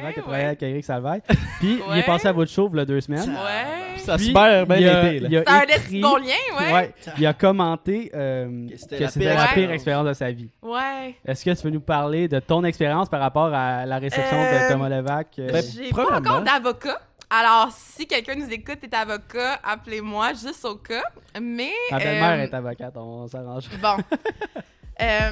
avant qui a ouais. travaillé avec Eric Salvaille. Puis il est passé à votre show il y a deux semaines. Ouais. Ça Puis, super bien il a- été, là. a C'est un bon lien, ouais. Ouais, il a commenté euh, Que c'était que la pire expérience. de sa vie. Ouais. Est-ce que tu veux nous parler de ton expérience par rapport à la réception Euh, de Thomas Levac? euh, ben, J'ai pas encore d'avocat. Alors, si quelqu'un nous écoute est avocat, appelez-moi juste au cas. Mais. Ma belle-mère euh, est avocate, on s'arrange. Bon. Euh,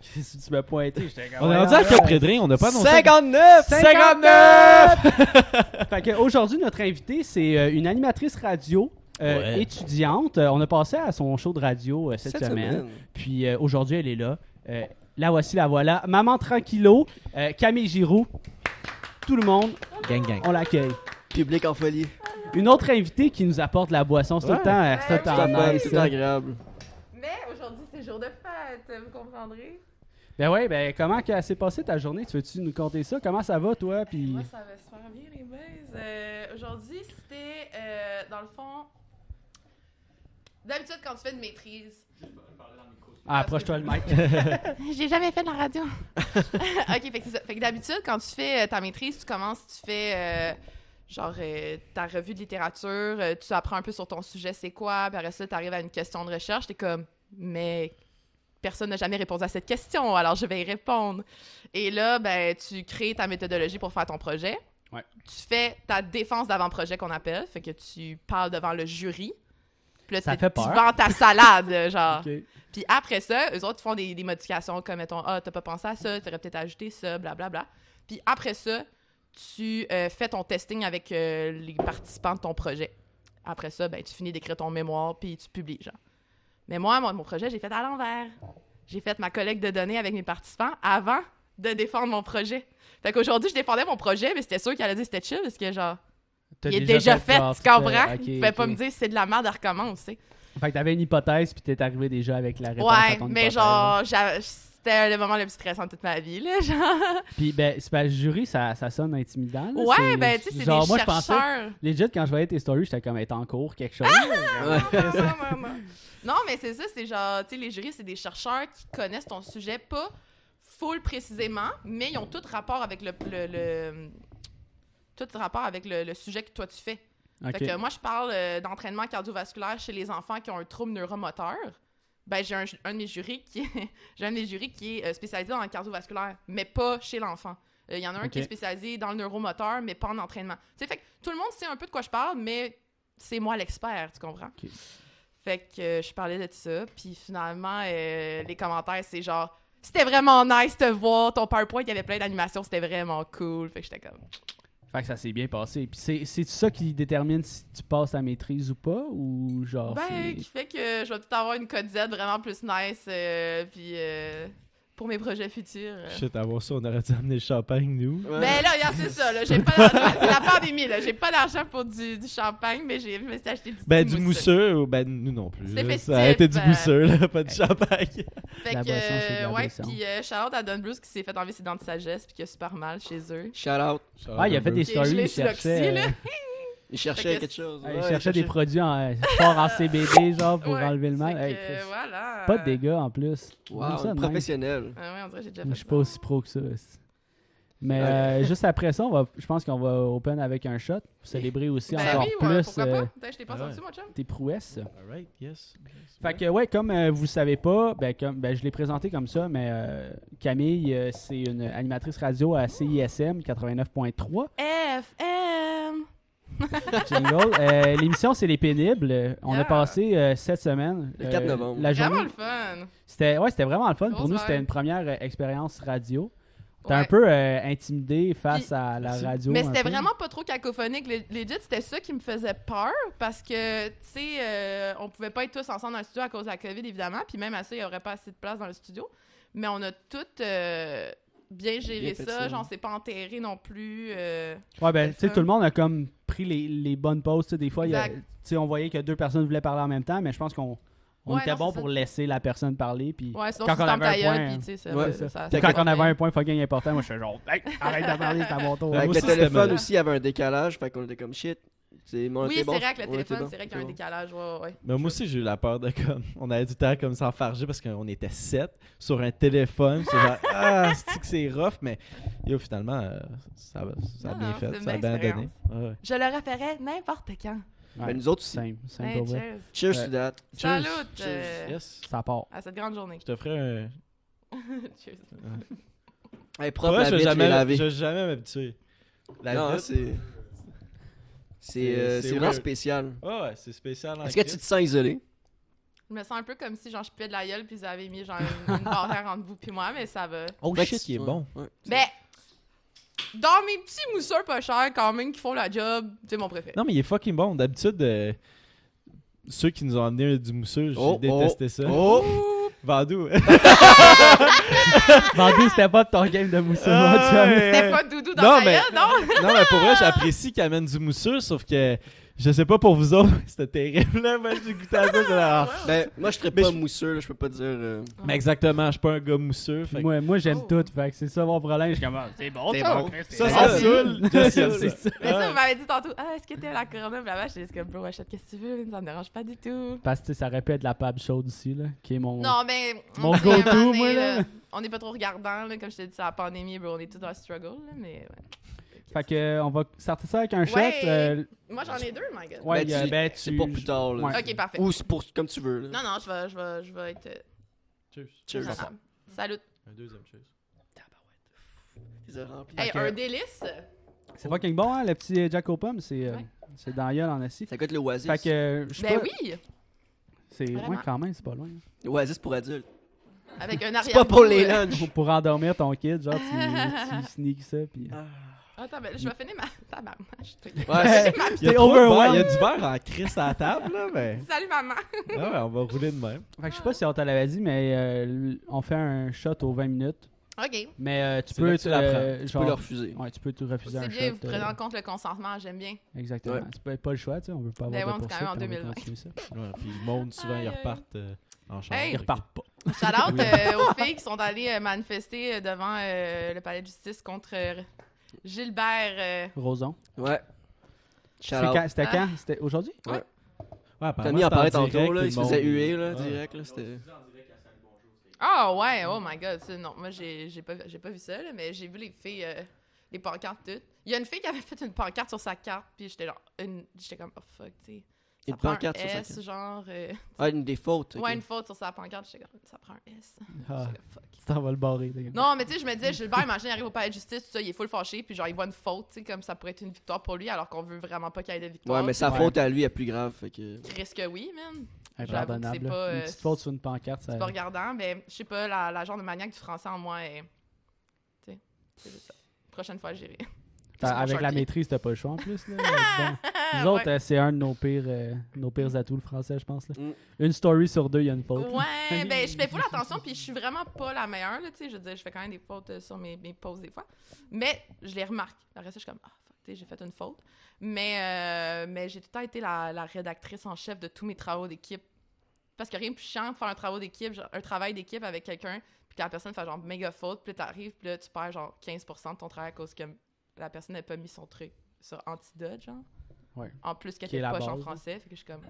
Si tu m'as pointé, j'étais comme. On est rendu à quel prédrin, on n'a pas annoncé. 59! 59! fait que aujourd'hui, notre invité, c'est euh, une animatrice radio. euh, Ouais. étudiante. Euh, on a passé à son show de radio euh, cette, Cette semaine. semaine. Puis euh, aujourd'hui, elle est là. Euh, la voici, la voilà. Maman Tranquillo, euh, Camille Giroux. Tout le monde, Gang, gang. on l'accueille. Public en folie. Une autre invitée qui nous apporte la boisson. C'est tout le temps, euh, c'est tout nice, agréable. mais aujourd'hui, c'est jour de fête, vous comprendrez. Ben ouais, ben comment s'est passée ta journée? Tu veux-tu nous conter ça? Comment ça va, toi? Puis... Moi, ça va super bien, les boys. Euh, Aujourd'hui, c'était, euh, dans le fond, d'habitude, quand tu fais une maîtrise. Ah, approche-toi le mic. J'ai jamais fait de la radio. ok, fait que c'est ça. Fait que d'habitude, quand tu fais euh, ta maîtrise, tu commences, tu fais euh, genre euh, ta revue de littérature, euh, tu apprends un peu sur ton sujet, c'est quoi, puis après ça, tu arrives à une question de recherche, t'es comme, mais personne n'a jamais répondu à cette question, alors je vais y répondre. Et là, ben, tu crées ta méthodologie pour faire ton projet. Ouais. Tu fais ta défense d'avant-projet qu'on appelle, fait que tu parles devant le jury. Puis là, Ça tu- fait tu peur. vends ta salade, genre. Ok. Puis après ça, eux autres font des, des modifications comme, mettons, ah, t'as pas pensé à ça, t'aurais peut-être ajouté ça, blablabla. Puis après ça, tu euh, fais ton testing avec euh, les participants de ton projet. Après ça, ben, tu finis d'écrire ton mémoire, puis tu publies, genre. Mais moi, mon, mon projet, j'ai fait à l'envers. J'ai fait ma collecte de données avec mes participants avant de défendre mon projet. Fait qu'aujourd'hui, je défendais mon projet, mais c'était sûr qu'elle allait dire que c'était chill, parce que, genre, il est déjà fait, genre, tu comprends? ok, Il pouvait pas me dire c'est de la merde, elle recommence, tu sais. Fait que t'avais une hypothèse, puis t'es arrivé déjà avec la réponse à Ouais, ton mais genre, c'était le moment le plus stressant de toute ma vie, là, genre. Puis, ben, c'est le jury, ça, ça sonne intimidant. là. Ouais, ben, tu sais, c'est genre, des moi, je pensais, legit, quand je voyais tes stories, j'étais comme être en cours, quelque chose. non, non, non. Non, mais c'est ça, c'est genre, tu sais, les jurys, c'est des chercheurs qui connaissent ton sujet, pas full précisément, mais ils ont tout rapport avec le. le, le- tout rapport avec le, le sujet que toi tu fais. Ok. Fait que moi, je parle euh, d'entraînement cardiovasculaire chez les enfants qui ont un trouble neuromoteur. Ben, j'ai un, un de mes jurys qui est, j'ai un de mes jurys qui est euh, spécialisé dans le cardiovasculaire, mais pas chez l'enfant. Euh, Il y en a un qui est spécialisé dans le neuromoteur, mais pas en entraînement. Tu sais, fait que tout le monde sait un peu de quoi je parle, mais c'est moi l'expert, tu comprends? Fait que euh, je parlais de ça, puis finalement, euh, les commentaires, c'est genre « C'était vraiment nice de voir ton PowerPoint, il y avait plein d'animations, c'était vraiment cool. » Fait que j'étais comme... Fait que ça s'est bien passé. Puis c'est, ça qui détermine si tu passes ta maîtrise ou pas, ou genre... Ben, qui fait que je vais peut-être avoir une code Z vraiment plus nice, euh, puis euh, pour mes projets futurs. euh. Shit, avoir ça, on aurait dû amener le champagne, nous. Ouais. Mais là, regarde, c'est ça, là, j'ai pas d'argent. C'est la pandémie, là, j'ai pas d'argent pour du, du champagne, mais j'ai, je me suis acheté du Ben, du mousseux. mousseux, ou ben, nous non plus. C'est festif, Ça a été du euh, mousseux, là, pas du champagne. Fait La que, euh, ouais, puis euh, shout-out à Don Bruce qui s'est fait enlever ses dents de sagesse, puis qui a super mal chez eux. Shout out. Ah, il a fait des stories, l'ai il cherchait, là. euh, Il cherchait que quelque chose. il Ouais, cherchait des produits en, euh, fort en CBD, genre, pour Ouais. enlever le mal. Fait Hey, que, Chris. voilà. Pas de dégâts, en plus. Wow, ça professionnel. Ah ouais, on dirait que j'ai déjà Moi, fait Je suis pas aussi pro que ça. Mais euh, juste après ça, on va, je pense qu'on va open avec un shot pour célébrer aussi Ben encore oui, ouais, plus pourquoi euh, pas? Putain, je t'ai pas ouais. sorti, mon chum. tes prouesses. Alright, yes. Fait que ouais, comme euh, vous le savez pas, ben, comme, ben, je l'ai présenté comme ça, mais euh, Camille, euh, c'est une animatrice radio à CISM 89.3. FM! Jingle. Euh, L'émission, c'est Les Pénibles. Euh, On a passé euh, cette semaine. Le 4 novembre. La Vraiment journée. le fun! C'était ouais, c'était vraiment le fun. Pour nous, c'était une première euh, expérience radio. T'es Ouais. un peu euh, intimidé face Puis- à la radio. Mais c'était vraiment pas trop cacophonique. Le- Legit, c'était ça qui me faisait peur parce que, tu sais, euh, on pouvait pas être tous ensemble dans le studio à cause de la COVID, évidemment. Puis même à ça, il y aurait pas assez de place dans le studio. Mais on a tout euh, bien géré Bien fait ça. ça. Genre, c'est pas enterré non plus. euh. Ouais, ben, tu sais, tout le monde a comme pris les, les bonnes pauses. tu sais, Des fois, il y a- Exact. tu sais, on voyait que deux personnes voulaient parler en même temps, mais je pense qu'on On Ouais, était non, bon pour ça. laisser la personne parler. Puis Ouais, Quand on avait un point, puis tu sais, ça. ouais, ça, ça- Puis ça quand on avait un point fucking important, moi, je suis genre, Hey, arrête de parler, c'est à mon tour. Avec le téléphone aussi, il y avait un décalage, fait qu'on était comme shit. C'est Oui, c'est vrai que le téléphone, c'est vrai qu'il y a un décalage. Ouais, ouais. Mais moi aussi, j'ai eu la peur de comme. On avait du temps comme s'enfarger parce qu'on était sept sur un téléphone. C'est genre, ah, c'est que c'est rough, mais yo, finalement, euh, ça, ça a Non, bien non, fait. Ça a bien donné. Ouais, ouais. Je le referais n'importe quand. Mais Ouais, nous autres aussi. Simple, simple Hey, cheers. Cheers Ouais. to that. Salut Cheers. euh, Yes. Ça part. à cette grande journée. Je te ferai un. Cheers. Hey, Pour propre vrai, la je vais jamais, jamais m'habituer. La Non, c'est... C'est euh, C'est vraiment spécial. Ah ouais, c'est spécial. Est-ce que tu te sens isolé? Je me sens un peu comme si genre je puais de la gueule puis ils avaient mis genre une, une barrière entre vous puis moi, mais ça va. Oh que shit, il est bon. ouais. Mais dans mes petits mousseurs pas chers quand même qui font la job, c'est mon préféré. Non, mais il est fucking bon. D'habitude, euh, ceux qui nous ont amené du mousseux, j'ai Oh, détesté oh, ça. Oh! Vandou. Vendu, c'était pas de ton game de mousseux, mon chum. C'était pas doudou dans Non, ta mais- gueule, non? non, mais pour vrai, j'apprécie qu'ils amènent du mousseux, sauf que je sais pas pour vous autres, c'était terrible. Là, moi, j'ai goûté à ça. j'étais là, ah. Ben, moi, je serais Mais pas je- mousseux, là, je peux pas dire... euh, Mais exactement, je suis pas un gars mousseux. Fait que- Moi, moi j'aime Oh. tout, fait que c'est ça mon problème. Je suis comme, ah, c'est bon, C'est ça. bon. Chris, Ça, bon. ça saoule. Just C'est ça. Mais ça, vous m'avez dit tantôt, ah, est-ce que t'es la corona? Blablabla, j'étais juste comme, bro, achète qu'est-ce que tu veux, ça me dérange pas du tout. Parce que tu sais, ça aurait pu être la pab chaude aussi, là, qui est mon. Non, mais. Mon on sait, à un go-to, moment donné, moi, là. On n'est pas trop regardant, là, comme je t'ai dit, c'est la pandémie, bro, on est tous dans le struggle, là, mais ouais. Fait que, euh, on va sortir ça avec un shot. Ouais. euh, Moi, j'en ai deux, my god. ouais, ben, euh, tu- ben, C'est tu- pour plus tard, là. Ouais. Ok, parfait. Ou c'est pour... comme tu veux, là. Non, non, je vais, je vais, je vais être. euh, Cheers. Cheers. Salut. Un deuxième cheers. Ils ont rempli. Hey, que- un délice. C'est fucking bon, hein, le petit euh, Jack aux pommes. C'est euh, Ouais. c'est dans la gueule en assis. Ça coûte le Oasis. Fait que, euh, je sais Ben pas. oui, C'est ouais, Vraiment. quand même, c'est pas loin. Oasis pour adultes. avec un C'est arrière. pas pour les lunchs. Pour, pour endormir ton kid, genre, tu, tu sneaks ça. Puis... Attends, ben, je vais finir ma tabarnache. Ouais, Il y a overwhelmed. Il y a du verre en crise à la table, là, mais. Salut, maman. Ah ouais, on va rouler de même. Fait que je sais pas si on te l'avait dit, mais euh, on fait un shot aux 20 minutes. Ok. Mais euh, tu C'est là peux. tu euh, Tu peux le refuser. Ouais, tu peux te refuser C'est bien, shot. vous prenez euh, en compte le consentement, j'aime bien. Exactement. Ouais. Tu peux pas le choix, tu sais, on veut pas avoir Ben de on est quand même en poursuite, on veut 2020. continuer ça. Ouais, puis le monde, souvent, ils repartent euh, en chambre. Hey. Ils repartent pas. Shout out euh, aux filles qui sont allées euh, manifester euh, devant euh, le palais de justice contre euh, Gilbert. euh, Roson. Ouais. C'était out. quand? C'était Ah. quand? C'était aujourd'hui? Ouais, apparemment, Tommy en parlait direct, tantôt, là. Il se faisait huer, là, Ouais. direct, là. C'était... Ah ouais, oh my god. ça, non, moi j'ai j'ai pas, j'ai pas vu ça, là, mais j'ai vu les filles, euh, les pancartes toutes. Il y a une fille qui avait fait une pancarte sur sa carte, puis j'étais genre, une- j'étais comme, oh fuck, tu sais. Ça Une prend pancarte un sur sa S, carte. genre. euh, Ah, une des fautes. ok. Ouais, une faute sur sa pancarte, j'étais comme, ça prend un S. Ah, ça va le barrer. Non, mais tu sais, je me disais, Gilbert, imagine, il arrive au palais de justice, tout ça, il est full fâché, puis genre, il voit une faute, tu sais, comme ça pourrait être une victoire pour lui, alors qu'on veut vraiment pas qu'il y ait de victoire. Ouais, mais sa Ouais. faute à lui est plus grave, fait que... Risque que oui, man. Impardonnable. Pas, Une euh, petite faute sur une pancarte, ça. C'est pas regardant, mais je sais pas, la, la genre de maniaque du français en moi est. Tu sais, c'est juste ça. Prochaine fois, j'irai. Avec la maîtrise, t'as pas le choix en plus. Là. Bon. Nous autres, Ouais. euh, c'est un de nos pires, euh, nos pires atouts, le français, je pense. Là. Mm. Une story sur deux, il y a une faute. Ouais, ben je fais full attention, puis je suis vraiment pas la meilleure, là, tu sais. Je veux dire, je fais quand même des fautes euh, sur mes, mes pauses des fois. Mais je les remarque. Après ça, je suis comme, ah, sais, j'ai fait une faute. Mais, euh, mais j'ai tout le temps été la, la rédactrice en chef de tous mes travaux d'équipe. Parce que rien de plus chiant de faire un travail d'équipe, genre, un travail d'équipe avec quelqu'un, puis que la personne fait genre méga faute, puis là, t'arrives, puis là, tu perds genre 15% de ton travail à cause que la personne n'a pas mis son truc sur antidote, genre. Ouais. En plus qu'elle la poche en français, fait que je suis comme.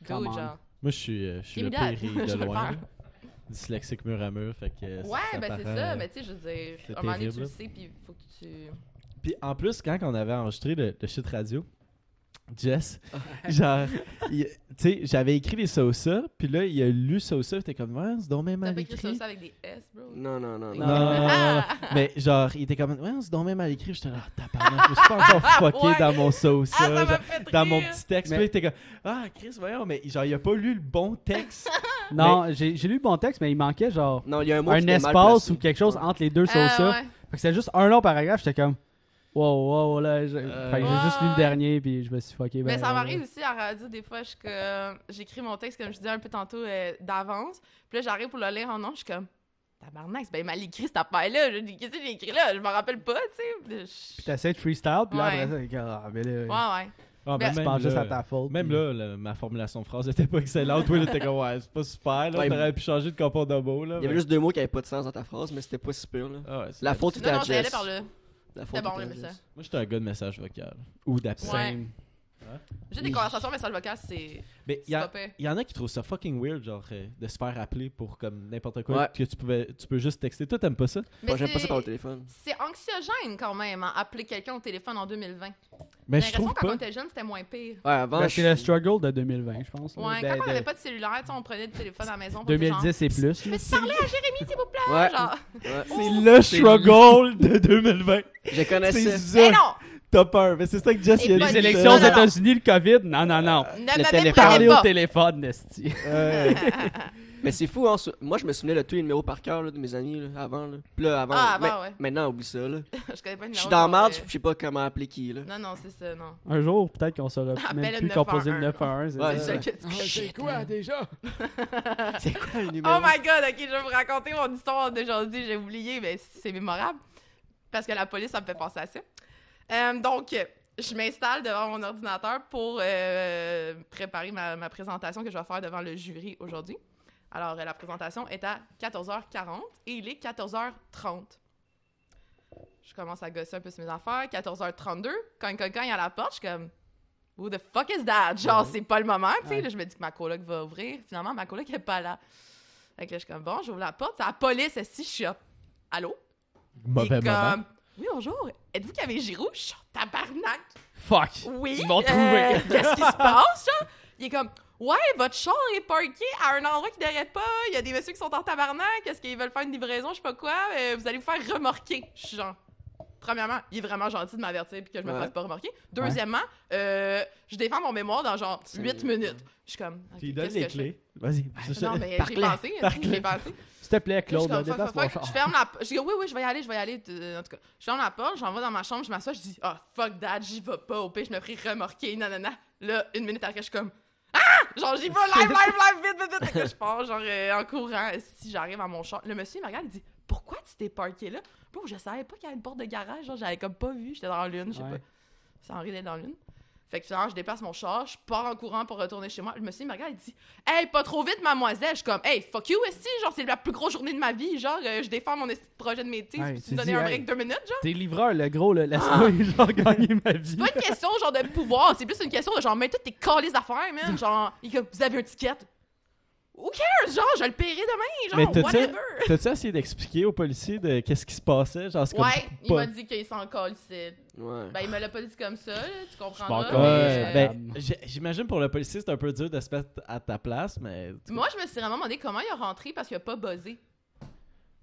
Dude, genre. Moi, je suis, euh, je suis le pire de loin. Dyslexique mur à mur, fait que. Ouais, ben c'est ça, euh, mais tu sais, je veux dire, à un moment donné, tu le sais, puis il faut que tu. Puis en plus, quand on avait enregistré le, le shit radio, Jess, genre, tu sais, j'avais écrit les Sosa, puis là, il a lu Sosa, il était comme, ouais, c'est donc même T'as mal écrit ça, écrit. ça avec des S, bro. Non, non, non, Non, non. non, non, non, non. Mais genre, il était comme, ouais, c'est donc même mal écrit. J'étais là, ah, tabarnak, je suis pas encore fucké Ouais. dans mon Sosa. Ah, dans mon petit texte. Mais- Puis était comme, ah, Chris, voyons, mais genre, il a pas lu le bon texte. Non, j'ai j'ai lu le bon texte, mais il manquait genre Non, il y a un espace ou quelque chose Ouais. entre les deux Ah, ouais. Fait que c'était juste un long paragraphe, j'étais comme wow, wow, là. Euh, fait que j'ai Ouais, juste lu le dernier, puis je me suis fucké. Mais ben, ça ben, m'arrive aussi à la radio, des fois, je suis comme- j'écris mon texte, comme je disais un peu tantôt, euh, d'avance. Puis là, j'arrive pour le lire en nom, je suis comme, tabarnak, c'est bien mal écrit cette affaire-là. Je dis, qu'est-ce que j'ai écrit là? Je me rappelle pas, tu sais. Puis Puis t'essaies de freestyle, puis là, Ouais. après ça, ah, mais là, je- Ouais, ouais. Ah, Ben, mais Tu penses juste à ta faute. Même puis- là, le- ma formulation de phrase était pas excellente. Oui, là, t'es comme, ouais, c'est pas super. Là, Ouais, t'aurais pu changer de compos de mots. Là, Il y avait mais- juste deux mots qui avaient pas de sens dans ta phrase, mais c'était pas si pire, là. Ah ouais, La faute était à Jess. Ça. Jess. Moi, j'étais un gars de message vocal. Ou d'appel. Ouais. Same. J'ai des conversations message vocal, c'est Mais il c'est y, en a qui trouvent ça fucking weird, genre, euh, de se faire appeler pour comme n'importe quoi. Ouais. Que tu, pouvais, tu peux juste texter. Toi, t'aimes pas ça? Mais Moi, j'aime pas c'est- ça par le téléphone. C'est anxiogène quand même, hein, appeler quelqu'un au téléphone en 2020. Mais J'ai je l'impression trouve quand on était jeune, c'était moins pire. Ouais, avant, Ben, je- c'est le struggle de 2020, je pense. Ouais, quand on de- n'avait pas de cellulaire, on prenait le téléphone à la maison. pour être 2010 et plus. Je parler à Jérémy, s'il vous plaît. Ouais. Genre, ouais. C'est le struggle de 2020. Je connaissais. mais non, Top 1. Mais c'est ça que Jess a dit. Les élections aux. États-Unis, le COVID, non, non, non. ne Le téléphone. Parler au téléphone, Nesty. Ouais. Mais c'est fou, hein. Moi, je me souvenais de tous les numéros par cœur là, de mes amis là, avant. Là. Puis là, avant. Ah, avant, ouais. Maintenant, oublie ça. Là. Je connais pas le Je suis dans mon- je sais pas comment appeler qui. Là. Non, non, c'est ça, non. Un jour, peut-être qu'on saura Appelle même le plus composer le 911. 911. c'est Ouais, C'est ça. ça que tu Ah, C'est quoi déjà? C'est quoi le numéro? Oh my god, ok, je vais vous raconter mon histoire d'aujourd'hui. J'ai oublié, mais c'est mémorable. Parce que la police, ça me fait penser à ça. Euh, donc, je m'installe devant mon ordinateur pour euh, préparer ma, ma présentation que je vais faire devant le jury aujourd'hui. Alors, euh, la présentation est à 14h40 et il est 14h30. Je commence à gosser un peu sur mes affaires. 14h32, quand quelqu'un est à la porte, je suis comme Who the fuck is that? Genre, c'est pas le moment, tu sais. Ouais. Là, je me dis que ma coloc va ouvrir. Finalement, ma coloc est pas là. Fait que là, je suis comme Bon, j'ouvre la porte. C'est la police, si je suis up. Allô? Mauvais est moment. comme, Oui, bonjour. Êtes-vous Camille Giroux? Je suis en tabarnak. Fuck. Oui. Ils m'ont euh, trouvé. Qu'est-ce qui se passe? Il est comme, ouais, votre char est parké à un endroit qui n'arrête pas. Il y a des messieurs qui sont en tabarnak. Est-ce qu'ils veulent faire une livraison? Je sais pas quoi. Euh, vous allez vous faire remorquer. Je suis genre, premièrement, il est vraiment gentil de m'avertir puis que je me Ouais. fasse pas remorquer. Deuxièmement, euh, je défends mon mémoire dans genre C'est- 8 minutes. Je suis comme, Tu lui ok, donnes les clés. Vas-y. Ah, c'est ça. Non, mais j'ai pensé. Pensé. S'il te plaît, Claude, je, comme, dépasse fuck, mon je ferme la porte. Je dis oui, oui, je vais y aller, je vais y aller. En tout cas, je ferme la porte, j'en vais dans ma chambre, je m'assois, je dis ah fuck that, j'y vais pas. Au pire, je me ferai remorquer, nanana. Là, une minute après, je suis comme ah, genre j'y vais live, live, live, vite, vite, vite. Que je pars genre euh, en courant. Si j'arrive à mon char, le monsieur il me regarde, il dit pourquoi tu t'es parké là? Bro, je savais pas qu'il y avait une porte de garage, genre j'avais comme pas vu, j'étais dans lune, je sais Ouais. pas. C'est Henri d'être dans lune. Fait que finalement, je déplace mon char, je pars en courant pour retourner chez moi. Le monsieur il me regarde, il dit Hey, pas trop vite, mademoiselle. Je suis comme Hey, fuck you, esti. Genre, c'est la plus grosse journée de ma vie. Genre, euh, je défends mon projet de métier. Ouais, tu me donner un hey. break deux minutes, genre. T'es livreur, le gros, là. Laisse-moi, genre, gagner ma vie. C'est pas une question, genre, de pouvoir. C'est plus une question de genre, mets toutes tes calices d'affaires, man. Genre, il vous avez un ticket. Who cares? Genre, je le paierai demain. Mais Genre, t'as-tu- whatever. T'as-tu essayé d'expliquer aux policiers de qu'est-ce qui se passait? Genre, comme Ouais, il pas- m'a dit qu'il s'en calissait. Ouais. Ben, il me l'a pas dit comme ça, là, tu encore, mais, Ouais, euh, ben, j'imagine pour le policier, c'est un peu dur de se mettre à ta place, mais. Moi, je me suis vraiment demandé comment il a rentré parce qu'il a pas buzzé.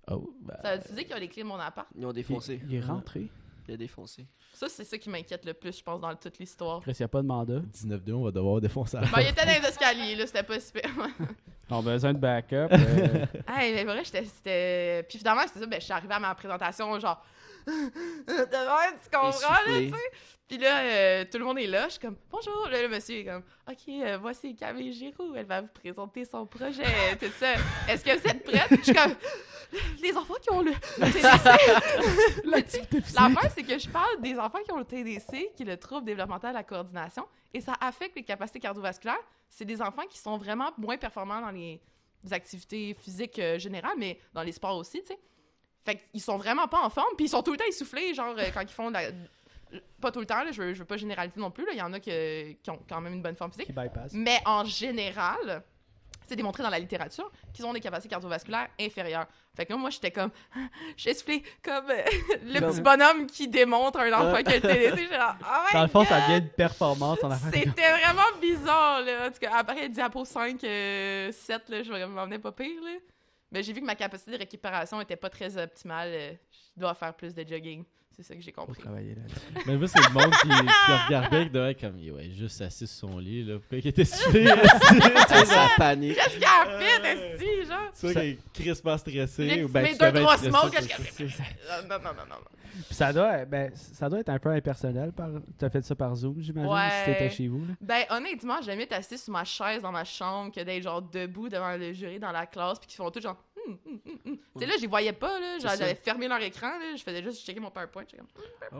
Oh, ben, Ça veut dire qu'il a les clés de mon appart. Ils ont défoncé. Il est rentré. Il a défoncé. Ça, c'est ça qui m'inquiète le plus, je pense, dans toute l'histoire. Chris, il n'y a pas de mandat. 19-2, on va devoir défoncer la Ben, il était dans les escaliers, là, c'était pas super. On a besoin de backup. euh, hey, mais vrai, j'étais. c'était- Puis finalement, c'est ça, ben, je suis arrivée à ma présentation, genre. De même, tu comprends, là, tu sais. Puis là, euh, tout le monde est là, je suis comme, bonjour. Là, le monsieur est comme, OK, euh, voici Camille Giroux, elle va vous présenter son projet, tout ça. Est-ce que vous êtes prête? Je suis comme, les enfants qui ont le TDC. L'activité physique. L'affaire, c'est que je parle des enfants qui ont le TDC, qui est le trouble développemental de la coordination, et ça affecte les capacités cardiovasculaires. C'est des enfants qui sont vraiment moins performants dans les, les activités physiques euh, générales, mais dans les sports aussi, tu sais. Fait qu'ils sont vraiment pas en forme, puis ils sont tout le temps essoufflés, genre euh, quand ils font de la... Pas tout le temps, là, je, veux, je veux pas généraliser non plus, là. il y en a que- qui ont quand même une bonne forme physique. Qui bypass. Mais en général, c'est démontré dans la littérature qu'ils ont des capacités cardiovasculaires inférieures. Fait que là, moi, j'étais comme, essoufflée comme euh, le petit bonhomme qui démontre un enfant qui a le TDC. Là, oh my Dans le fond, ça God! devient une performance en affaire. C'était vraiment bizarre, là. En tout cas, après diapo 5, euh, 7, là, je m'en venais pas pire, là. Mais j'ai vu que ma capacité de récupération était pas très optimale. euh, Je dois faire plus de jogging. C'est ça que j'ai compris. travailler là-dessus. Mais moi, c'est le monde qui, qui regardait qui devait être comme, ouais, juste assis sur son lit, là. Pourquoi il était? Ça, ça panique. Qu'est-ce qu'il a fait, esti, genre? C'est vrai qu'il est crispement stressé. Ou ben, mes tu deux, trois smokes, c'est qu'est-ce qu'il. Euh, Non, non, non, non. Puis ça doit, ben, ça doit être un peu impersonnel. Par... T'as fait ça par Zoom, j'imagine, Ouais. si t'étais chez vous. Là. Ben, honnêtement, j'aime mieux être assis sur ma chaise dans ma chambre que d'être genre debout devant le jury dans la classe puis qu'ils font tout genre Tu sais, là, j'y voyais pas, là. J'avais fermé leur écran, là. Je faisais juste checker mon PowerPoint. comme,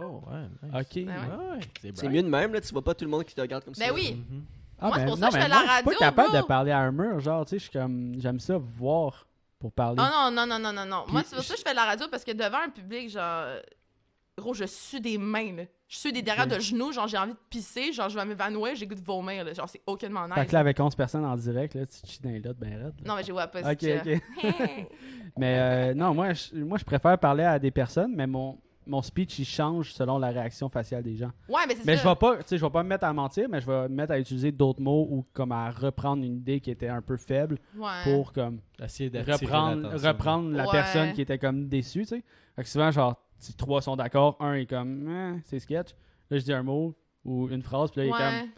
Oh, ouais. nice. Ok. ouais. Ouais, ouais. C'est mieux de même, là. Tu vois pas tout le monde qui te regarde comme ça. Ben oui. Mhm. Ah, Moi, c'est ben, pour ça que je fais la moi, Je radio, suis pas capable bro. de parler à un mur, genre, tu sais, je suis comme, j'aime ça voir pour parler. Oh non, non, non, non, non, non. Moi, c'est pour ça que je fais de la radio parce que devant un public, genre. Gros, je suis des mains, là. Je suis des derrière de genoux, genre, j'ai envie de pisser, genre, je vais m'évanouir, j'ai goût de vomir, là. Genre, c'est aucunement nice. Fait que là, avec 11 personnes en direct, là, tu te chies dans les lottes ben raide. là. Non, mais je vois pas Ok, ok. Mais euh, non, moi je, moi, je préfère parler à des personnes, mais mon, mon speech, il change selon la réaction faciale des gens. Ouais, mais c'est Mais ça. je vais pas, tu sais, je vais pas me mettre à mentir, mais je vais me mettre à utiliser d'autres mots ou comme à reprendre une idée qui était un peu faible Ouais. pour comme Essayer d'attirer reprendre, l'attention. reprendre la Ouais. personne qui était comme déçue, tu sais. Fait que souvent, genre, si trois sont d'accord, un est comme, Eh, c'est sketch. Là, je dis un mot ou une phrase, puis là, il est comme,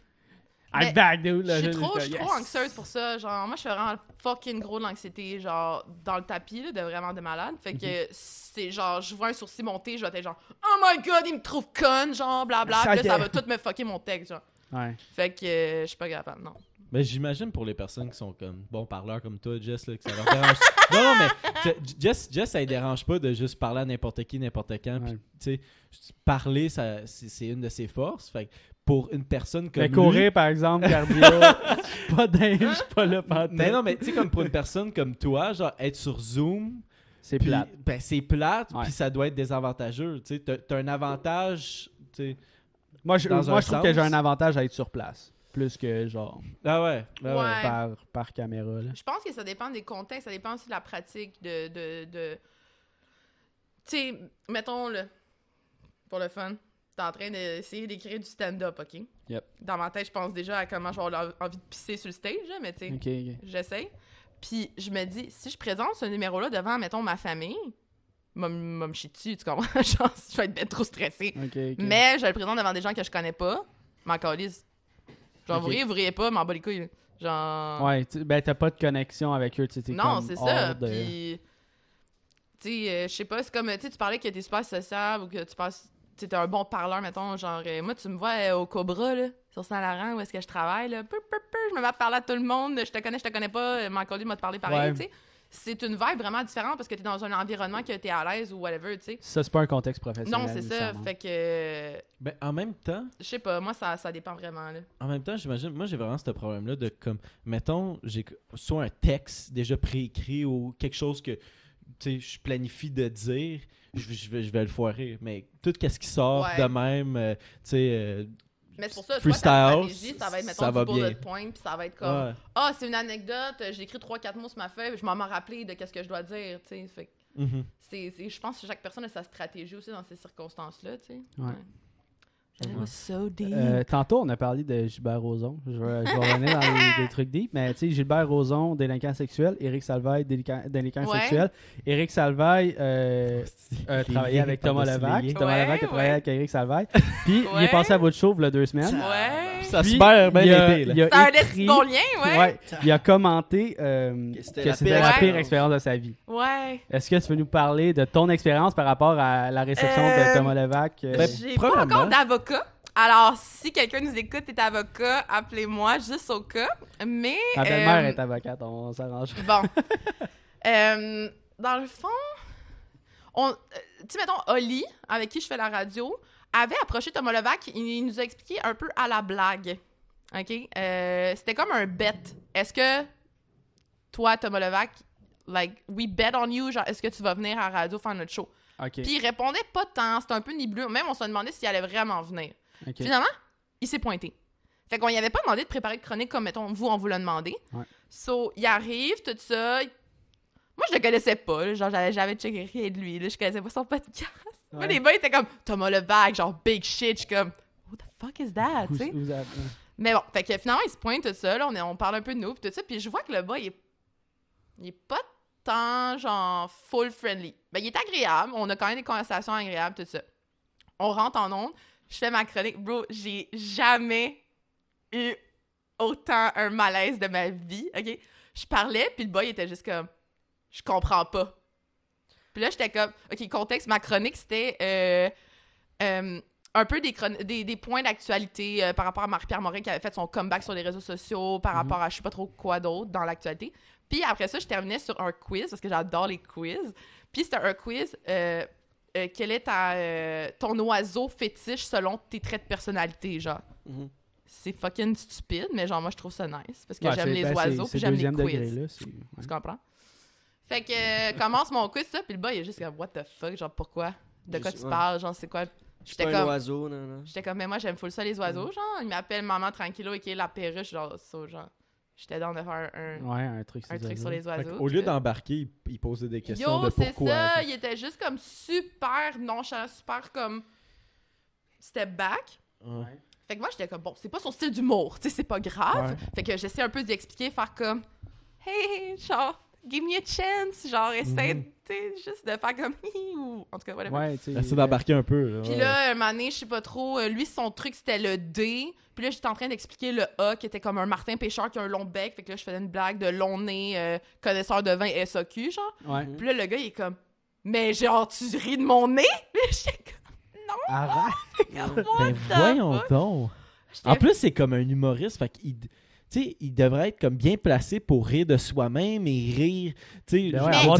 I'm back, dude. Là, Je suis trop, suis trop yes. anxieuse pour ça. Genre, moi, je fais vraiment fucking gros de l'anxiété, genre, dans le tapis, là, de vraiment de malade. Fait que Mhm. c'est genre, je vois un sourcil monter, je vais être genre, oh my god, il me trouve conne, genre, blabla. Ça Puis là, ça va tout me fucker mon texte, genre. Ouais. Fait que euh, je suis pas capable, non. Mais j'imagine pour les personnes qui sont comme bon parleurs comme toi, Jess, là, que ça leur dérange. non, non, mais Je- Jess, Jess, ça ne dérange pas de juste parler à n'importe qui, n'importe quand. puis, tu sais, parler, ça, c'est, une de ses forces. Fait que pour une personne comme Mais lui- courir, par exemple, cardio, pas dingue, je suis pas là pas Mais non, mais tu sais, comme pour une personne comme toi, genre être sur Zoom, C'est plate. ben, c'est plate, puis ça doit être désavantageux. Tu sais, t'as, un avantage. Moi, je, moi, je trouve que j'ai un avantage à être sur place. Plus que genre Ah ouais. ah ouais. Ouais. par, par caméra. Là. Je pense que ça dépend des contextes, ça dépend aussi de la pratique de. de, de... Tu sais, mettons le. Pour le fun, t'es en train d'essayer d'écrire du stand-up, ok? Yep. Dans ma tête, je pense déjà à comment avoir envie de pisser sur le stage, là, mais tu sais, j'essaie. Puis je me dis, si je présente ce numéro-là devant, mettons, ma famille, m'a m'a me chier dessus, tu comprends? Genre, je vais être bien trop stressée. Mais je le présente devant des gens que je connais pas, m'en calisse. Genre, vous riez, vous riez pas, m'en bats les couilles. Genre. Ouais, ben t'as pas de connexion avec eux, tu sais. t'es Non, c'est ça. de- Puis, tu sais, euh, je sais pas, c'est comme, tu parlais que t'es super sociable ou que tu passes, tu un bon parleur, mettons, genre, euh, moi, tu me vois euh, au Cobra, là, sur Saint-Laurent, où est-ce que je travaille, là, peu, peu, peu, je me mets à parler à tout le monde, je te connais, je te connais pas, m'en m'a te parler pareil, Ouais. tu sais. C'est une vibe vraiment différente parce que t'es dans un environnement que t'es à l'aise ou whatever, tu sais. Ça, c'est pas un contexte professionnel. Non, c'est ça. Fait que, Ben, en même temps, je sais pas, moi, ça, ça dépend vraiment, là. En même temps, j'imagine, moi j'ai vraiment ce problème-là de comme, mettons, j'ai soit un texte déjà préécrit ou quelque chose que, tu sais, je planifie de dire, je, vais- je vais, je vais le foirer. Mais tout ce qui sort Ouais. de même, euh, tu sais, euh, Mais c'est pour ça, toi, ta Freestyle, stratégie, ça va être, mettons, ça va du bullet bien. point, puis ça va être comme... ouais. Ah, c'est une anecdote, j'ai écrit 3-4 mots sur ma feuille, je m'en m'en rappeler de qu'est-ce que je dois dire, tu sais. Fait que Mhm. c'est, c'est- je pense que chaque personne a sa stratégie aussi dans ces circonstances-là, tu sais. Ouais. Was so deep. Euh, tantôt, on a parlé de Gilbert Rozon. Je vais, je vais revenir dans les, des trucs deep, mais tu sais, Gilbert Rozon, délinquant sexuel. Éric Salvaille, délinquant, délinquant Ouais. sexuel. Éric Salvaille euh, a Les travaillé liens avec Thomas Levac. Thomas Ouais, Levac a travaillé ouais. avec Éric Salvaille. Puis, il est passé à votre show il y a deux semaines. ouais. Ça se perd bien il a- été, C'est un écrit- bon lien, ouais. Ouais, il a commenté euh, Que c'était la pire la pire expérience. de sa vie. Ouais. Est-ce que tu veux nous parler de ton expérience par rapport à la réception Euh, de Thomas Levac? euh, J'ai pas encore d'avocat. Alors, si quelqu'un nous écoute, t'es avocat, appelez-moi juste au cas. Mais. ma belle-mère euh, est avocate, on s'arrange. Bon. Euh, dans le fond, on, euh, tu sais, mettons, Oli, avec qui je fais la radio, avait approché Thomas Levac. Il, il nous a expliqué un peu à la blague. OK? Euh, C'était comme un bet. Est-ce que toi, Thomas Levac, like, we bet on you, genre, est-ce que tu vas venir à la radio faire notre show? OK. Puis il répondait pas tant, c'était un peu nébuleux. Même on se demandait s'il allait vraiment venir. Finalement, il s'est pointé. Fait qu'on y avait pas demandé de préparer de chronique comme, mettons, vous, on vous l'a demandé. Ouais. So, il arrive, tout ça. Moi, je le connaissais pas. là. Genre, j'avais jamais checké rien de lui. Là. Je connaissais pas son podcast. Moi, Ouais. les gars, ils étaient comme Thomas Levac, genre big shit. Je suis comme, what the fuck is that? Mais bon, fait que finalement, il se pointe tout ça. Là, on, est, on parle un peu de nous, puis tout ça. Puis je vois que le bas, il est, il est pas tant, genre, full friendly. Ben, il est agréable. On a quand même des conversations agréables, tout ça. On rentre en onde. Je fais ma chronique. Bro, j'ai jamais eu autant un malaise de ma vie, OK? Je parlais, puis le boy était juste comme... Je comprends pas. Puis là, j'étais comme... OK, contexte, ma chronique, c'était... euh, euh, un peu des, chron- des, des points d'actualité euh, par rapport à Marie-Pierre Morin qui avait fait son comeback sur les réseaux sociaux, par Mhm. rapport à je sais pas trop quoi d'autre dans l'actualité. Puis après ça, je terminais sur un quiz, parce que j'adore les quiz. Puis c'était un quiz, euh, euh, quel est ta, euh, ton oiseau fétiche selon tes traits de personnalité, genre. Mhm. C'est fucking stupide, mais genre, moi, je trouve ça nice, parce que Ouais, j'aime les ben, oiseaux, puis j'aime les quiz. degré, là, ouais. Tu comprends? Fait que euh, commence mon quiz, ça, puis le boy, il est juste comme, what the fuck, genre, pourquoi? De quoi tu ouais. parles? Genre, c'est quoi? J'étais comme, oiseau, non, non. j'étais comme, mais moi, j'aime full ça, les oiseaux, genre. Il m'appelle Maman Tranquillo et qui est la perruche, genre, ça, genre. J'étais dans de faire un, Ouais, un truc, un truc sur les oiseaux. Au lieu d'embarquer, il, il posait des questions Yo, de c'est pourquoi. ça, il était juste comme super nonchalant, super comme step back. Ouais. Fait que moi, j'étais comme, bon, c'est pas son style d'humour, tu sais, c'est pas grave. Ouais. Fait que j'essaie un peu d'y expliquer, faire comme, hey, genre, give me a chance, genre, essaie, Mhm. juste de faire comme, hi, ou en tout cas, whatever. Ouais, Essaie d'embarquer un peu. Là, Puis ouais. là, un moment donné, je sais pas trop, euh, lui, son truc, c'était le D. Puis là, j'étais en train d'expliquer le A, qui était comme un Martin Pêcheur qui a un long bec. Fait que là, je faisais une blague de long nez, euh, connaisseur de vin SAQ, genre. Ouais. Puis là, le gars, il est comme, mais genre, tu ris de mon nez? Puis j'étais comme, Arrête! what Ben the voyons donc. En plus, c'est comme un humoriste, fait qu'il sais, il devrait être comme bien placé pour rire de soi-même et rire, tu sais, Ben ouais, Clairement,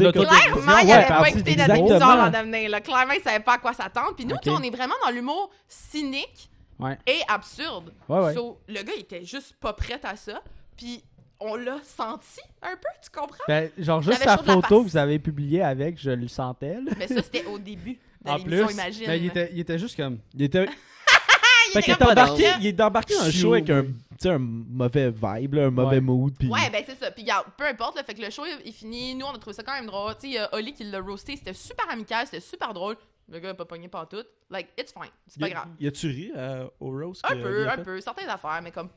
il Ouais, avait pas écouté notre émission exactement. avant de venir. Là. Clairement, il savait pas à quoi s'attendre. Puis nous, on est vraiment dans l'humour cynique Ouais. et absurde. Ouais, ouais. So, le gars, il était juste pas prêt à ça. Puis on l'a senti un peu, tu comprends? Ben, genre, juste la photo que vous avez publiée avec, je le sentais, là. Mais ça, c'était au début de En l'émission, plus, imagine. ben, il, était, il était juste comme. il était, fait qu'il est embarqué, il est embarqué dans le show avec un, un mauvais vibe, là, un mauvais Ouais. mood, Ouais, ben c'est ça. Puis regarde, peu importe, là, fait que le show il, finit. Nous, on a trouvé ça quand même drôle. Tu sais, il y a Oli qui l'a roasté, c'était super amical, c'était super drôle. Le gars a pas pogné pas tout. Like, it's fine, c'est pas Y a- grave. Y a-tu ri euh, au roast? Un peu, un peu, certaines affaires, mais comme.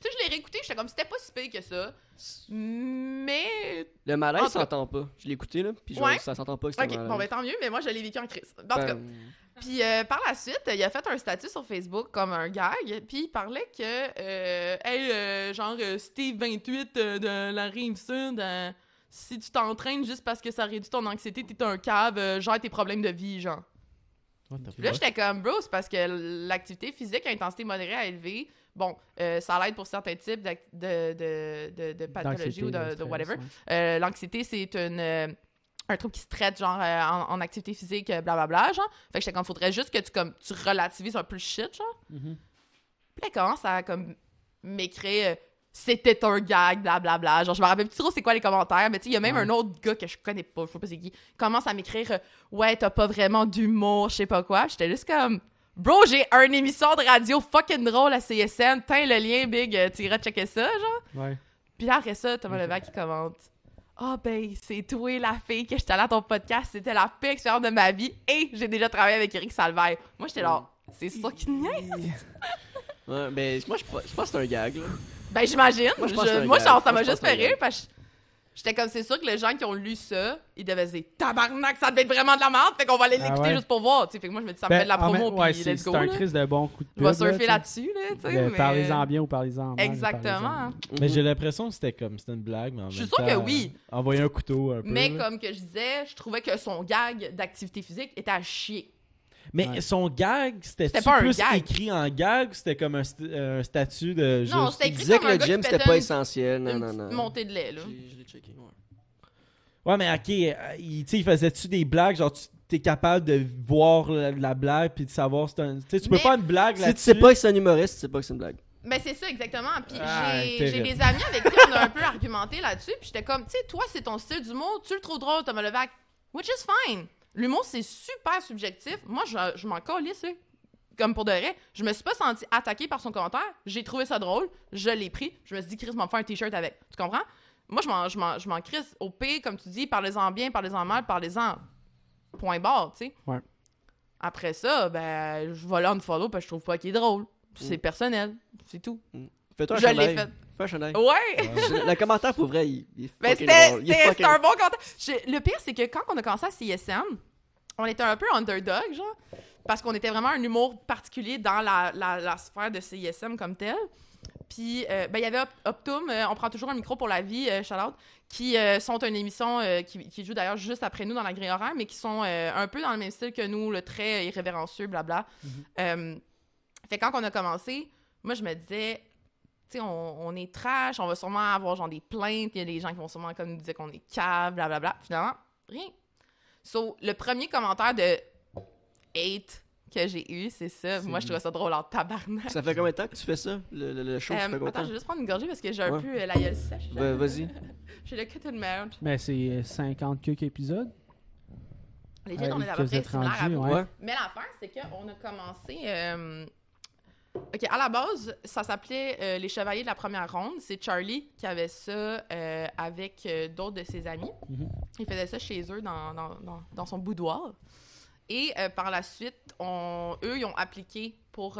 Tu sais, je l'ai réécouté, j'étais comme, c'était pas si pire que ça. Mais. Le malaise s'entend pas. Je l'ai écouté, là, puis genre, Ouais. ça s'entend pas que c'était Ok, bon, ben tant mieux, mais moi, je l'ai vécu en crise. En tout cas, Ben, Puis euh, par la suite, il a fait un statut sur Facebook comme un gag, puis il parlait que, euh, hey, euh, genre Steve 28 euh, de la rive sud, si tu t'entraînes juste parce que ça réduit ton anxiété, t'es un cave, gère tes problèmes de vie, genre. Puis là, j'étais comme, bro, c'est parce que l'activité physique à intensité modérée à élevée, bon, euh, ça l'aide pour certains types de, de, de, de pathologies ou de, whatever. Euh, L'anxiété, c'est une, un truc qui se traite, genre, euh, en, en activité physique, euh, blablabla, genre. Fait que j'étais comme, faudrait juste que tu, comme, tu relativises un peu le shit, genre. Mhm. Puis elle commence à, comme, m'écrire... euh, c'était un gag, blablabla. Genre, je me rappelle plus trop c'est quoi les commentaires, mais tu sais, il y a même Ouais. un autre gars que je connais pas, je sais pas c'est qui, qui commence à m'écrire Ouais, t'as pas vraiment d'humour, je sais pas quoi. J'étais juste comme Bro, j'ai une émission de radio fucking drôle à CSN, tiens le lien, big, tu iras checker ça, genre. Ouais. Puis là, après ça, Thomas Levac qui commente Ah, ben, c'est toi la fille que j'étais allée à ton podcast, c'était la pire expérience de ma vie, et j'ai déjà travaillé avec Eric Salvaire. Moi, j'étais là, c'est ça qui niaise? Ouais, ben, moi, je, pense que c'est un gag, là. Ben, j'imagine. Moi, je moi, genre, ça m'a juste fait rire parce que j'étais comme, c'est sûr que les gens qui ont lu ça, ils devaient se dire tabarnak, ça devait être vraiment de la merde, fait qu'on va aller Ah l'écouter ouais. juste pour voir. Tu sais, fait que moi, je me dis, ça me Ben, fait de la en promo, ouais, puis c'est let's c'est go. un là. crise de bon coup de Je vais pub, là, surfer là-dessus, là, tu sais. Ben, mais- Parlez-en bien ou parlez-en mal. Exactement. Mais j'ai l'impression que c'était comme, c'était une blague, mais en Je suis sûre temps, que oui. euh, Envoyer un couteau un peu. Mais là. comme que je disais, je trouvais que son gag d'activité physique était à chier. Mais Ouais. son gag, C'était pas plus gag. écrit en gag ou c'était comme un, st- euh, un statut de Non, c'était Il écrit disait comme que un le gars gym, c'était pas une- essentiel. Non, Une non, non. montée de lait, là. J'ai- Je l'ai checké, ouais. Ouais, mais ok, euh, il, tu sais, il faisait-tu des blagues, genre tu t'es capable de voir la, la blague puis de savoir si c'est un... Tu sais, tu peux Mais- faire une blague Si tu sais pas que c'est un humoriste, tu sais pas que c'est une blague. Mais c'est ça, exactement. Puis Ah, j'ai des amis avec qui on a un peu argumenté là-dessus. Puis j'étais comme, tu sais, toi, c'est ton style d'humour, tu le trouves drôle, Thomas Levac. Which is fine. L'humour, c'est super subjectif. Moi, je, je m'en calisse, là. Comme pour de vrai. Je me suis pas sentie attaquée par son commentaire. J'ai trouvé ça drôle. Je l'ai pris. Je me suis dit, Chris, m'en faire un t-shirt avec. Tu comprends? Moi, je m'en- je m'en je m'en crisse. Au pire, comme tu dis, parlez-en bien, parlez-en mal, parlez-en. Point barre, tu sais. Ouais. Après ça, ben, je vais l'unfollow parce que je trouve pas qu'il est drôle. C'est Mm. personnel. C'est tout. Fais-toi un Je l'ai fait. Ouais! Le commentaire, pour vrai, il, il est Ben, fucking c'était un bon. J'ai- Le pire, c'est que quand on a commencé à CSM, on était un peu underdog, genre, parce qu'on était vraiment un humour particulier dans la, la, la sphère de CISM comme tel. Puis, euh, ben, il y avait Op- Optum, euh, on prend toujours un micro pour la vie, euh, out, qui euh, sont une émission qui, qui joue d'ailleurs juste après nous dans la grille horaire, mais qui sont un peu dans le même style que nous, le très irrévérencieux, blabla. Euh, fait que quand on a commencé, moi, je me disais, sais, on, on est trash, on va sûrement avoir genre des plaintes, il y a des gens qui vont sûrement comme nous dire qu'on est cave, blablabla. Finalement, rien. So, le premier commentaire de hate que j'ai eu, c'est ça. C'est Moi, je trouvais ça drôle en tabarnak. Ça fait combien de temps que tu fais ça, le, le, le show? ça fait Euh, combien de attends, temps? je vais juste prendre une gorgée parce que j'ai un Ouais. peu euh, la gueule sèche. Vas-y. J'ai le cotton mouth. Mais c'est euh, 50 quelques épisodes. Les Ouais, on est à peu près similaires à vous. Ouais. Mais l'affaire, c'est qu'on a commencé. euh, Ok, à la base, ça s'appelait euh, Les Chevaliers de la Première Ronde. C'est Charlie qui avait ça euh, avec euh, d'autres de ses amis. Mhm. Il faisait ça chez eux dans, dans, dans- dans son boudoir. Et par la suite, on, eux, ils ont appliqué pour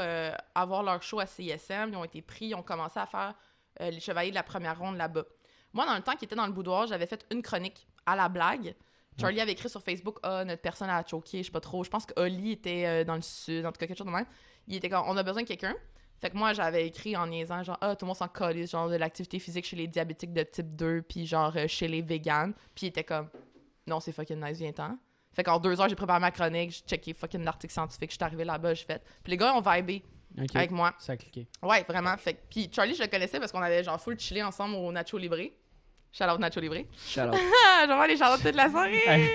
avoir leur show à CISM. Ils ont été pris, ils ont commencé à faire Les Chevaliers de la Première Ronde là-bas. Moi, dans le temps qu'ils étaient dans le boudoir, j'avais fait une chronique à la blague. Charlie avait écrit sur Facebook Ah, notre personne a choqué, je sais pas trop. Je pense que Oli était dans le sud, en tout cas, quelque chose de même. Il était comme On a besoin de quelqu'un. Fait que moi, j'avais écrit en niaisant, genre, ah, tout le monde s'en calisse, genre, de l'activité physique chez les diabétiques de type 2, puis genre, euh, chez les véganes. Puis il était comme, non, c'est fucking nice, viens-t'en. Fait qu'en deux heures, j'ai préparé ma chronique, j'ai checké fucking l'article scientifique, je suis arrivé là-bas, j'ai fait. Puis les gars ont vibé avec moi. Ça a cliqué. Ouais, vraiment. Fait que- puis Charlie, je le connaissais parce qu'on avait genre full chillé ensemble au Nacho Libre. Shout out Nacho out. Ah, je vais voir les shout toute la soirée.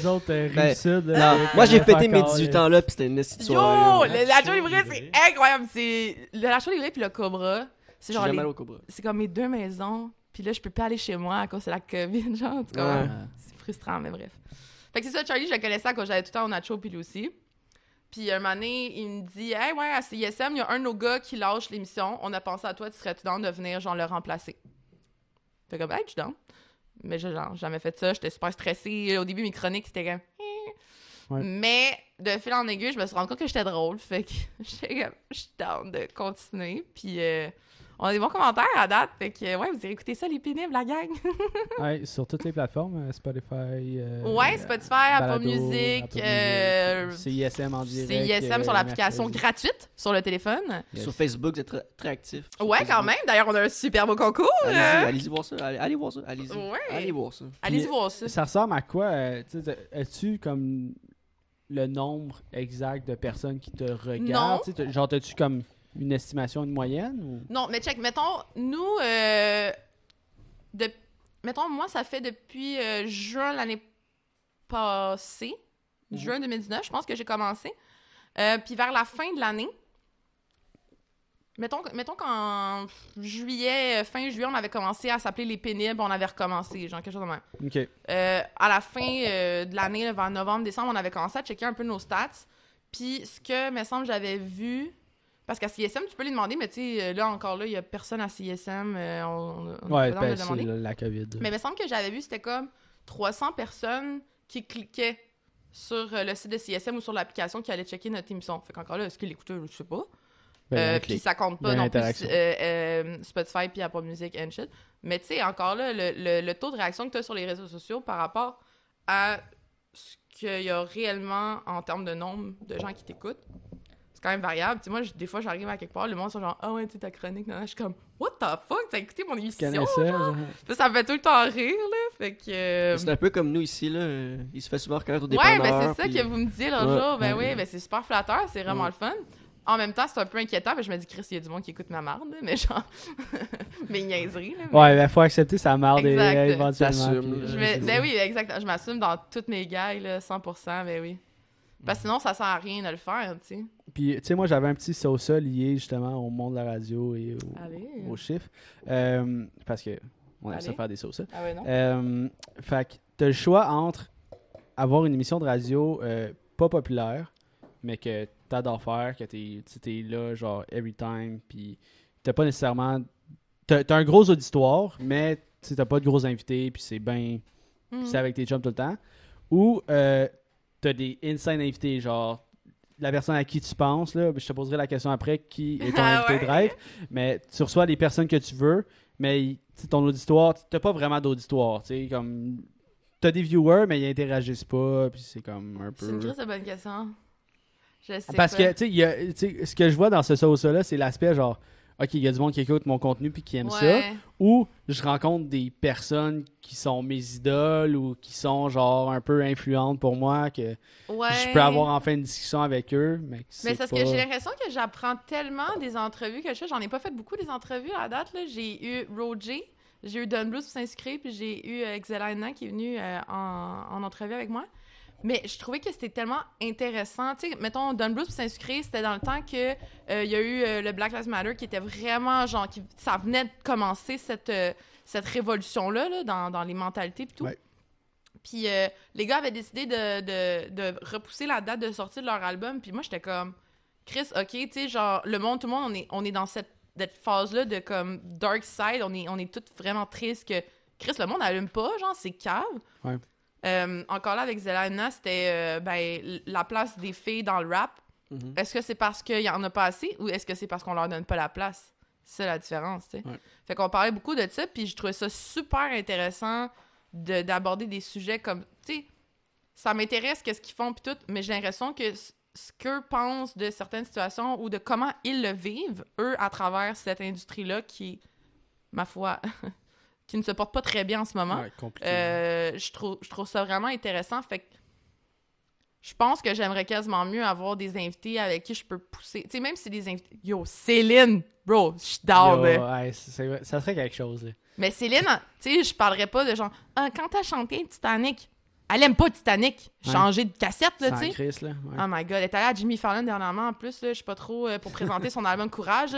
Les autres, euh, Ben, là, Non, moi j'ai fêté mes Fuck all, 18 là. ans là, puis c'était une petite Yo, soirée. là. le Nacho Libre. c'est incroyable. C'est le Nacho Libre puis le Cobra. C'est J'ai genre les- allé au Cobra. c'est comme mes deux maisons. Puis là, je peux pas aller chez moi à cause de la COVID, genre. en tout cas, Ouais. C'est frustrant, mais bref. Fait que c'est ça, Charlie, je le connaissais quand j'allais tout le temps au Nacho puis lui aussi. Puis un moment donné, il me dit Hey, ouais, à CISM, il y a un de nos gars qui lâche l'émission. On a pensé à toi, tu serais-tu dans de venir, genre, le remplacer Fait comme, hey, je down. Mais j'ai genre, jamais fait ça. J'étais super stressée. Au début, mes chroniques, c'était comme. Eh. Ouais. Mais de fil en aiguille, je me suis rendu compte que j'étais drôle. Fait que j'étais comme, je suis down de continuer. Puis euh, on a des bons commentaires à date. Fait que, ouais, vous irez écouter ça, les pénibles, la gang. Ouais, sur toutes les plateformes, euh, Spotify. euh, Ouais, Spotify, Apple Music, Apple euh, CISM en direct. CISM sur euh, l'application gratuite sur le téléphone. Yes. Sur Facebook, vous êtes très, très actifs. Sur Ouais, quand même. D'ailleurs, on a un super beau concours. Allez-y, euh. allez-y voir ça. Allez, allez voir ça. Allez-y. Ouais. Allez voir ça. Allez-y voir ça. Ça ressemble à quoi euh, As-tu comme le nombre exact de personnes qui te regardent? Genre, as-tu comme une estimation, une moyenne ou... Non, mais check, mettons, nous, euh, de, mettons, moi, ça fait depuis euh, juin l'année passée, Mhm. juin 2019, je pense que j'ai commencé. Euh, puis vers la fin de l'année, mettons, mettons qu'en juillet, fin juillet, on avait commencé à s'appeler Les Pénibles, on avait recommencé, genre quelque chose de même. Ok. Euh, à la fin de l'année, vers novembre, décembre, on avait commencé à checker un peu nos stats. Puis ce que, me semble, j'avais vu. Parce qu'à CSM, tu peux lui demander, mais tu sais, euh, là encore, là, il y a personne à CSM. euh, on, on Ouais, de ben, le c'est demander. la, COVID. Mais il me semble que j'avais vu, c'était comme 300 personnes qui cliquaient sur euh, le site de CSM ou sur l'application qui allaient checker notre émission. Fait qu'encore là, est-ce qu'ils l'écoutaient, je sais pas. Ben, Euh, puis ça compte pas Ben, non plus euh, Spotify puis Apple Music and shit. Mais tu sais, encore là, le, le- le taux de réaction que tu as sur les réseaux sociaux par rapport à ce qu'il y a réellement en termes de nombre de gens qui t'écoutent, quand même variable. Tu sais, moi, je- des fois, j'arrive à quelque part, le monde sont genre, ah ouais, tu sais, ta chronique, nan. je suis comme, what the fuck, t'as écouté mon émission? ça, genre? Puis ça me fait tout le temps rire, là. Fait que. euh, C'est un peu comme nous ici, là. Il se fait souvent reconnaître au Ouais, dépanneur. ben c'est ça puis- que vous me disiez l'autre Ouais, jour. Ben ouais. oui, ben c'est super flatteur, c'est vraiment Ouais. le fun. En même temps, c'est un peu inquiétant, parce que je me dis, Chris, il y a du monde qui écoute ma marde, mais genre. mes niaiseries, là. mais- Ouais, ben, faut accepter sa marde et- éventuellement. Puis. Je euh, me- ben oui, exact. Je m'assume dans toutes mes gailles, là, 100%, ben oui. Parce que sinon, ça sert à rien de le faire, tu sais. Puis, tu sais, moi, j'avais un petit sauce lié justement au monde de la radio et au- aux chiffres. Euh, parce que on aime ça faire des sauces. Ah ouais, non? Euh, fait que t'as le choix entre avoir une émission de radio euh, pas populaire, mais que t'adores faire, que t'es t'es là, genre, every time, puis t'as pas nécessairement. T'as t'as un gros auditoire, mais t'as pas de gros invités, puis c'est bien. Mhm. c'est avec tes chums tout le temps. Ou t'as des insane invités, genre la personne à qui tu penses, là, je te poserai la question après, qui est ton Ah invité ouais? de rêve, mais tu reçois les personnes que tu veux, mais ton auditoire, t'as pas vraiment d'auditoire, tu sais, comme t'as des viewers, mais ils interagissent pas, puis c'est comme un C'est une peu... grosse bonne question. Je sais Parce pas. que, tu sais, ce que je vois dans ce sauce-là, c'est l'aspect genre, ok, il y a du monde qui écoute mon contenu puis qui aime ça, ou je rencontre des personnes qui sont mes idoles ou qui sont genre un peu influentes pour moi que Ouais. je peux avoir enfin une discussion avec eux, mais Mais c'est parce pas... que j'ai l'impression que j'apprends tellement des entrevues que je fais. J'en ai pas fait beaucoup des entrevues à la date. J'ai eu Roger, j'ai eu Don Blues pour s'inscrire, puis j'ai eu euh, Xelana qui est venu euh, en, en entrevue avec moi. Mais je trouvais que c'était tellement intéressant. Tu sais, mettons, Don Blues s'inscrire, c'était dans le temps que euh, y a eu euh, le Black Lives Matter qui était vraiment genre. Qui, ça venait de commencer cette, euh, cette révolution-là là, dans, dans les mentalités et tout. Ouais. Puis euh, les gars avaient décidé de, de, de repousser la date de sortie de leur album. Puis moi, j'étais comme, Chris, ok, tu sais, genre, le monde, tout le monde, on est, on est dans cette, cette phase-là de comme dark side. On est, on est tous vraiment tristes que Chris, le monde n'allume pas, genre, c'est cave. Ouais. Euh, encore là, avec Zelana, c'était euh, ben, la place des filles dans le rap. Mhm. Est-ce que c'est parce qu'il y en a pas assez ou est-ce que c'est parce qu'on leur donne pas la place? C'est la différence, tu sais. Ouais. Fait qu'on parlait beaucoup de ça, puis je trouvais ça super intéressant de- d'aborder des sujets comme, tu sais, ça m'intéresse qu'est-ce qu'ils font puis tout, mais j'ai l'impression que ce qu'eux pensent de certaines situations ou de comment ils le vivent, eux, à travers cette industrie-là qui, ma foi, qui ne se porte pas très bien en ce moment, Ouais, compliqué. euh, je, trouve, je trouve ça vraiment intéressant. Fait que je pense que j'aimerais quasiment mieux avoir des invités avec qui je peux pousser. Tu sais, même si des invités. Yo, Céline! Bro, je là. ouais, ça serait quelque chose. là. Mais Céline, tu sais, je parlerais pas de genre, ah, quand t'as chanté Titanic, elle aime pas Titanic. Ouais. Changer de cassette, là, tu sais. Ouais. Oh my god, elle est allée à Jimmy Fallon dernièrement en plus, là, je sais pas trop, euh, pour présenter son album Courage.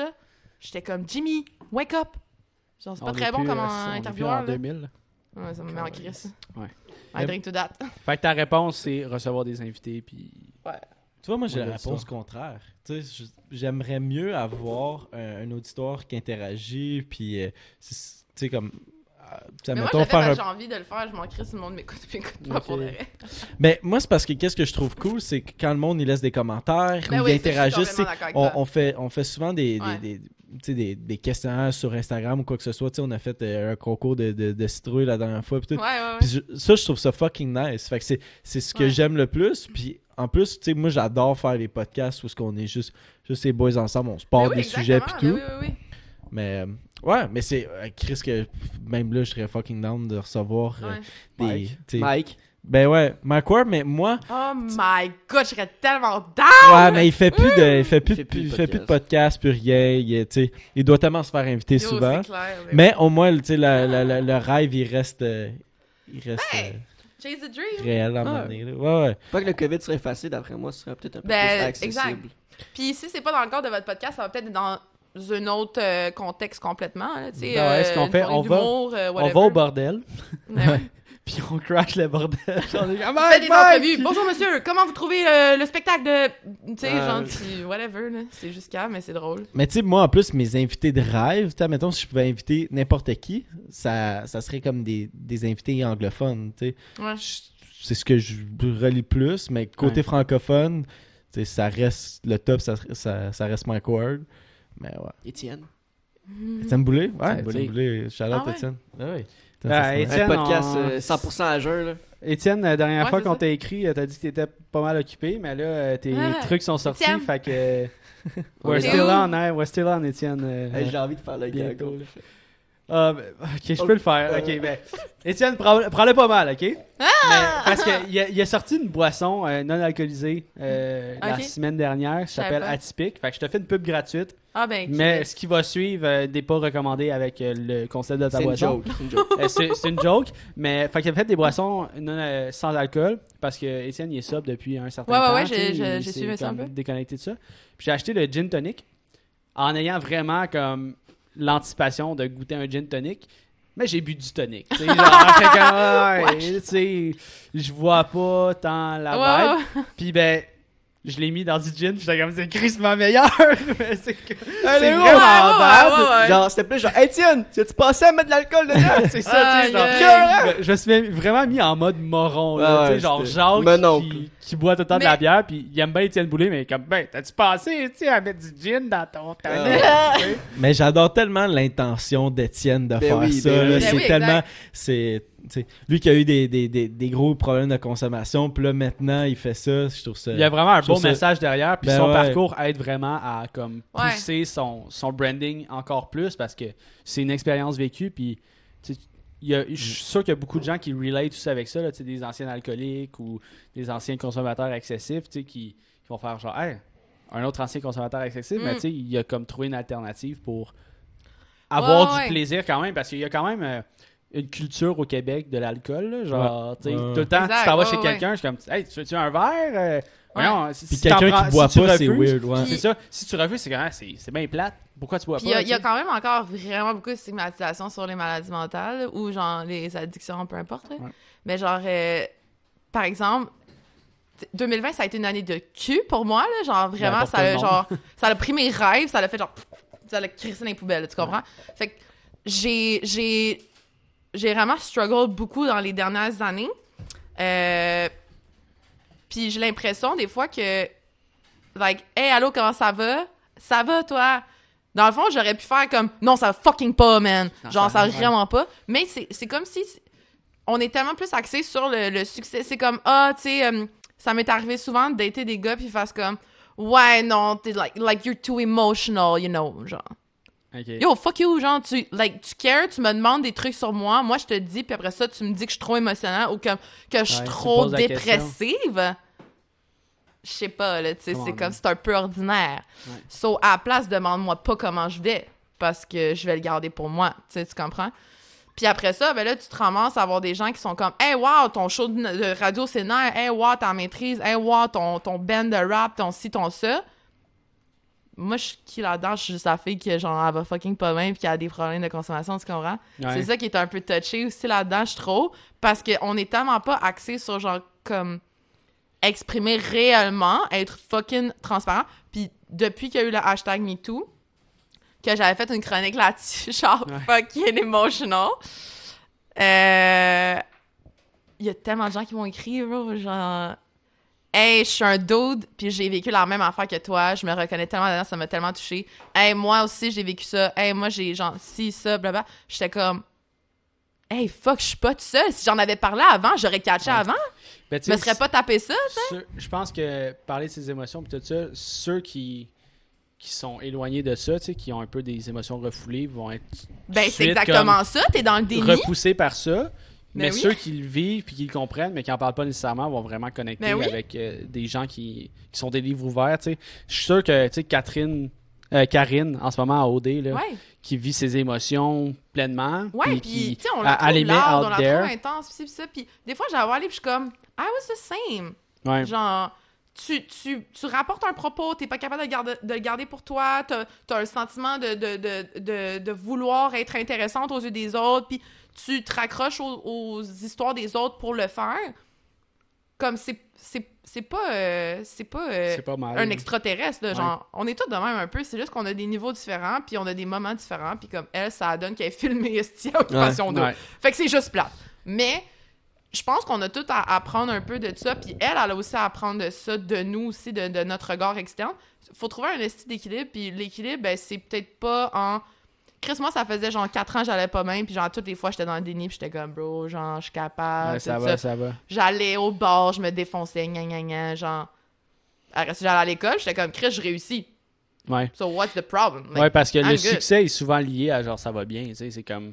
J'étais comme, Jimmy, wake up! Genre, c'est pas très bon plus, comme euh, un intervieweur. en là. 2000. là. Ouais, ça me met en crise. Ouais. I drink to that. Fait que ta réponse, c'est recevoir des invités, puis... Tu vois, moi, j'ai Ouais, la réponse ça. contraire. Tu sais, j'aimerais mieux avoir un, un auditoire qui interagit, puis, euh, tu sais, comme. euh, Mais moi, faire un j'ai envie de le faire. Je m'en crie si le monde m'écoute m'écoute pas pour de vrai. Mais moi, c'est parce que qu'est-ce que je trouve cool, c'est que quand le monde il laisse des commentaires Ben ou oui, d'accord avec on, on fait, on fait souvent des, Ouais. Des, des questionnaires sur Instagram ou quoi que ce soit. Tu sais, on a fait euh, un concours de, de, de citrouilles la dernière fois. Puis tout. Ouais, ouais, ouais. Puis je- ça, je trouve ça fucking nice. Fait que c'est, c'est ce que Ouais. j'aime le plus. Puis en plus, tu sais, moi, j'adore faire les podcasts où ce qu'on est juste, juste les boys ensemble, on se parle oui, des sujets puis tout. Oui, oui, oui. Mais euh, ouais, mais c'est euh, Chris que même là, je serais fucking down de recevoir euh, Ouais. des. Mike. Ben ouais, Mike Ward, mais moi. Oh my god, je serais tellement down! Ouais, mais il fait plus de, il fait plus, Il fait de- plus de il fait plus de podcast. podcasts, plus rien. Il, tu sais, il doit tellement se faire inviter Yo, souvent. clair, Mais au moins, tu sais, la- la- la- le rêve, il reste, euh, il reste Hey, euh, Chase the dream. réel à donné, là. Ouais, ouais. Faut que le COVID serait effacé, d'après moi, ce serait peut-être un peu Ben, plus accessible. exact. Puis si c'est pas dans le cadre de votre podcast, ça va peut-être être dans un autre euh, contexte complètement. Là, tu sais, Ben ouais, ce euh, qu'on fait, on va- euh, On va au bordel, ouais. puis on crash le bordel. Fait des Mike, entrevues. Bonjour monsieur, comment vous trouvez euh, le spectacle de. Tu sais, Euh, genre, tu- whatever, là. C'est juste calme, mais c'est drôle. Mais tu sais, moi, en plus, mes invités de rêve, tu sais, mettons, si je pouvais inviter n'importe qui, ça, ça serait comme des, des invités anglophones, tu sais. Ouais. C'est ce que je relis plus, mais côté Ouais. francophone, tu sais, ça reste, le top, ça, ça, ça reste Mike Ward. Mais ouais. Étienne. Étienne Boulay? Ouais, Étienne Étienne Boulay. Boulay. Shout out, Ah ouais? Étienne. Ah oui. Étienne, nice. Un podcast on- euh, 100% à jeun, là. Étienne, la dernière Ouais, fois qu'on t'a écrit, euh, t'as dit que t'étais pas mal occupé, mais là, euh, tes Ah, trucs sont sortis, Étienne. fait que... On We're est still on, hein, we're still on, Étienne. euh, Hey, J'ai envie de faire le gag. bientôt, là. Ah, ben, ok, je peux le faire. Ok, ben, Étienne, prends- prends-le pas mal, ok? Ah! Mais, parce qu'il a, il a sorti une boisson euh, non alcoolisée euh, la semaine dernière, ça savais s'appelle. Atypique. Fait que je te fais une pub gratuite, Ah, ben, mais ce qui va suivre euh, n'est pas recommandé avec euh, le concept de ta C'est une boisson. joke. c'est une joke. Euh, c'est c'est une joke, mais fait qu'il a fait des boissons non, euh, sans alcool parce que Étienne il est sobre depuis un certain Ouais, ouais, temps. ouais, tu sais, j'ai- il j'ai- s'est suivi ça un comme peu. Déconnecté de ça. Puis j'ai acheté le gin tonic en ayant vraiment comme l'anticipation de goûter un gin tonic. Mais j'ai bu du tonic. tu sais, genre, fait que, ouais, tu sais, je vois pas tant la Ouais, vibe. ouais. Puis ben, je l'ai mis dans du gin, puis j'étais comme c'est crissement meilleur. mais c'est que Allez, c'est vraiment Ouais, bad. ouais, ouais, ouais. Genre, c'était plus genre, hey, Étienne, tu as-tu passé à mettre de l'alcool dedans? C'est ça, tu sais, genre, je, je me suis vraiment mis en mode moron, là, tu sais, ouais, genre c'était- Jacques Mon oncle. qui, qui boit tout le temps de la Mais- bière, puis il aime bien Étienne Boulay, mais comme, ben, t'as-tu tu sais, à mettre du gin dans ton? Ah. Mais j'adore tellement l'intention d'Étienne de Ben faire oui, ça. ben là. C'est Ben oui, tellement. C'est. Lui qui a eu des, des, des, des gros problèmes de consommation, puis là maintenant il fait ça, je trouve ça. Il y a vraiment un beau ça- message derrière, puis Ben son ouais. parcours aide vraiment à comme Ouais. pousser son, son branding encore plus parce que c'est une expérience vécue, puis tu sais, il y a- je suis sûr qu'il y a beaucoup de gens qui relate aussi avec ça, là, des anciens alcooliques ou des anciens consommateurs excessifs, tu sais, qui, qui vont faire genre, hey, un autre ancien consommateur excessif, mais Mm. tu sais, il a comme trouvé une alternative pour avoir Ouais, du ouais. plaisir quand même, parce qu'il y a quand même euh, une culture au Québec de l'alcool, là, genre, tu sais, Ouais. tout le temps, Exact, tu t'en vas ouais, chez ouais. quelqu'un, je suis comme, hey, tu veux-tu un verre? Euh, voyons, si- Puis si t'en quelqu'un prends- qui si boit tu pas, c'est refuses, weird, ouais. C'est ça, si tu refuses, c'est quand même, c'est c'est bien plate. Pourquoi tu bois Puis il y, pas? a- il y a tu sais? quand même encore vraiment beaucoup de stigmatisation sur les maladies mentales ou genre les addictions, peu importe. là. Ouais. Mais genre, euh, par exemple, t- 2020, ça a été une année de cul pour moi. Là, genre, vraiment, pour ça tout le a, monde. genre, ça a pris mes rêves, ça l'a fait genre. Ça l'a crissé dans les poubelles, là, tu comprends? Fait que j'ai. j'ai j'ai vraiment struggle beaucoup dans les dernières années. Euh, puis j'ai l'impression des fois que, like, hey, allô, comment ça va? Ça va, toi? Dans le fond, j'aurais pu faire comme, non, ça va fucking pas, man. Non, Genre, ça- va vraiment pas. Mais c'est comme si on est tellement plus axé sur le, le succès. C'est comme, ah, tu sais, euh, ça m'est arrivé souvent de dater des gars puis ils fassent comme, ouais, non, t'es like, like, you're too emotional, you know, genre. Yo, fuck you, genre, tu, like, tu cares, tu me demandes des trucs sur moi, moi je te dis, puis après ça, tu me dis que je suis trop émotionnelle ou que, que je suis Ouais, trop dépressive. Je sais pas, là, tu sais, c'est comme, c'est un peu ordinaire. Ouais. So, à la place, demande-moi pas comment je vais, parce que je vais le garder pour moi, tu sais, tu comprends? Puis après ça, ben là, tu te ramasses à avoir des gens qui sont comme Hey, wow, ton show de, radio, c'est. Hey, wow, t'en maîtrises. Hey, wow, ton, ton band de rap, ton ci, ton ça. Moi, je suis qui là-dedans? Je suis juste la fille qui, genre, elle va fucking pas bien puis qui a des problèmes de consommation, tu comprends? Ouais. C'est ça qui est un peu touché aussi là-dedans, je trouve. Parce qu'on est tellement pas axé sur, genre, comme exprimer réellement, être fucking transparent. Puis depuis qu'il y a eu le hashtag MeToo, que j'avais fait une chronique là-dessus, genre Ouais. fucking emotional. Euh, Il y a tellement de gens qui m'ont écrit, bro, genre. Hey, je suis un dude, puis j'ai vécu la même affaire que toi. Je me reconnais tellement dedans, ça m'a tellement touché. Hey, moi aussi, j'ai vécu ça. Hey, moi, j'ai genre ci, ça, blablabla. J'étais comme. Hey, fuck, je suis pas toute seule. Si j'en avais parlé avant, j'aurais catché Ouais. avant. Ben, tu Je me serais pas tapé ça. je pense que parler de ses émotions pis tout ça, ceux qui qui sont éloignés de ça, tu sais, qui ont un peu des émotions refoulées, vont être Ben, c'est exactement ça. T'es dans le déni. repoussés par ça. Mais Ben oui. ceux qui le vivent puis qui le comprennent, mais qui en parlent pas nécessairement, vont vraiment connecter Ben oui. avec euh, des gens qui, qui sont des livres ouverts. Je suis sûr que Catherine, euh, Karine, en ce moment à OD, là, Ouais. qui vit ses émotions pleinement. Ouais, puis on la trouve out on la trouve intense, pis ça. Puis des fois, j'avais aller, puis je suis comme, I was the same. ouais. Genre, tu, tu, tu rapportes un propos, t'es pas capable de, le garder, de le garder pour toi, t'as as un sentiment de, de, de vouloir être intéressante aux yeux des autres, puis tu te raccroches aux, aux histoires des autres pour le faire. Comme c'est c'est pas euh, c'est pas euh, pas mal. un extraterrestre là, Ouais. genre on est tous de même un peu c'est juste qu'on a des niveaux différents puis on a des moments différents puis comme elle ça donne qu'elle est filmée esti à occupation double. Ouais. fait que c'est juste plate mais je pense qu'on a tout à apprendre un peu de ça puis elle elle a aussi à apprendre de ça de nous aussi de, de notre regard externe faut trouver un esti d'équilibre puis l'équilibre ben, c'est peut-être pas en Chris, moi, ça faisait genre 4 ans j'allais pas bien, puis genre, toutes les fois, j'étais dans le déni, puis j'étais comme, bro, genre, je suis capable. Ouais, ça va, ça va. J'allais au bar, je me défonçais, gna gna gna, genre. Après ça, j'allais à l'école, j'étais comme, Chris, je réussis. Ouais. So what's the problem? Like, ouais, parce que I'm le good. succès est souvent lié à genre ça va bien, tu sais, c'est comme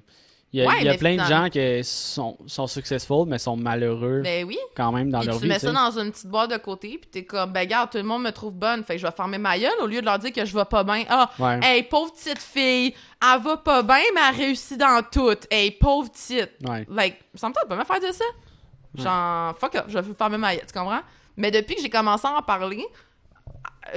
il y a, Ouais, il y a mais plein de gens qui sont, sont successful mais sont malheureux Ben oui. quand même dans Puis leur tu vie. mets tu ça sais. dans une petite boîte de côté, puis t'es comme, ben regarde, tout le monde me trouve bonne, fait que je vais fermer ma gueule au lieu de leur dire que je vais pas bien. Ah, Ouais. hey, pauvre petite fille, elle va pas bien, mais elle réussit dans tout. Hey, pauvre petite. Ouais. Like, ça me tente pas me faire de ça. Genre, fuck up, je vais fermer ma gueule, tu comprends? Mais depuis que j'ai commencé à en parler,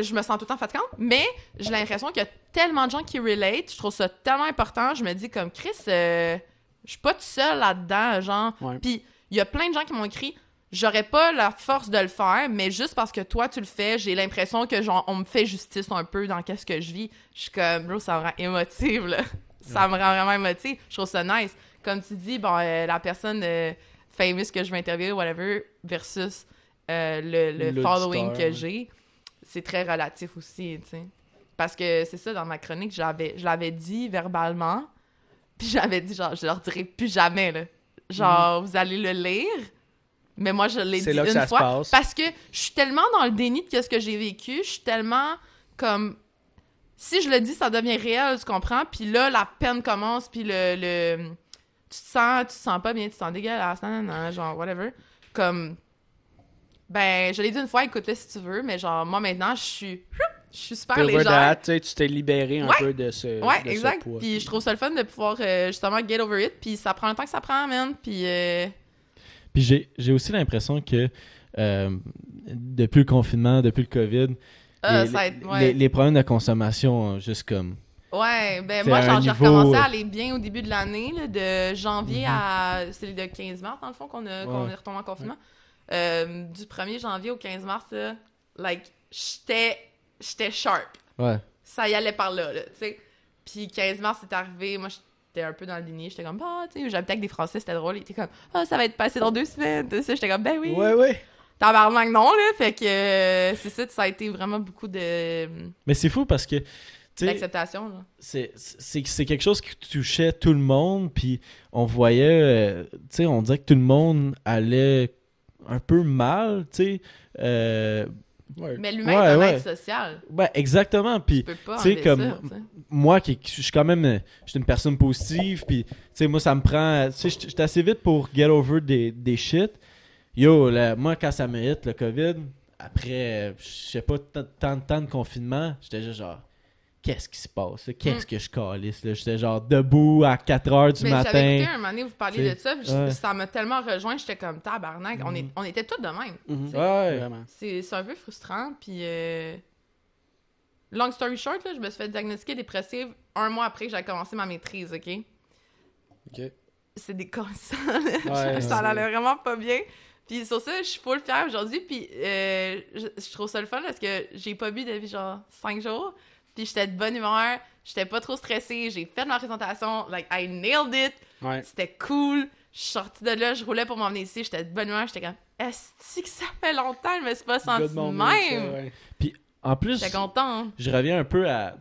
je me sens tout le temps fatigante, mais j'ai l'impression qu'il y a tellement de gens qui relate, je trouve ça tellement important, je me dis comme, Chris, euh, je suis pas toute seule là-dedans, genre. Ouais. Puis il y a plein de gens qui m'ont écrit, j'aurais pas la force de le faire, mais juste parce que toi tu le fais, j'ai l'impression que genre on me fait justice un peu dans qu'est-ce que je vis. Je suis comme, bro, ça me rend émotive, là. Ça me rend vraiment émotive. Je trouve ça nice. Comme tu dis, bon, euh, la personne euh, famous que je vais interviewer, whatever, versus euh, le, le following que j'ai, c'est très relatif aussi, tu sais. Parce que c'est ça, dans ma chronique, j'avais, je l'avais dit verbalement, puis j'avais dit, genre, je leur dirai plus jamais, là. genre, vous allez le lire. Mais moi, je l'ai dit là que une ça se fois. passe. Parce que je suis tellement dans le déni de ce que j'ai vécu. Je suis tellement comme. Si je le dis, ça devient réel, tu comprends? Puis là, la peine commence, puis le, le. Tu te sens, tu te sens pas bien, tu te sens dégueulasse, nan, nan, genre, whatever. Comme. Ben, je l'ai dit une fois, écoute-le si tu veux, mais genre, moi maintenant, je suis. Je suis super légère. that, tu sais, tu t'es libéré un Ouais. peu de ce. Ouais, de ce exact. poids. Puis je trouve ça le fun de pouvoir euh, justement get over it. Puis ça prend le temps que ça prend, man. Puis euh, Puis j'ai j'ai aussi l'impression que euh, depuis le confinement, depuis le COVID, ah, les, ça a été- les- ouais. les- les problèmes de consommation juste comme. Ouais, ben moi, j'ai niveau, recommencé à aller bien au début de l'année, là, de janvier Mhm. à. C'est de 15 mars, dans le fond, qu'on a- est retombé en confinement. Euh, du 1er janvier au 15 mars, là, like, j'étais j'étais sharp. Ouais. Ça y allait par là, là, tu sais. Puis 15 mars, c'est arrivé, moi, j'étais un peu dans le déni. J'étais comme, ah, tu sais, j'habitais avec des Français, c'était drôle. Ils étaient comme, ah, ça va être passé dans deux semaines. tout ça. J'étais comme, ben oui. Ouais, ouais. Tabarnak, non, là. Fait que euh, c'est ça, ça a été vraiment beaucoup de Mais c'est fou parce que. d'acceptation, là. c'est quelque chose qui touchait tout le monde puis on voyait euh, tu sais on dirait que tout le monde allait un peu mal tu sais euh, Ouais. Mais l'humain Ouais, est un ouais. être social. ouais exactement puis Tu sais, comme- ça, moi qui je suis quand même euh, je suis une personne positive puis tu sais moi ça me prend tu sais j'étais j'étais assez vite pour get over des des shit yo là, moi quand ça me hit le covid après euh, je sais pas tant tant de temps de confinement j'étais juste genre qu'est-ce qui se passe qu'est-ce que je calisse là? J'étais genre debout à 4 heures du Mm. Mais j'avais matin écouté un moment donné, vous parliez de ça, puis ouais. ça m'a tellement rejoint, j'étais comme tabarnak. On, est, Mhm. on était tous de même. T'sais. ouais Vraiment. C'est c'est un peu frustrant, puis... euh, Long story short, là, je me suis fait diagnostiquer dépressive un mois après que j'ai commencé ma maîtrise, OK? Ok. C'est des consents, Ouais, allait vraiment pas bien. Puis sur ça, je suis full fière aujourd'hui, puis euh, je, je trouve ça le fun parce que j'ai pas bu depuis genre 5 jours, puis j'étais de bonne humeur, j'étais pas trop stressée, j'ai fait ma présentation, like, I nailed it, Ouais. c'était cool, je suis sortie de là, je roulais pour m'en venir ici, j'étais de bonne humeur, j'étais comme, est-ce que ça fait longtemps, je me suis pas sentie de même? ouais. en plus J'étais contente. je reviens un peu à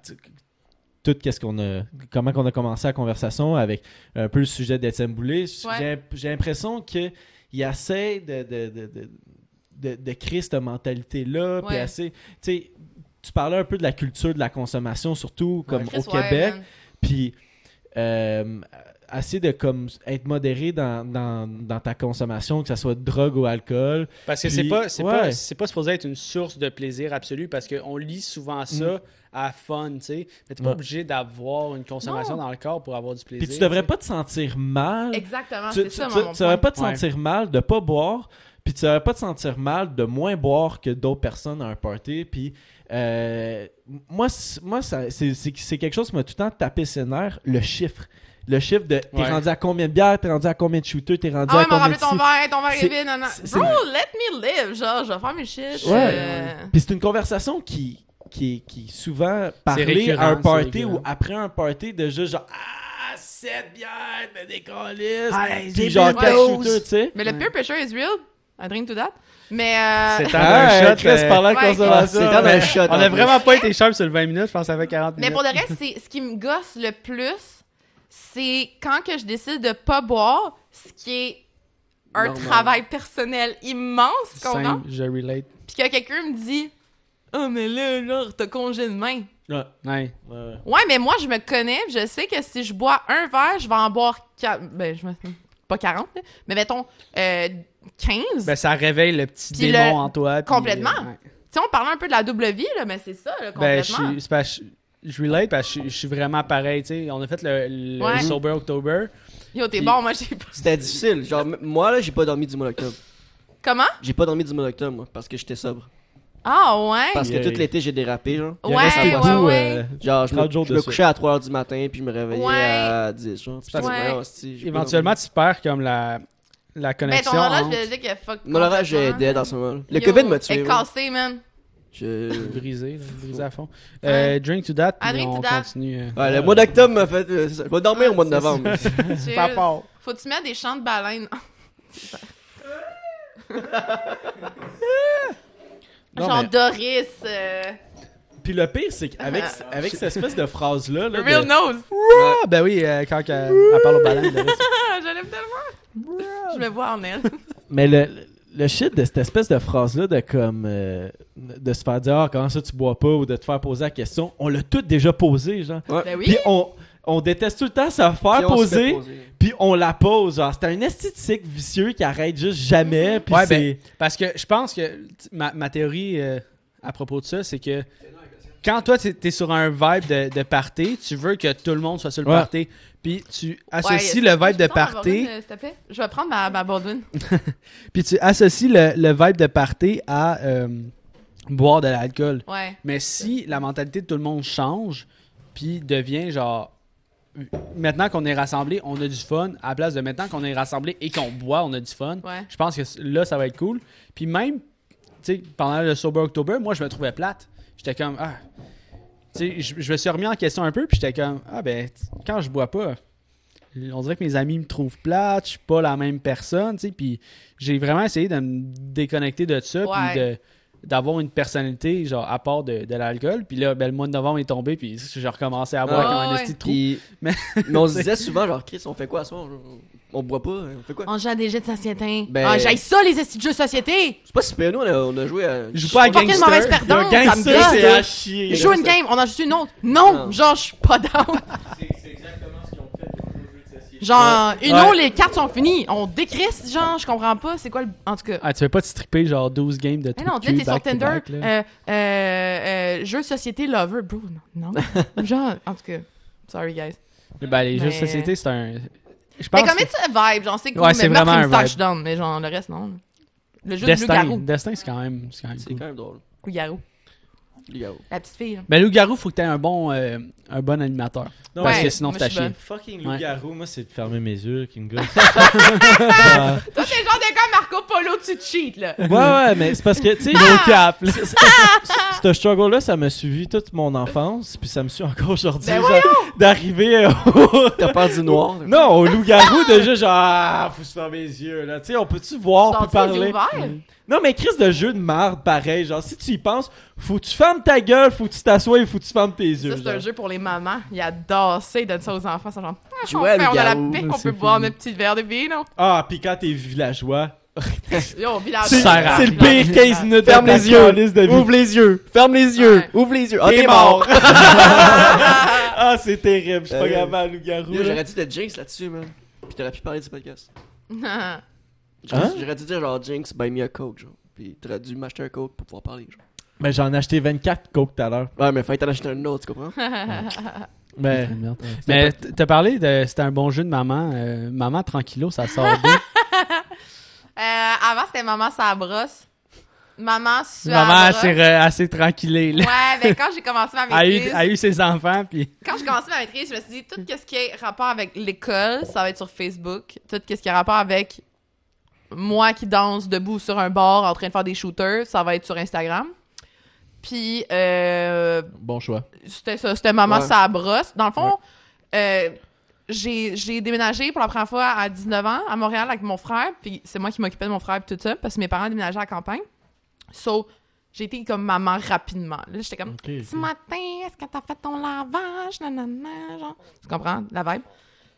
tout qu'est-ce qu'on a comment qu'on a commencé la conversation avec un peu le sujet d'Étienne Boulay J'ai- Ouais. j'ai l'impression que il essaie de de, de, de, de- de créer cette mentalité là puis assez tu sais tu parlais un peu de la culture de la consommation surtout comme au Québec puis euh, essayer de comme être modéré dans, dans, dans ta consommation que ce soit de drogue ou alcool Parce que c'est pas, c'est ouais. pas, c'est pas supposé être une source de plaisir absolu parce qu'on lit souvent ça à fun, tu sais. Mais t'es pas Mm. Ouais. obligé d'avoir une consommation Non. dans le corps pour avoir du plaisir. puis tu devrais pas te sentir mal Exactement, tu, c'est tu, ça, tu- mon, tu devrais pas te Ouais. sentir mal de pas boire, puis tu devrais pas te sentir mal de moins boire que d'autres personnes à un party. Puis euh, moi, c- moi ça- c'est quelque chose qui m'a tout le temps tapé ses nerfs, le chiffre. Le chiffre de t'es Ouais. rendu à combien de bières, t'es rendu à combien de shooters, t'es rendu Ah ouais, à m'a combien rappelé de ton ci. verre, ton verre est vide, non, Bro, let me live, genre, je vais faire mes shit. Ouais. euh, Puis c'est une conversation qui, qui, qui est souvent parlée à un party ou après un party de juste genre Ah, 7 bières, de décalisse. Hey, Puis j'ai genre bu 4 dose. shooters, tu sais. Mais le peer pressure is real. I drink to that. Mais euh, Ah, d'un shot. Chris euh, de consommation. Ouais. shot. On a plus. vraiment pas été sharp sur le 20 minutes, je pense que ça fait 40 Mais minutes. pour le reste, c'est ce qui me gosse le plus, c'est quand que je décide de pas boire, ce qui est un Normal. travail personnel immense, comprends? Simple, je relate. Puis que quelqu'un me dit Oh, mais là, là, t'as congé de main. Ouais. Ouais. Ouais. Ouais, mais moi, je me connais, je sais que si je bois un verre, je vais en boire. Ben, je me. Pas 40, là, mais mettons euh, 15. Ben, ça réveille le petit Puis démon le- en toi. puis, complètement. euh, ouais. Tu sais, on parlait un peu de la double vie, là, mais c'est ça, là, Ben, je complètement. suis- je je relate parce que je, je suis vraiment pareil, tu sais. On a fait le, le Ouais. Sober October. Yo, t'es bon, moi, j'ai pas. C'était difficile. Genre, moi, là, j'ai pas dormi du mois d'octobre. Comment? J'ai pas dormi du mois d'octobre, moi, parce que j'étais sobre. Ah, ouais? Parce que Yeah. tout l'été, j'ai dérapé, genre. Ouais, ouais, ouais. euh, Genre, je me, 30 jours je me couchais à 3h du matin, puis je me réveillais Ouais. à 10, genre. Puis Ouais. Éventuellement, tu perds comme la, la Ben, connexion. ton horloge, entre- je veux dire que fuck. Mon orage est dead en ce moment. Le Yo, COVID m'a tué. est cassé, man. Je... brisé, là, brisé à fond. Euh, drink to that, Ah, puis drink on to that. continue. euh. Ouais, le mois d'octobre m'a fait. euh. Je vais dormir au mois de novembre. C'est pas fort. Faut-tu mettre des chants de baleine? Genre mais- Doris. Puis le pire, c'est qu'avec avec cette espèce de phrase-là, là, Real de- nose. Ah, ben oui, euh, quand elle, elle parle au ballon. je l'aime tellement. Je me vois en elle. Mais le, le shit de cette espèce de phrase-là, de comme. euh, de se faire dire, ah, comment ça tu bois pas, ou de te faire poser la question, on l'a tout déjà posé, genre. Ben oui. Puis on, on déteste tout le temps se faire Puis se poser, poser. puis on la pose. Genre, c'est un esthétique vicieux qui arrête juste jamais, puis Ouais, ben, Parce que je pense que ma, ma théorie euh, à propos de ça, c'est que quand toi, tu es sur un vibe de, de party, tu veux que tout le monde soit sur le Ouais. party. Puis tu associes le vibe de party. Euh, S'il te plaît? Je vais prendre ma, ma Baldwin. Puis tu associes le, le vibe de party à euh, boire de l'alcool. Ouais. Mais si la mentalité de tout le monde change, puis devient genre. Maintenant qu'on est rassemblés, on a du fun. À la place de maintenant qu'on est rassemblés et qu'on boit, on a du fun. Ouais. Je pense que là, ça va être cool. Puis même, tu sais, pendant le Sober October, moi, je me trouvais plate. J'étais comme, ah. Tu sais, je je me suis remis en question un peu, puis j'étais comme, ah ben, quand je bois pas, on dirait que mes amis me trouvent plate, je suis pas la même personne, tu sais. Puis j'ai vraiment essayé de me déconnecter de ça, puis de d'avoir une personnalité genre à part de, de l'alcool puis là ben, le mois de novembre est tombé puis j'ai recommencé à boire Ah, comme un ouais. esti de trou Puis- Mais- mais on se disait souvent, genre, Chris, on fait quoi à soir? On boit pas, on fait quoi? On joue à des jeux de société. Ben- Ah, j'aille ça, les estis de jeux de société. C'est pas si pire, nous, on a, on a joué à. Je joue pas à Pas Gangster. mauvaise a un perdante, ça me gangster, c'est à chier. Je joue une game, on en joue une autre. Non, Non. genre, je suis pas down. C'est exactement ce qu'ils ont fait pour le jeu de société. Genre, une Ouais. autre, les cartes sont finies. On décrisse, genre, je comprends pas. C'est quoi le. En tout cas. ah tu veux pas te stripper genre 12 games de Mais trou non, tu t'es sur Tinder. euh, euh, euh, jeu de société lover, bro. Non. non. genre, en tout cas. Sorry, guys. Mais ben, les jeux de société c'est un je pense Mais comme que- vibe, genre, c'est cool. Ouais, mais c'est meurtre, vraiment me un sache vibe. down, mais genre, le reste, non. Le jeu de Destin loup-garou. Destin c'est quand même c'est quand cool. quand même drôle. Loup-garou. Gars. La petite fille, là. Ben loup-garou faut que t'aies un bon euh, un bon animateur Non, parce Ouais, que sinon je suis chier. Fucking Ouais. loup-garou, moi, c'est de fermer mes yeux qui me gosse. Toi, t'es genre de gars Marco Polo, tu cheats, là. ouais, ouais, mais c'est parce que, tu sais, No cap là. ce struggle-là, ça m'a suivi toute mon enfance, puis ça me suit encore aujourd'hui. Ben genre, D'arriver au... T'as peur du noir? Non, au loup-garou, déjà, genre, ah, faut se fermer les yeux, là. Tu sais, on peut-tu voir puis parler? Non, mais crise de jeu de marde, pareil. Genre, si tu y penses, faut que tu fermes ta gueule, faut que tu t'assoies faut que tu fermes tes yeux. Ça, c'est un jeu pour les mamans. Ils adorent ça, ils donnent ça aux enfants. Sont genre, ah, on, fait, on a la paix, on c'est peut boire notre petit verre de vino. Ah, puis quand t'es villageois, Yo, village. c'est le pire 15 minutes Ferme les yeux. calice de vie. Ouvre les yeux. Ferme les yeux. Ouais. Ouvre les yeux. Ah, T'es mort. ah, c'est terrible. Je suis pas Euh, capable à loup-garou. J'aurais dû te jinx là-dessus, man. Puis t'aurais pu parler du podcast. Hein? J'aurais dû dire genre jinx, buy me a coke, genre. Puis t'aurais dû m'acheter un coke pour pouvoir parler, genre. Mais j'en ai acheté 24 coke tout à l'heure. Ouais, mais fallait t'en acheter un autre, tu comprends? Mais. Mais t'as parlé de c'était un bon jeu de maman euh, maman tranquillo ça sort d'où Euh, avant, c'était maman sa brosse. Maman sur maman c'est re- assez tranquillée là. Ouais, mais quand j'ai commencé ma a eu maîtrise, a eu ses enfants puis quand j'ai commencé ma maîtrise, je me suis dit, tout ce qui est rapport avec l'école, ça va être sur Facebook. Tout ce qui est rapport avec moi qui danse debout sur un bar en train de faire des shooters, ça va être sur Instagram. Puis, euh, Bon choix. c'était ça, c'était maman Ouais. sa brosse. Dans le fond, euh, j'ai j'ai déménagé pour la première fois à 19 ans à Montréal avec mon frère, puis c'est moi qui m'occupais de mon frère et tout ça, parce que mes parents déménageaient à la campagne. So, j'ai été comme maman rapidement. Là, j'étais comme, Ok, ok. ce matin, est-ce que t'as fait ton lavage? Nanana, genre. Tu comprends la vibe?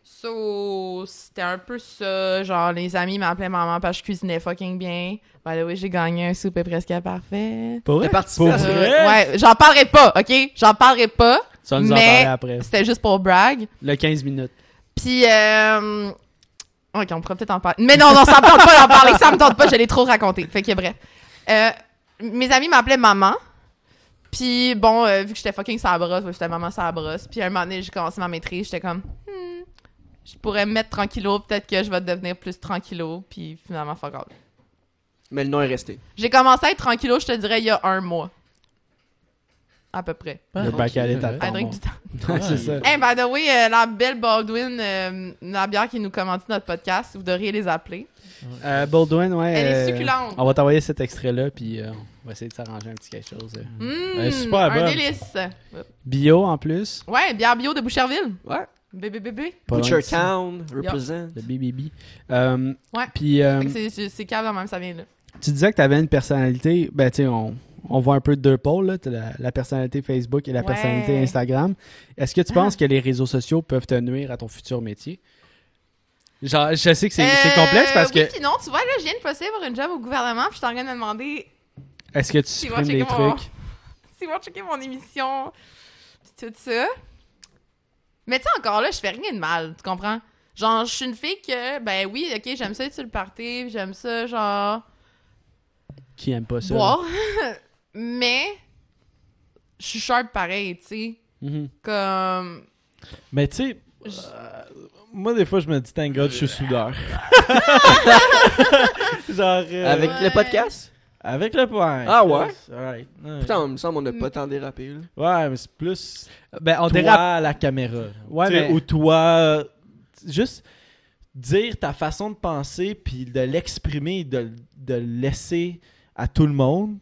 So, c'était un peu ça. Genre, les amis m'appelaient maman parce que je cuisinais fucking bien. By the way, j'ai gagné un souper presque parfait. pour vrai? Pour ça? vrai? Ouais, j'en parlerai pas, ok? J'en parlerai pas. vas nous en Mais- après C'était juste pour brag. le 15 minutes Puis, euh... Ok, on pourrait peut-être en parler. Mais non, non, ça me tente pas d'en parler. Ça me tente pas, je l'ai trop raconté. Fait que bref. Euh, mes amis m'appelaient maman. Puis bon, euh, vu que j'étais fucking sa brosse, ouais, j'étais maman sa brosse. Puis à un moment donné, j'ai commencé ma maîtrise. J'étais comme, hmm, je pourrais me mettre tranquillo. Peut-être que je vais devenir plus tranquillo. Puis finalement, fuck all. Mais le nom est resté. J'ai commencé à être tranquillo, je te dirais, il y a un mois. À peu près. le bac à l'état du temps. Ouais, c'est ça Hey, by the way, euh, la belle Baldwin, euh, la bière qui nous commente notre podcast, vous devriez les appeler. Euh, Baldwin ouais Elle est succulente. on va t'envoyer cet extrait là puis euh, on va essayer de s'arranger un petit quelque chose euh. Mmh, super un délice. bio en plus Ouais, bière bio de Boucherville. Ouais. Bébé bébé. Pas loin Butcher. Town, represent. le BBB euh, Ouais. puis euh, c'est- calme quand même, ça vient là. tu disais que tu avais une personnalité, ben tu sais, on, on voit un peu deux pôles, là, la, la personnalité Facebook et la Ouais. personnalité Instagram. Est-ce que tu Ah. penses que les réseaux sociaux peuvent te nuire à ton futur métier? Genre, je sais que c'est c'est Euh, complexe parce oui, que. puis non, tu vois, là, je viens de passer pour une job au gouvernement, puis je suis en train de me demander Est-ce que tu supprimes des mon- trucs? s'ils vont checker mon émission, puis tout ça. Mais tu sais, encore là, je fais rien de mal, tu comprends? Genre, je suis une fille que, ben oui, ok, j'aime ça être sur le party, j'aime ça, genre, Qui aime pas ça? boire. Mais, je suis sharp pareil, tu sais. Mhm. Comme. Mais tu sais, euh, moi, des fois, je me dis, thank God, je suis soudeur. Genre. euh, Avec Ouais. le podcast? Avec le point. Ah ouais? Putain, il me semble qu'on n'a pas tant dérapé. Là. Ouais, mais c'est plus. Ben, on toi dérape. à la caméra. Ouais, mais- Ou toi. Juste dire ta façon de penser, puis de l'exprimer, de, de le laisser à tout le monde.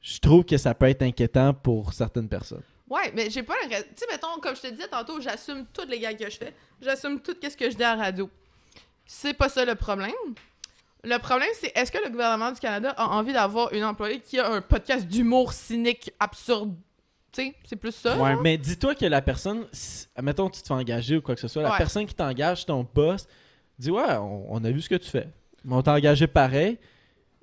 Je trouve que ça peut être inquiétant pour certaines personnes. Ouais, mais j'ai pas l'impression. Tu sais, mettons, comme je te disais tantôt, j'assume toutes les gags que je fais. J'assume tout ce que je dis à la radio. C'est pas ça le problème. Le problème, c'est est-ce que le gouvernement du Canada a envie d'avoir une employée qui a un podcast d'humour cynique absurde? Tu sais, c'est plus ça. Ouais. Mais dis-toi que la personne, si- mettons tu te fais engager ou quoi que ce soit, la Ouais. personne qui t'engage, ton boss, dit ouais, on, on a vu ce que tu fais. Mais on t'a engagé pareil.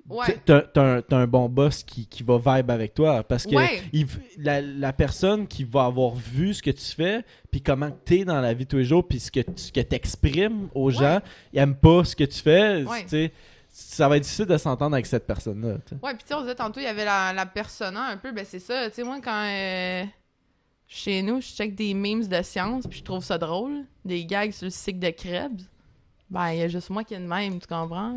Ouais. T'as un, bon boss qui, qui va vibe avec toi parce que Ouais. il- la, la personne qui va avoir vu ce que tu fais puis comment t'es dans la vie de tous les jours puis ce que tu que t'exprimes aux gens ils aiment pas ce que tu fais Ouais. tu sais, ça va être difficile de s'entendre avec cette personne là Ouais, puis tu sais, on disait tantôt, il y avait la, la persona un peu, ben c'est ça. Tu sais, moi, quand euh, chez nous, je check des memes de science, puis je trouve ça drôle. Des gags sur le cycle de Krebs. Ben, il y a juste moi qui est de même, tu comprends?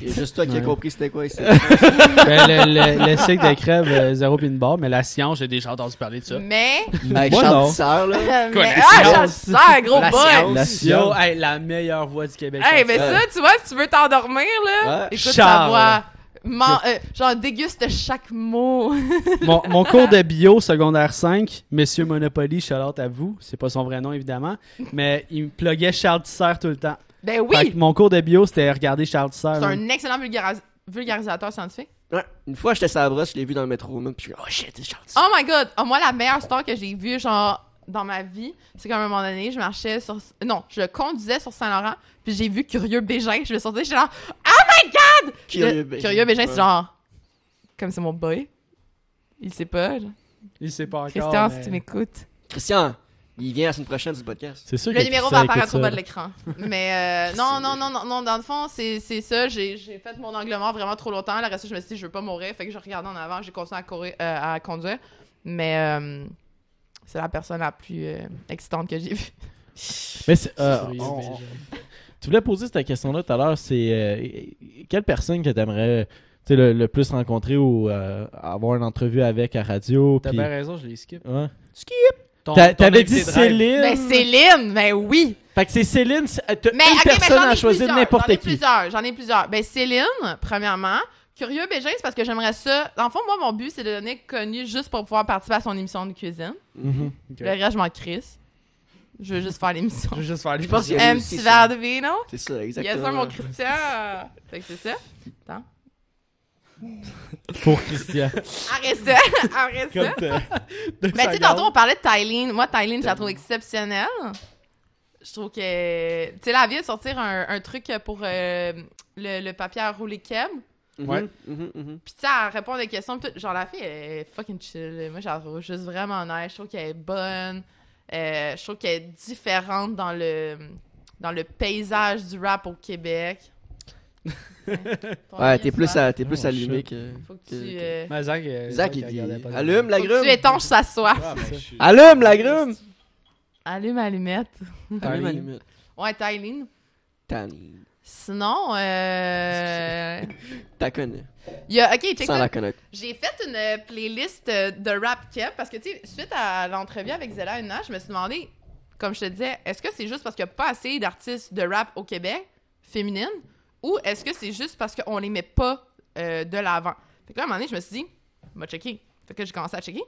Il y a juste toi qui as compris c'était quoi ici. Ben, le, le, le cycle de crève, euh, zéro pin bar, mais la science, j'ai déjà entendu parler de ça. Mais. Avec Moi, Charles non. Tisseur, là. Quoi, mais la ah, science? gros La boy! science. La Yo, science. hey, la meilleure voix du Québec. Hey, mais ça, tu vois, si tu veux t'endormir, là, Ouais. écoute Charles. ta voix. Man- euh, genre, déguste chaque mot. mon, mon cours de bio secondaire 5, Monsieur Monopoly, shout à vous. C'est pas son vrai nom, évidemment. Mais il me pluguait Charles Tisser tout le temps. Ben Fait oui! que mon cours de bio, c'était regarder Charles Tisser. C'est là. un excellent vulgaris- vulgarisateur scientifique. Ouais. Une fois, j'étais sur la brosse, je l'ai vu dans le métro, même, puis je suis oh shit, c'est Charles Tisseur. Oh my god! Oh, moi, la meilleure star que j'ai vue, genre, dans ma vie, c'est qu'à un moment donné, je marchais sur. Non, je conduisais sur Saint-Laurent, puis j'ai vu Curieux Bégin. Je me sortais, j'étais genre, Oh my god! Curieux Bégin. Curieux Bégin, c'est genre. Comme c'est mon boy. Il sait pas. genre. Il sait pas encore. Christian, mais- si tu m'écoutes. Christian, il vient la semaine prochaine du podcast. c'est sûr Le que numéro va apparaître au bas ça. de l'écran. Mais euh, non, non, non, non, non, dans le fond, c'est c'est ça. J'ai j'ai fait mon angle mort vraiment trop longtemps. Le reste, je me suis dit, je veux pas mourir. Fait que je regardais en avant, j'ai continué à, courir, euh, à conduire. Mais euh, c'est la personne la plus euh, excitante que j'ai vue. mais c'est- euh, on- tu voulais poser cette question là tout à l'heure c'est euh, quelle personne que t'aimerais le, le plus rencontrer ou euh, avoir une entrevue avec à radio T'as puis- bien raison, je les skip. Ouais. Ton T'avais dit. Céline? Ben Céline, ben oui! Fait que c'est Céline, euh, t'as Mais une mais personne à choisir n'importe J'en ai qui. plusieurs, j'en ai plusieurs. Ben Céline, premièrement. Curieux Bégin, c'est parce que j'aimerais ça. Dans le fond, moi, mon but, c'est de devenir connu juste pour pouvoir participer à son émission de cuisine. Ok. Le reste, je m'en crisse. Je veux juste faire l'émission. Je veux juste faire les Je pense qu'il y a Un petit verre ça. de vino. C'est ça, exactement. sir, mon Christian. Fait que c'est ça. Pour Christian. Arrête ça. Arrête Mais tu sais, tantôt, on parlait de Tylene. Moi, Tylene, je la trouve exceptionnelle. Je trouve que. Tu sais, là, elle vient de sortir un, un truc pour euh, le, le papier à rouler Keb. Mhm, Ouais. mhm, mhm. Puis, tu sais, elle répond à des questions. tout. Genre, la fille, elle est fucking chill. Moi, je la trouve juste vraiment nice. Je trouve qu'elle est bonne. Euh, je trouve qu'elle est différente dans le, dans le paysage du rap au Québec. Ouais, t'es plus, à, t'es plus Oh, allumé shit. que. Faut que tu, que- euh, Mais Zach, euh, Zach, il regardait dit pas Allume la que tu grume. étanches sa soif. Allume la grume. Allume allumette. Allume la limite. Ouais, Tylene. Tani. Sinon, euh... T'as a... Ok, check Sans la connaître. J'ai fait une playlist de rap kept parce que, tu sais, suite à l'entrevue avec Zella Una, je me suis demandé, comme je te disais, est-ce que c'est juste parce qu'il n'y a pas assez d'artistes de rap au Québec, féminines, ou est-ce que c'est juste parce qu'on les met pas euh, de l'avant? Fait que là, à un moment donné, je me suis dit, va checker. Fait que là, j'ai commencé à checker.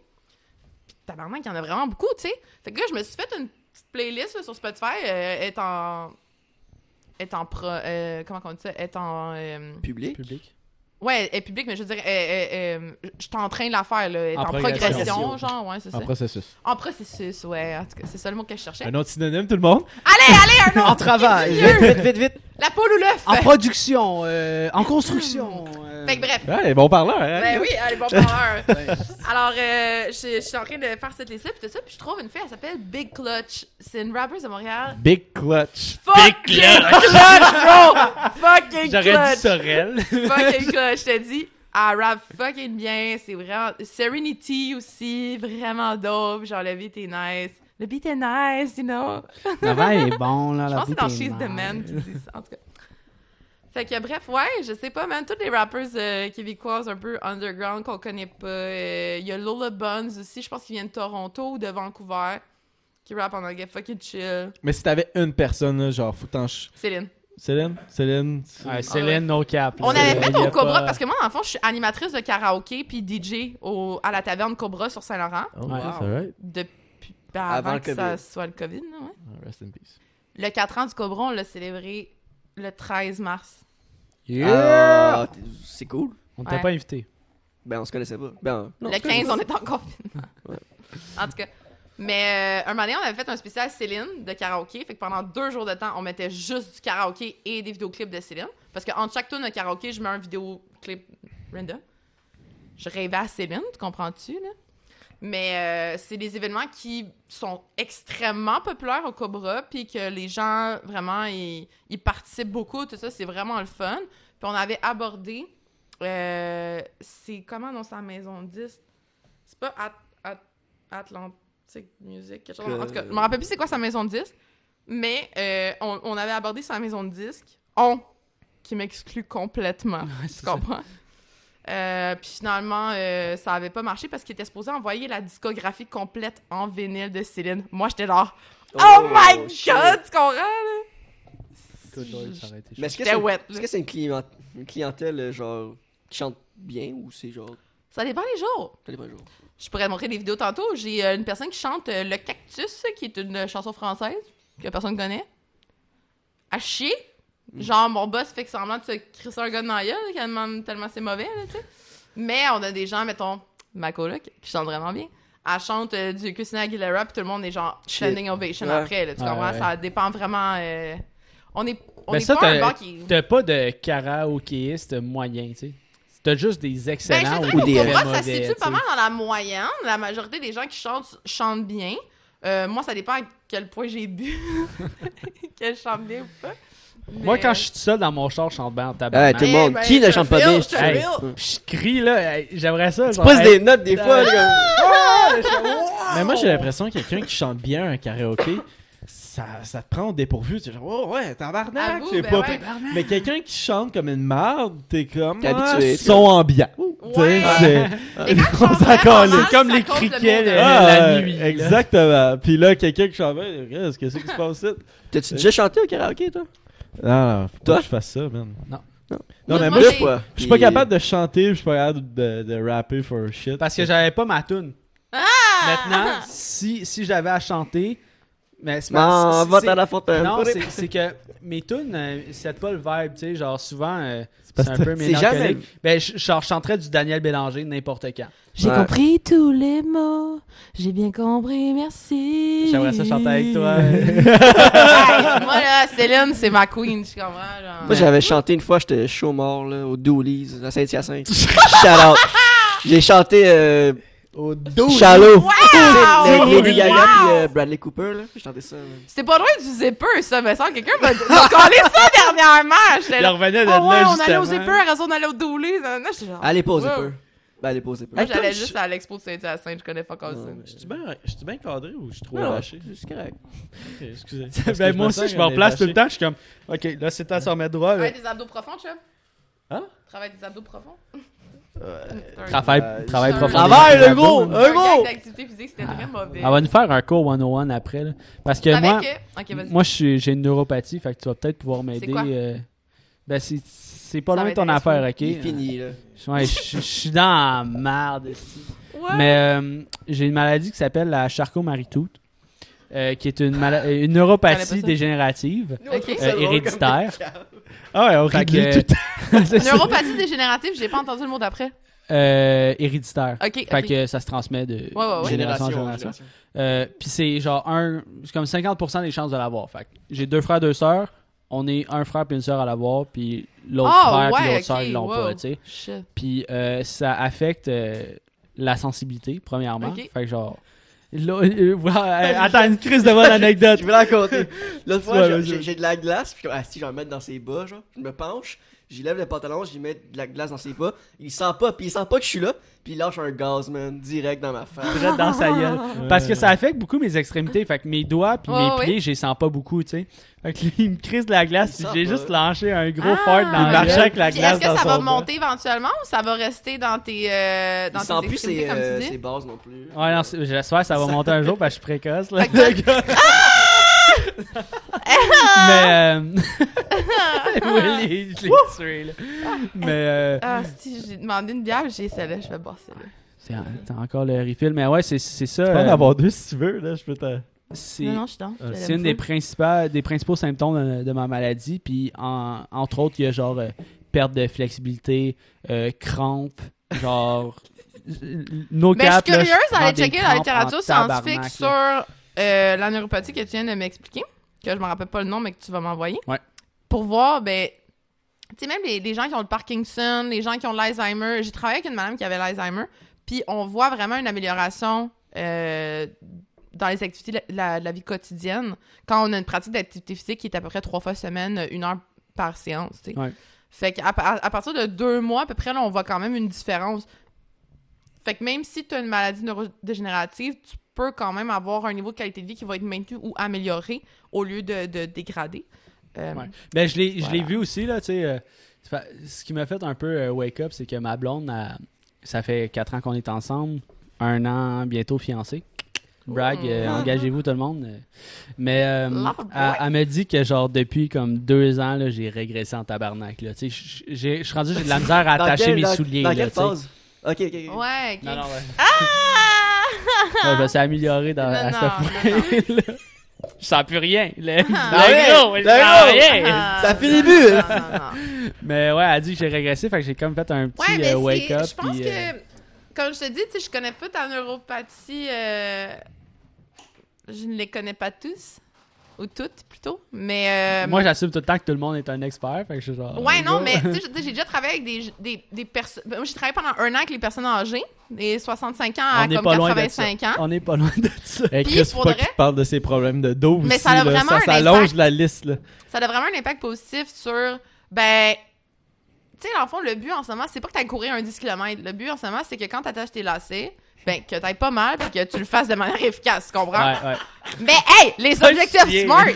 Puis tabarnak, il y en a vraiment beaucoup, tu sais. Fait que là, je me suis fait une petite playlist là, sur Spotify, euh, est en... est en pro... euh, comment on dit ça? Est en... euh, Public? Public. Ouais, elle est publique, mais je veux dire, je suis en train de la faire, là. Elle est En en, progression. progression, genre, ouais, c'est ça. En processus. En processus, ouais. En tout cas, c'est ça le mot que je cherchais. Un autre synonyme, tout le monde? Allez, allez, un autre! En travail. Vite, vite, vite. La poule ou l'œuf? En production, euh, en construction. euh, Fait que bref. Ouais, bon parleur, hein? Ben oui, allez, bon parleur. Alors, euh, je, je suis en train de faire cette liste-là, puis tout ça, puis je trouve une fille, elle s'appelle Big Clutch. C'est une rapper de Montréal. Big clutch. Fuck Clutch, bro! Fucking J'aurais dit Clutch! Sorel. Fucking Clutch, je te dis. Elle rappe fucking bien, c'est vraiment... Serenity aussi, vraiment dope. Genre, le beat est nice. Le beat est nice, you know. La vibe est bon, là. Je pense que c'est dans She's the. Man qui dit ça, en tout cas. Fait que bref, ouais, je sais pas, man, tous les rappers euh, québécoises un peu underground qu'on connaît pas. euh, Il y a Lola Buns aussi, je pense qu'il vient de Toronto ou de Vancouver, qui rappe en anglais fucking chill. Mais si t'avais une personne, genre, ch- Céline. Céline? Céline? Ouais, Céline, no cap. On avait fait au Cobra, pas- parce que moi, dans le fond, je suis animatrice de karaoké puis DJ au, à la taverne Cobra sur Saint-Laurent Oh, Ouais. that's alright. depuis ben, avant, que ça COVID. soit le COVID. ouais. Ah, Rest in peace. Le 4 ans du Cobra, on l'a célébré le 13 mars. Yeah! Ah, c'est cool. On t'a Ouais. pas invité. Ben, on se connaissait pas. Ben, non, le on se 15, connaissait on est en confinement. Ouais. En tout cas. Mais euh, un moment donné, on avait fait un spécial Céline de karaoké. Fait que pendant deux jours de temps, on mettait juste du karaoké et des vidéoclips de Céline. Parce qu'entre chaque tour de karaoké, je mets un vidéoclip random. Je rêvais à Céline, tu comprends-tu, là? Mais euh, c'est des événements qui sont extrêmement populaires au Cobra, puis que les gens, vraiment, ils, ils participent beaucoup, tout ça, c'est vraiment le fun. Puis on avait abordé, euh, c'est comment dans sa maison de disques? C'est pas At- At- Atlantic Music, quelque chose. Que- En tout cas, je me rappelle plus c'est quoi sa maison de disques, mais euh, on, on avait abordé sa maison de disques. On, qui m'exclut complètement. tu comprends? Euh, puis finalement, euh, ça avait pas marché parce qu'il était supposé envoyer la discographie complète en vinyle de Céline. Moi, j'étais là, oh, my shit. god, tu comprends? là? Good lord, ça aurait été Mais est-ce que c'est wet, est-ce là. que c'est une, client- une clientèle, euh, genre, qui chante bien ou c'est genre. Ça dépend les jours. Ça dépend des jours. Je pourrais te montrer des vidéos tantôt. J'ai euh, une personne qui chante Le Cactus, qui est une chanson française que personne connaît. À chier. Genre, mon boss fait que semblant de se crisser un gars dans la gueule, tellement, tellement c'est mauvais, là, tu sais. Mais on a des gens, mettons, ma coloc, qui chante vraiment bien. Elle chante euh, du Christina Aguilera, puis tout le monde est genre Shit. standing ovation Ouais. après, là, tu Ouais, comprends? ouais. Ça dépend vraiment... euh, On est, on Ben est ça, pas un t'as- bar qui... T'as pas de karaokéiste moyen, tu sais. T'as juste des Ben, je excellents te ou dirais des qu'au très Cobra, ça mauvais, se situe tu pas sais. mal dans la moyenne. La majorité des gens qui chantent chantent bien. Euh, moi, ça dépend à quel point j'ai bu. Qu'elle chante bien ou pas. Moi, quand je suis tout seul dans mon char, je chante bien en tabac. tout le Eh monde. ben, Qui ne chante pas bien? je Hey. Puis je crie, là, hey, j'aimerais ça. Tu genre, poses hey, des notes des fois, là, Mais moi, j'ai l'impression que quelqu'un qui chante bien un karaoké, ça, ça te prend au dépourvu. Tu es genre, oh ouais, tabarnak, ben pas ouais. pire. Mais quelqu'un qui chante comme une marde, t'es comme. T'es ah, habitué, son ambiant. Ouais. c'est- comme les le criquets. Ah, la euh, nuit, là. Exactement. Puis là, quelqu'un qui chante bien, qu'est-ce qui se passe là? T'as-tu déjà chanté au karaoké, toi? Non, non, faut Toi? pas que je fasse ça, man. Non. Non, mais moi, je suis pas capable de chanter, je suis pas capable de, de rapper for shit. Parce que j'avais pas ma tune. Ah! Maintenant, si, si j'avais à chanter, mais c'est pas- c'est- à la fontaine. Non, c'est que mes tunes, euh, c'est pas le vibe, tu sais, genre souvent, euh, c'est un peu c'est mélancolique. jamais- Ben, je, genre, je chanterais du Daniel Bélanger n'importe quand. J'ai Ouais. compris tous les mots. J'ai bien compris, merci. J'aimerais ça chanter avec toi. Hey, moi, là, Céline, c'est ma queen, tu comprends? Genre. Moi, j'avais chanté une fois, j'étais chaud mort, là, au Doolies, à Saint-Hyacinthe. Shout out. J'ai chanté euh, Au dos. Shallow. Wow! Lady Gaga Wow! puis euh, Bradley Cooper, là. J'ai chanté ça. man. C'est pas loin du zipper, ça, mais ça, quelqu'un m'a m'a collé ça dernièrement. J'étais Il là. revenait de Oh ouais, là, on allait au justement. zipper, raison d'aller au doulé. J'étais genre. Allez pas au wow. zipper. Ben, allez pas au zipper. Moi, j'allais je- juste à l'expo de Saint-Hyacinthe, je connais pas Ouais. Carlson. Je suis bien, je suis bien cadré ou je suis trop Non, lâché? c'est correct. Ok, excusez. Ben, moi aussi, je me replace tout le temps. Je suis comme, ok, là, c'est temps de se remettre droit. là. Travaille des abdos profonds, chum. Hein? Travaille des abdos profonds. Travail, Euh, travail je- profond. Travail, le gros! Un gros! physique, c'était très mauvais. On va nous faire un cours 101 après. Là. Parce que Avec, moi, euh, vas-y. moi j'ai une neuropathie, fait que tu vas peut-être pouvoir m'aider. euh, Ben, c'est c'est pas Ça loin de ton affaire, ok? Il est fini, là. Ouais, je suis dans la merde. ici. Ouais. Mais euh, j'ai une maladie qui s'appelle la Charcot-Marie-Tooth, euh, qui est une, euh, une neuropathie dégénérative euh, héréditaire. Ah ouais, on Fait rit que. Neuropathie dégénérative, j'ai pas entendu le mot d'après. Euh, héréditaire. Fait que ça se transmet de ouais, ouais. génération en génération. Euh, Puis c'est genre un, c'est comme 50% des chances de l'avoir. Fait que j'ai deux frères, deux sœurs. On est un frère puis une sœur à l'avoir, puis l'autre Ah, frère puis l'autre sœur ils l'ont wow. pas, tu sais. Puis euh, ça affecte euh, la sensibilité premièrement. Fait que genre là, euh, voilà, euh, attends une crise de bonne anecdote. Je vais la raconter. L'autre fois, Ouais, j'ai- de la glace, puis ah, si, je vais en mettre dans ses bas, genre. Je me penche, j'y lève le pantalon, j'y mets de la glace dans ses bas. Il sent pas, puis il sent pas que je suis là, puis il lâche un gaz, man, direct dans ma face. Direct dans sa gueule. Parce que ça affecte beaucoup mes extrémités. Fait que mes doigts puis Ouais, mes ouais. pieds, je les sens pas beaucoup, tu sais. Fait que lui, il me crise de la glace puis j'ai pas. juste lâché un gros Ah, fart dans marchait gueule. avec la glace Est-ce que ça va monter éventuellement ou ça va rester dans tes, euh, dans Il tes sent plus ses, comme euh, tu dis? ses bases non plus. Ouais, non, j'espère que ça va monter un jour parce que je suis précoce, là. Mais, euh... oui, les- je l'ai tué, là. Mais, euh... Ah, si, j'ai demandé une bière, j'ai celle-là, je vais boire celle-là. c'est c'est encore le refill. Mais ouais, c'est c'est ça. Tu peux en euh, avoir deux si tu veux, là. Je peux te. c'est- Non, non, je suis dans. Euh, C'est une des, principales, des principaux symptômes de, de ma maladie. Puis, en- entre autres, il y a genre euh, perte de flexibilité, euh, crampes, genre. nos Mais je suis cap, curieuse d'aller checker la littérature en scientifique sur là. Euh, la neuropathie que tu viens de m'expliquer, que je me rappelle pas le nom, mais que tu vas m'envoyer. Ouais. Pour voir, ben, tu sais, même les, les gens qui ont le Parkinson, les gens qui ont l'Alzheimer. J'ai travaillé avec une madame qui avait l'Alzheimer, puis on voit vraiment une amélioration euh, dans les activités de la, de la vie quotidienne quand on a une pratique d'activité physique qui est à peu près trois fois semaine, une heure par séance, tu sais. Ouais. Fait qu'à à, à partir de deux mois, à peu près, là, on voit quand même une différence. Fait que même si tu as une maladie neurodégénérative, tu peux quand même avoir un niveau de qualité de vie qui va être maintenu ou amélioré au lieu de, de dégrader. Euh, Ouais. Ben, je l'ai Voilà. vu aussi, là, tu sais. euh, ce qui m'a fait un peu euh, wake up, c'est que ma blonde, elle- ça fait 4 ans qu'on est ensemble, un an bientôt fiancé. Brag, Oh. engagez-vous tout le monde. Mais euh, elle, elle me dit que genre depuis comme deux ans, j'ai régressé en tabarnak. Là. Je- suis rendu, j'ai de la misère à Dans attacher mes dans- souliers. Dans là, quelle phase? Ok, ok, ok. Ouais, ok. Non, non, ouais. Ah! Ouais, je me suis amélioré dans, Non, à ce point-là. Je sens plus rien. Le, le gros, je Le sens gros. rien. Ça non. Mais ouais, elle a dit que j'ai régressé, fait que j'ai comme fait un petit Ouais, euh, wake c'est- up. je pense puis, euh, que, comme je te dis, tu sais, je connais pas ta neuropathie. euh, Je ne les connais pas tous. Ou toutes, plutôt. Mais. euh, Moi, j'assume tout le temps que tout le monde est un expert, fait que je suis genre. Ouais, non, mais tu sais, j'ai déjà travaillé avec des, des, des personnes. Moi, j'ai travaillé pendant un an avec les personnes âgées, des 65 ans à On n'est comme pas loin de ça. 85 ans. On est pas loin de ça. Puis, Chris, faut pour pas vrai- qu'il te parle de ses problèmes de dos Mais aussi, ça a là. vraiment ça, un ça allonge impact. la liste, là. Ça a vraiment un impact positif sur. Ben. Tu sais, dans le fond, le but en ce moment, c'est pas que tu courir un 10 km. Le but en ce moment, c'est que quand tu attaches tes lacets, ben, que t'ailles pas mal puis que tu le fasses de manière efficace, tu comprends? Ouais, ouais. Mais hey, les objectifs smart!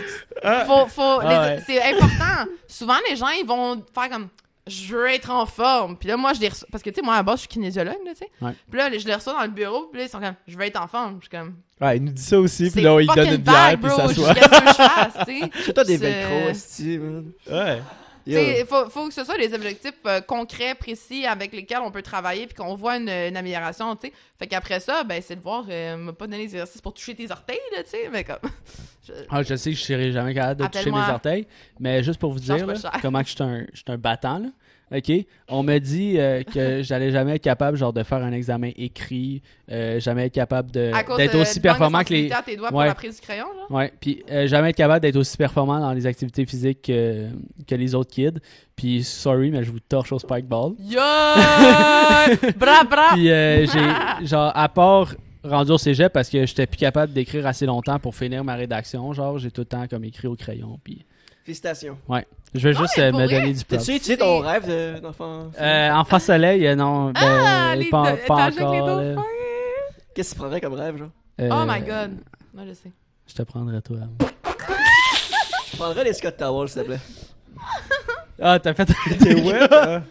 Faut, faut, Ah ouais. C'est important. Souvent, les gens, ils vont faire comme je veux être en forme. Puis là, moi, je les reçois. Parce que, tu sais, moi, à la base, je suis kinésiologue, là, tu sais. Ouais. Puis là, je les reçois dans le bureau, puis là, ils sont comme je veux être en forme. Je suis comme. Ouais, il nous dit ça aussi, puis là, il donne une bière, puis ça Je s'assoit. qu'est-ce que je fasse, tu sais. C'est toi des velcro. Ouais. Sais, faut, faut que ce soit des objectifs euh, concrets, précis, avec lesquels on peut travailler, puis qu'on voit une, une amélioration, tu sais. Fait qu'après ça, ben, c'est de voir, euh, m'a pas donné des exercices pour toucher tes orteils, là, tu sais, mais comme. je- Ah, je sais que je serai jamais capable de toucher mes orteils, mais juste pour vous dire là, comment que je suis un, un battant, là. OK? On me dit euh, que j'allais jamais être capable genre de faire un examen écrit, euh, jamais être capable d'être aussi performant que les tes doigts pour Ouais. la prise du crayon, genre? Ouais, puis euh, jamais être capable d'être aussi performant dans les activités physiques que, que les autres kids. Puis sorry, mais je vous torche au spike ball. Yo! bra bra! Puis j'ai genre à part rendu au cégep parce que j'étais plus capable d'écrire assez longtemps pour finir ma rédaction, genre j'ai tout le temps comme écrit au crayon puis Félicitations. je vais juste mais euh, me vrai, donner du T'as-tu prop. étudié ton rêve de- d'enfant? Euh, enfant soleil, euh, non, ben, Ah, les pas, les encore. Qu'est-ce que tu prendrais comme rêve, genre? Oh my god. Moi, je sais. Je te prendrai toi. Je prendrais les Scott Towels, s'il te plaît. Ah, t'as fait T'es wet, hein?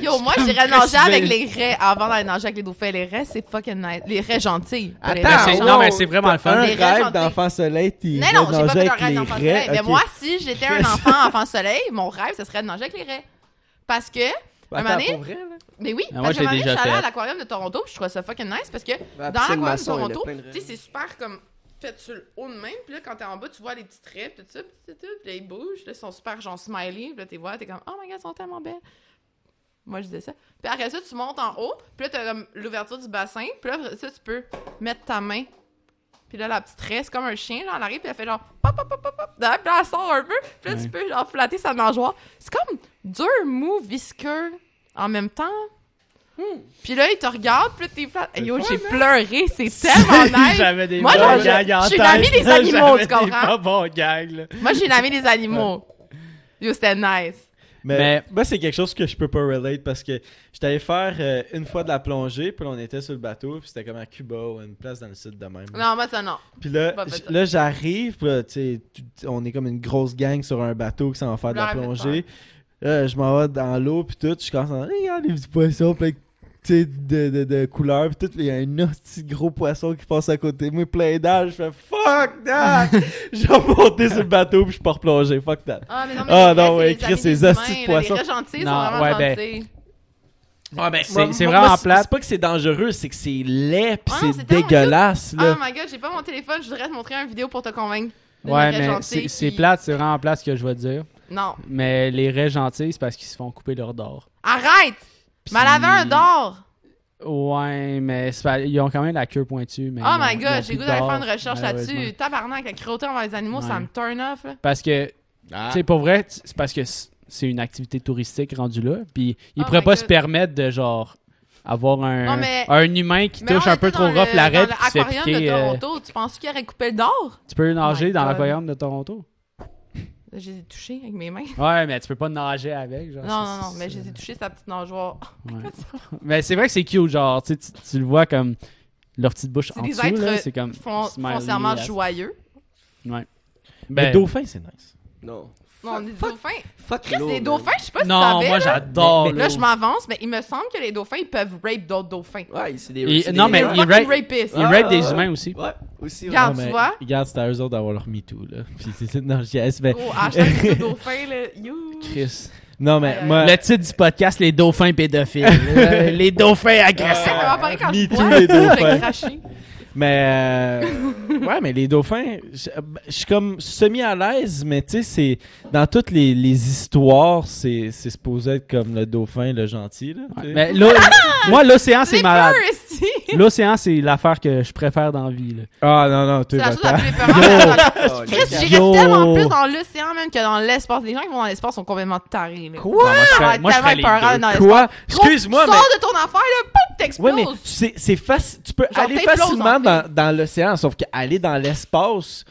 Yo, moi, j'irais nager je avec les raies avant d'aller nager avec les dauphins. Les raies, c'est fucking nice. Les raies gentilles. les Attends, raies non, mais c'est vraiment le fun. Un Les rêve gentils. d'enfant soleil, t'es Non, non, j'ai pas fait un rêve d'enfant soleil. Mais moi, si j'étais un enfant enfant soleil, mon rêve, ce serait de nager avec les raies. Parce que, un Attends, moment donné- pour vrai, là? mais oui, Ah, moi, parce je que un l'ai moment donné, déjà j'allais à l'aquarium de Toronto, je trouvais ça fucking nice parce que dans l'aquarium de Toronto, tu sais, c'est super comme fait sur le haut de même, puis là, quand t'es en bas, tu vois les petites raies, puis tout ça, puis tout, tout, puis là, ils bougent, là, ils sont super genre smiley, puis là, t'es vois, t'es comme, oh my god, ils sont tellement belles. Moi, je disais ça. Puis après ça, tu montes en haut, puis là, t'as comme l'ouverture du bassin, puis là, après ça, tu peux mettre ta main. Puis là, la petite raie, c'est comme un chien, genre, elle arrive, puis elle fait genre pop, pop, pop, pop, pop. Puis là, elle sort un peu, puis là, Ouais. tu peux, genre, flatter sa nageoire. C'est comme dur, mou, visqueux, en même temps. Puis là, il te regarde, puis là, t'es flat. Yo, j'ai pleuré, c'est tellement nice. Moi, bons je- suis l'ami des là, animaux, tu comprends? pas là. Moi, j'ai l'ami des animaux. Yo, c'était nice. Mais, Mais- moi, c'est quelque chose que je peux pas relate parce que j'étais allé faire euh, une fois de la plongée, puis là, on était sur le bateau, puis c'était comme à Cuba ou une place dans le sud de même. Non, moi, ça, non. Puis là, j- là j'arrive, puis là, tu sais, tu- on est comme une grosse gang sur un bateau qui s'en va faire de la plongée. Là, je m'en vais dans l'eau, puis tout, je commence à dire, regarde les petits poissons, sais, de, de, de couleurs, puis tout, il y a un petit gros poisson qui passe à côté de moi, plein d'âge, je fais fuck that! je vais monter sur le bateau, puis je pars plonger, fuck that. Ah, mais non, Ah, les non, ouais, Chris, ces hosties de poissons. Les gentils sont Non, vraiment ouais, ben, gentils. Ah, ben, c'est- c'est vraiment c'est- plate. C'est pas que c'est dangereux, c'est que c'est laid, pis Ah c'est dégueulasse, Oh là. my god, j'ai pas mon téléphone, je voudrais te montrer une vidéo pour te convaincre. Ouais, mais c'est c'est qui- plate, c'est vraiment plate ce que je vais te dire. Non. Mais les raies gentilles, c'est parce qu'ils se font couper leur dor. Arrête! Mais elle avait un d'or! Ouais, mais ils ont quand même la queue pointue. Mais Oh my god, j'ai goût de d'aller faire une recherche là-dessus. Tabarnak, la cruauté envers les animaux, ça me turn off. là. Parce que, Ah. tu sais, pour vrai, c'est parce que c'est une activité touristique rendue là. Puis ils Oh pourraient pas God. se permettre de, genre, avoir un, Non, mais- un humain qui Mais touche un peu trop rough l'arrêt Dans l'aquarium de euh, Toronto, tu penses qu'il aurait coupé d'or? tu peux nager dans l'aquarium de Toronto. Je les ai touchés avec mes mains. Ouais, mais tu peux pas nager avec. Genre, Non, non, non, mais je les ai touchés, sa petite nageoire. Ouais. mais c'est vrai que c'est cute, genre, tu, sais, tu tu le vois comme leur petite bouche C'est en des dessous, là, c'est comme Fon- foncièrement joyeux. Ouais. Le Ben, dauphin, c'est nice. Non. Non, les Fuck- dauphins. Fuck Chris, les dauphins, je sais pas si tu non, savais. moi là. j'adore. Là, l'eau. je m'avance, mais il me semble que les dauphins, ils peuvent rape d'autres dauphins. Ouais, c'est des. C'est non, des- mais ils rape-. Ils Ah, des humains aussi. Ouais, aussi. ouais. Regarde, Non, tu vois? Regarde, c'est à eux autres d'avoir leur MeToo, là. Puis c'est- non, je yes, mais... Oh, hashtag les dauphins, là. You. Chris. Non, mais moi... Le titre du podcast, les dauphins pédophiles. Les dauphins agressifs. Ça va apparaître quand je Me too, les dauphins. Mais euh, ouais, mais les dauphins, je je suis comme semi à l'aise, mais tu sais, c'est dans toutes les, les histoires, c'est c'est supposé être comme le dauphin, le gentil. Là, tu sais. Mais là, moi, l'océan, c'est malade. L'océan, c'est l'affaire que je préfère dans la vie. là. Ah non non, tu C'est la chose la plus épeurante. Oh, Chris, j'irais tellement plus dans l'océan même que dans l'espace. Les gens qui vont dans l'espace sont complètement tarés. là. Non, moi, je moi, je tellement épeurant deux. dans l'espace. Quoi? Excuse-moi, tu mais sors de ton affaire, là, pouf, ouais, t'exploses. mais c'est c'est facile. Tu peux Genre, aller facilement dans, dans l'océan, sauf qu'aller dans l'espace.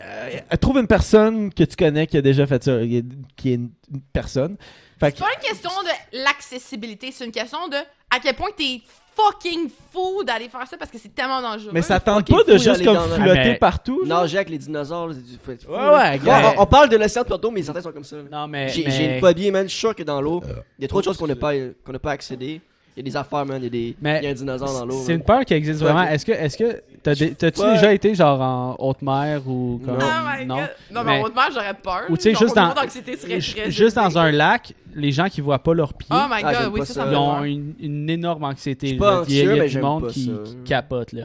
euh, trouve une personne que tu connais qui a déjà fait ça, qui est une, une personne. Fait que, C'est pas une question de l'accessibilité, c'est une question de à quel point t'es fucking fou d'aller faire ça parce que c'est tellement dangereux. mais ça tente pas de juste comme flotter mais- partout. genre? Nager avec les dinosaures, là, c'est du fait. fou, Ouais, là. ouais, Bon, gars. on, on parle de l'océan de mais certains sont comme ça. Non, mais. J'ai mais- une phobie, man. Je suis sûr que dans l'eau, il y a trop de choses qu'on n'a pas, qu'on n'a pas accédé. Il y a des affaires, man. Il y a, des... Mais il y a un dinosaure dans l'eau. C'est une peur qui existe Ouais, vraiment. Est-ce que, est-ce que, t'as-tu Ouais. déjà été genre en haute mer ou comme. Non. Oh my non? mais, en haute mer, j'aurais peur. Ou tu sais, juste dans, serait très juste dans un lac, les gens qui voient pas leurs pieds, Oh my Ah, god, j'aime oui, ça, ça. ils ont une, une énorme anxiété. Je suis pas Il y a, il y a anxieux, mais du monde qui, qui capote là.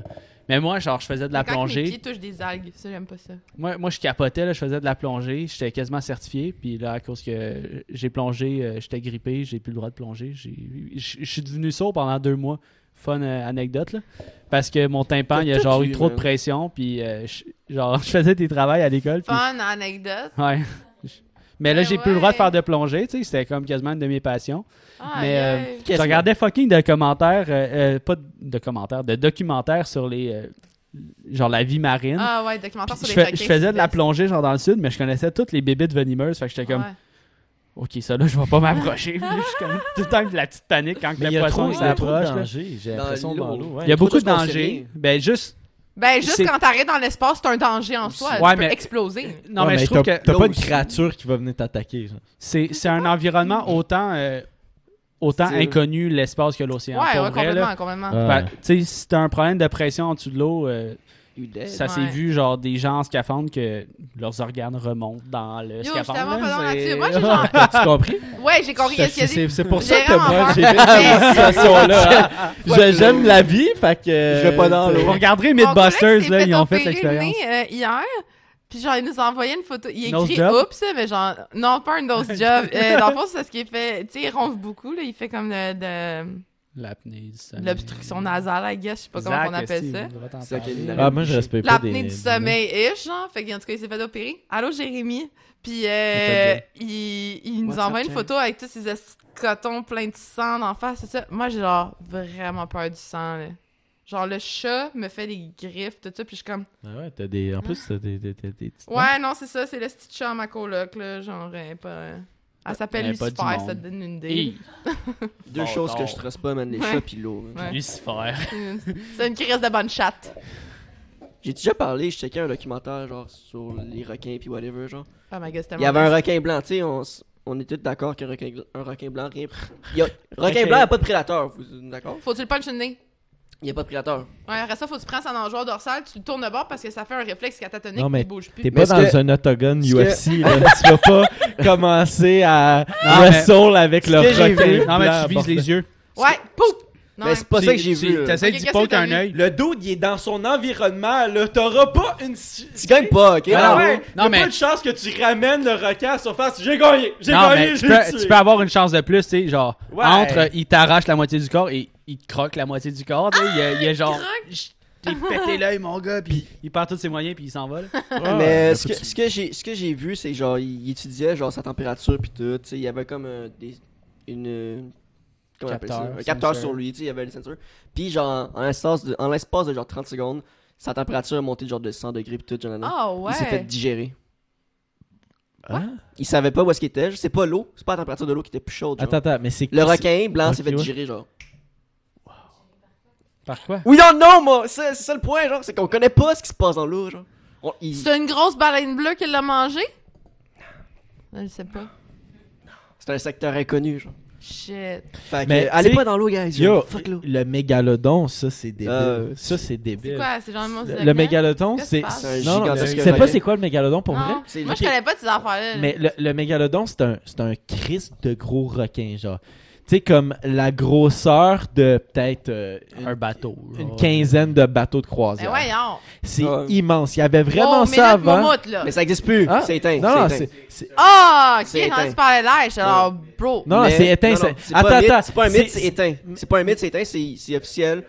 Mais moi, genre, je faisais de la Quand mes pieds plongée. touchent des algues, ça, j'aime pas ça. Moi, moi, je capotais, là, je faisais de la plongée. J'étais quasiment certifié. Puis là, à cause que j'ai plongé, euh, j'étais grippé, j'ai plus le droit de plonger. J'ai- Je suis devenu sourd pendant deux mois. Fun euh, anecdote, là. Parce que mon tympan, il a genre eu trop de pression. Puis, euh, genre, je faisais des travails à l'école. puis- Fun anecdote. Ouais. Mais là, Ouais, j'ai plus le droit de faire de plongée, tu sais. C'était comme quasiment une de mes passions. Ah, Mais euh, je regardais fucking de commentaires, euh, euh, pas de commentaires, de documentaires sur les. euh, genre la vie marine. Ah ouais, documentaire sur je, les fais- je requins, faisais de la plongée genre dans le sud, mais je connaissais toutes les bébites venimeuses. Fait que j'étais comme, Ouais. ok, ça là, je vais pas m'approcher. Je suis comme tout le temps de la petite panique quand Mais il y le a trop, poisson il y a trop de s'approche. Il y a beaucoup de dangers. Ben juste. Ben, juste quand t'arrives dans l'espace, c'est un danger en soi. Ouais, tu peux mais- exploser. Non, Ouais, mais, je trouve t'as que t'as pas une créature qui va venir t'attaquer. c'est c'est un environnement autant euh, autant inconnu l'espace que l'océan. Ouais, complètement, là, complètement. Ouais. ben, tu sais, si t'as un problème de pression en dessous de l'eau, euh, Ça s'est Ouais. vu genre des gens en scaphandre que leurs organes remontent dans le Yo, scaphandre. là. Moi, j'ai genre. T'as-tu compris? Ouais, j'ai compris qu'est-ce qu'il a C'est dit. c'est pour ça que moi, j'ai fait cette situation-là. hein. Je- J'aime la vie, fait que... Je vais pas dans euh, l'eau. Vous regarderez Mythbusters, là, ils ont fait l'expérience. euh, hier. Puis genre, il nous a envoyé une photo. Il écrit oups, mais genre, non, pas un nose job. Euh, dans le fond, c'est ce qu'il fait. Tu sais, il ronfle beaucoup, là. Il fait comme de, de- L'apnée du sommeil. l'obstruction nasale, I guess. Je sais pas comment on appelle ça. Ah, moi, je respecte pas L'apnée du sommeil-ish, genre. Fait qu'en tout cas, il s'est fait opérer. Allô, Jérémy? Puis, euh, il, il nous What's envoie up, une photo avec tous ces cotons pleins de sang d'en face, c'est ça. Moi, j'ai genre vraiment peur du sang, là. Genre, le chat me fait des griffes, tout ça, puis je suis comme... Ah ouais, t'as des... En plus, t'as des, des, des, des petites Ouais, non, c'est ça, c'est le petit chat à ma coloc, là. Genre, pas... Elle s'appelle Elle est pas Lucifer, ça te donne une idée. Hey, Deux Bon, choses que je trace pas, man, les Ouais. chats pis l'eau. Ouais. Lucifer. C'est une crise de bonne chatte. J'ai déjà parlé, je checkais un documentaire genre sur les requins puis whatever genre. Oh my god, Il y avait un requin blanc, tu sais, on, on est tous d'accord qu'un requin, un requin blanc rien. Il y a, requin blanc a pas de prédateur, vous êtes d'accord? Faut-tu le punch une nez? Il y a pas de prédateur. Ouais, après ça, faut que tu prennes sa nageoire dorsale, tu le tournes de bord parce que ça fait un réflexe catatonique Non, mais qui bouge plus. T'es pas dans que- un octogone que- UFC, là. tu vas pas commencer à Non, mais- wrestle avec le vu- Non, mais tu vises les yeux. Ouais, pouf! Non, mais c'est pas ça que j'ai vu. T'essayes d'y qu'est-ce poke que t'as un vu? œil. Le dude, il est dans son environnement, là. T'auras pas une... Tu gagnes pas, ok? Ah Ah non, ouais, non, y a mais- pas de chance que tu ramènes le requin à la surface. J'ai gagné, j'ai gagné, mais j'ai tu peux, tué. tu peux avoir une chance de plus, tu sais, genre, Ouais. entre, il t'arrache la moitié du corps et il te croque la moitié du corps, tu sais, il y a- il y a genre, t'ai pété l'œil, mon gars, puis il perd tous ses moyens, puis il s'en va, là. Ouais, mais ce que, ce que j'ai ce que j'ai vu c'est genre il, il étudiait genre sa température puis tout, tu sais, il y avait comme euh, des une comment on appelle ça? Capteur, Un capteur sur lui, tu sais, il y avait le sensor. Puis genre en l'espace de en l'espace de genre 30 secondes, sa température a monté genre de 100 degrés puis tout, genre, Ah ouais. Il s'est fait digérer. Hein? Il savait pas où est-ce qu'il était, c'est pas l'eau, c'est pas la température de l'eau qui était plus chaude. genre. Attends, attends, mais c'est Le requin blanc Ok, s'est fait ouais. digérer genre. Par quoi? Oui non non moi, c'est c'est ça le point genre, c'est qu'on connaît pas ce qui se passe dans l'eau genre. On- il- C'est une grosse baleine bleue qui l'a mangé? Je sais pas. C'est un secteur inconnu genre. Shit. Fait que, Mais, allez pas dans l'eau guys. Yo, genre. Fuck l'eau. le mégalodon, ça c'est débile. Euh, ça c'est C'est débile. quoi? C'est genre Le, le mégalodon, c'est. C'est Non, non, sais pas c'est quoi le mégalodon pour vrai? Non. C'est Moi, je connais pas de ces affaires-là. là. Mais le, le mégalodon, c'est un, c'est un Christ de gros requin, genre. Tu sais, comme la grosseur de peut-être euh, Un bateau. une quinzaine de bateaux de croisière. voyons. C'est Ouais. immense. Il y avait vraiment oh, ça avant. moumoute, là. Mais ça existe plus, Ah, c'est éteint. Non, non, c'est c'est. éteint. c'est- Ah, ok, C'est parlais l'air, j'étais genre, bro. Non, Mais- c'est éteint. non, c'est- non, c'est Attends, pas un mythe, attends. C'est pas un mythe, c'est- c'est éteint. C'est pas un mythe, c'est éteint, c'est c'est officiel.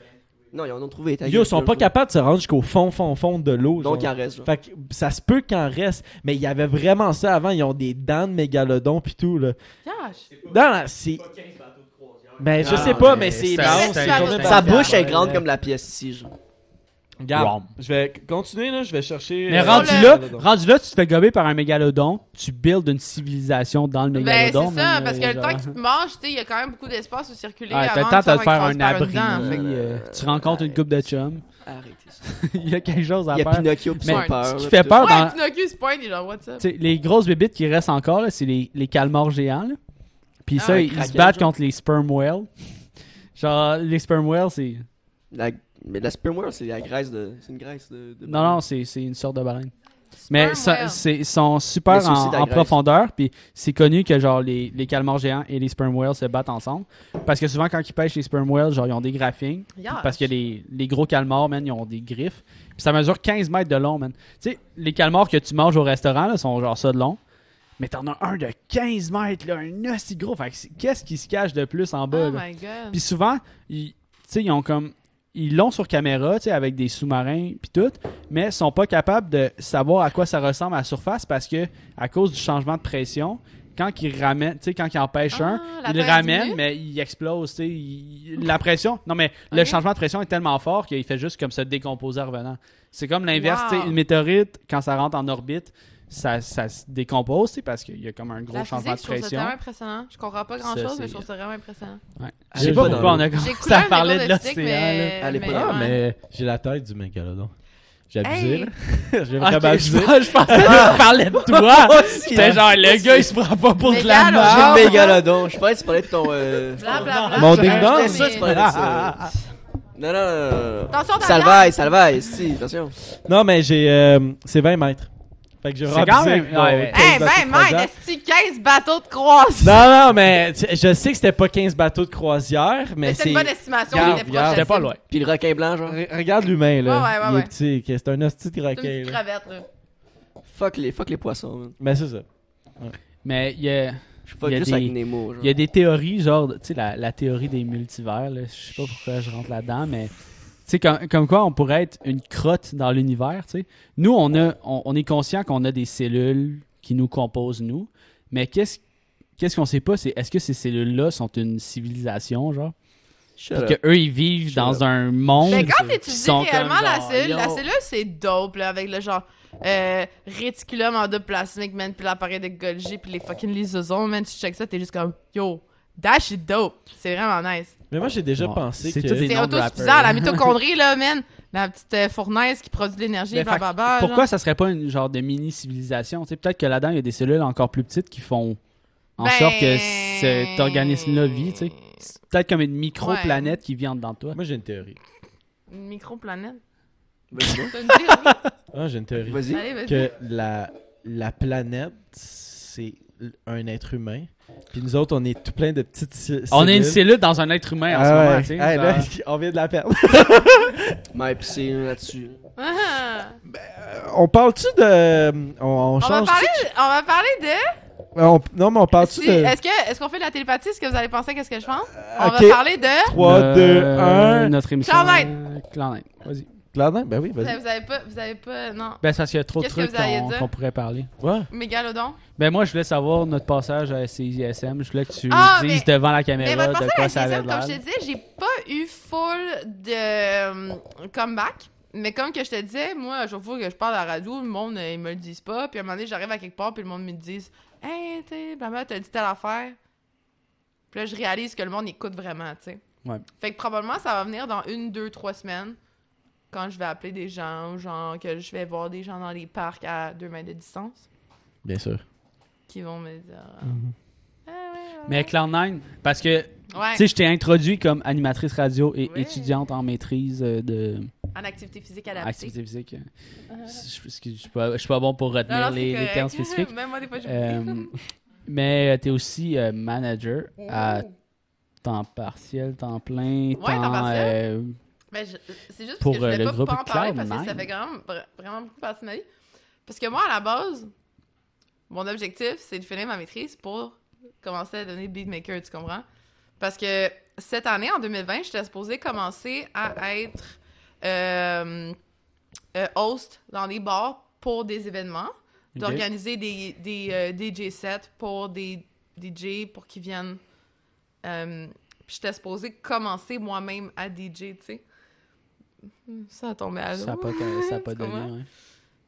Non, ils en ont trouvé éteint. Yo, ils sont pas capables de se rendre jusqu'au fond, fond, fond de l'eau. Donc il en reste. genre. Fait que ça se peut qu'il en reste, mais il y avait vraiment ça avant. Ils ont des dents de mégalodon pis tout, là. Gosh. Non, non, c'est. Ben, je Ah, sais pas, mais c'est immense. Sa temps? bouche est grande comme la pièce ici. genre. Regarde, je vais continuer, là. Je vais chercher. Mais euh, rendu là, rendu là, tu te fais gober par un mégalodon, tu builds une civilisation dans le Ben, mégalodon. c'est ça, parce que euh, le temps genre- qu'il te mange, tu sais, il y a quand même beaucoup d'espace où circuler. Ouais, t'as avant le temps de te faire un abri. euh, euh, tu rencontres une coupe de chum. Arrêtez ça. Il y a quelque chose à Il y a faire. Pinocchio pis Mais peur. ce qui fait peur Ouais, dans- Pinocchio se pointe, il est genre, what's up? Les grosses bébites qui restent encore, là, c'est les, les calmars géants. là. Puis Ah ça, ils se battent genre. contre les sperm whales. Genre, les sperm whales, c'est. La- Mais la sperm whale, c'est la graisse de. C'est une graisse de. de- Non, non, c'est c'est une sorte de baleine. Mais ça- ils sont super en, en profondeur. Puis c'est connu que genre les, les calmars géants et les sperm whales se battent ensemble. Parce que souvent, quand ils pêchent les sperm whales, genre ils ont des graphings. Parce que les, les gros calmars, man, ils ont des griffes. Puis ça mesure 15 mètres de long, man. Tu sais, les calmars que tu manges au restaurant, là, sont genre ça de long. Mais t'en as un de 15 mètres, là, un aussi gros. Qu'est-ce qui se cache de plus en bas, Oh là? my god. Puis souvent, ils, ils ont comme. Ils l'ont sur caméra, tu sais, avec des sous-marins puis tout, mais ils sont pas capables de savoir à quoi ça ressemble à la surface parce que à cause du changement de pression, quand ils ramènent, tu sais, quand pêchent un, Ah, la ils le ramènent, mais il explose, tu sais. il- La pression, non mais le changement de pression est tellement fort qu'il fait juste comme se décomposer en revenant. C'est comme l'inverse, tu sais, Wow. une météorite, quand ça rentre en orbite, ça, ça se décompose, parce qu'il y a comme un gros La changement physique, de je trouve ça pression. tellement impressionnant. Je comprends pas grand Ça, chose, c'est- mais je trouve ça vraiment impressionnant. Ouais. Je sais pas pourquoi on a J'ai commencé coulé à un parler de l'océan. là. mais. Pas mais Ah, mais j'ai la tête du mégalodon. J'ai abusé, Hey. là. J'ai Ah, vraiment ok, abusé. je, je pensais que tu parlais de toi. C'était genre, le gars, il se prend pas pour de la merde. J'ai le mégalodon. Je pensais que tu parlais de ton. euh, Blablabla. Mon ding-dong? que tu parlais de ça. Non, non, non. Attention, Salvaille, salvaille, si, attention. Non, mais j'ai. euh, c'est 20 mètres. Fait que j'ai C'est quand même- ouais, ouais. 15 Hey, ben, de mec, croisière. est 15 bateaux de croisière? Non, non, mais tu- je sais que c'était pas 15 bateaux de croisière, mais Mais c'est c'est. une bonne estimation, Regarde, il était proche regarde. J'étais pas loin. Puis le requin blanc, genre? Re- Regarde l'humain, là. Ouais, ouais, ouais, Il est ouais. petit, que c'est un hostie de C'est une requin, petite là. crevette, là. Fuck les, fuck les poissons, man. Mais c'est ça. Mais il y a, Je fuck Il y a juste des- avec Nemo, genre. il y a des théories, genre, tu sais, la, la théorie des multivers, là, je sais pas pourquoi je rentre là-dedans, mais sais, comme, comme quoi on pourrait être une crotte dans l'univers, tu sais. Nous, on, a, on, on est conscient qu'on a des cellules qui nous composent, nous, mais qu'est-ce qu'est-ce qu'on sait pas, c'est est-ce que ces cellules-là sont une civilisation, genre? Up. que eux ils vivent Shut dans up. un monde. Mais quand qui t'étudies sont réellement comme la cellule, la cellule c'est dope là, avec le genre euh, réticulum endoplasmique, man, puis l'appareil de Golgi, puis les fucking lysosomes, man, tu check ça, t'es juste comme yo, that shit dope. C'est vraiment nice. Mais moi, j'ai déjà Bon, pensé c'est que. C'est autosuffisant, la mitochondrie là, man, la petite euh, fournaise qui produit de l'énergie, blablabla. Pourquoi genre. ça serait pas une genre de mini civilisation? Tu sais, peut-être que là-dedans il y a des cellules encore plus petites qui font en Ben, sorte que cet organisme-là vit, tu sais. C'est peut-être comme une micro-planète qui vit en dedans de toi. Moi, j'ai une théorie. Une microplanète? Ah, j'ai une théorie. Vas-y. Allez, vas-y. Que la, la planète, c'est un être humain. Puis nous autres, on est tout plein de petites ce- On est une cellules. cellule dans un être humain en Ah ce moment, tu sais. Là, on vient de la perdre. Mais pis c'est là-dessus. Ah. on parle-tu de. On, on On va change. parler, on va parler de. on- non, mais on parle-tu Si- de. Est-ce que, est-ce qu'on fait de la télépathie? Est-ce que vous allez penser qu'est-ce que je pense? On Ok. va parler de. 3, 2, Euh, 1. Notre émission. Cloud9. euh, Cloud9. Vas-y. Claudin? Ben oui, vas-y. vous avez pas, vous avez pas, non. Ben, c'est parce qu'il y a trop de Qu'est-ce que trucs vous qu'on pourrait parler. Ouais. Mégalodon? Ben, moi, je voulais savoir notre passage à CISM. Je voulais que tu Ah, dises mais- devant la Mais caméra votre de passage à quoi la ça avait CSM, comme je te l'air. disais, j'ai pas eu full de euh, comeback. Mais comme que je te disais, moi, à chaque fois que je parle à la radio, le monde, euh, ils me le disent pas. Puis à un moment donné, j'arrive à quelque part, puis le monde me dit Hey, tu blabla, t'as dit telle affaire. Puis là, je réalise que le monde écoute vraiment, tu sais. Ouais. Fait que probablement, ça va venir dans une, deux, trois semaines. Quand je vais appeler des gens, genre que je vais voir des gens dans les parcs à deux mètres de distance, Bien sûr. qui vont me dire Ah, Mhm. ouais, ouais, Mais Cloud9, parce que, tu sais, je t'ai introduit comme animatrice radio et Ouais. étudiante en maîtrise euh, de en activité physique adaptée. activité physique. Uh-huh. Je, je, je suis pas, je suis pas bon pour retenir Non, non, c'est les, termes spécifiques. Même moi, des fois. Euh, mais tu es aussi euh, manager à Ouh. temps partiel, temps plein, temps, temps partiel. Euh, Ben, c'est juste Pour, parce que je euh, voulais le pas, pas en parler Cloud9. parce que ça fait quand même vra- vraiment beaucoup partie de ma vie. Parce que moi, à la base, mon objectif, c'est de finir ma maîtrise pour commencer à devenir beatmaker, tu comprends? Parce que cette année, en 2020, j'étais supposée commencer à être euh, euh, host dans des bars pour des événements, d'organiser des, des euh, DJ sets pour des DJ pour qu'ils viennent. Euh, j'étais supposée commencer moi-même à DJ, tu sais. Ça a tombé à l'eau. ça n'a pas, ça a pas donné. ouais.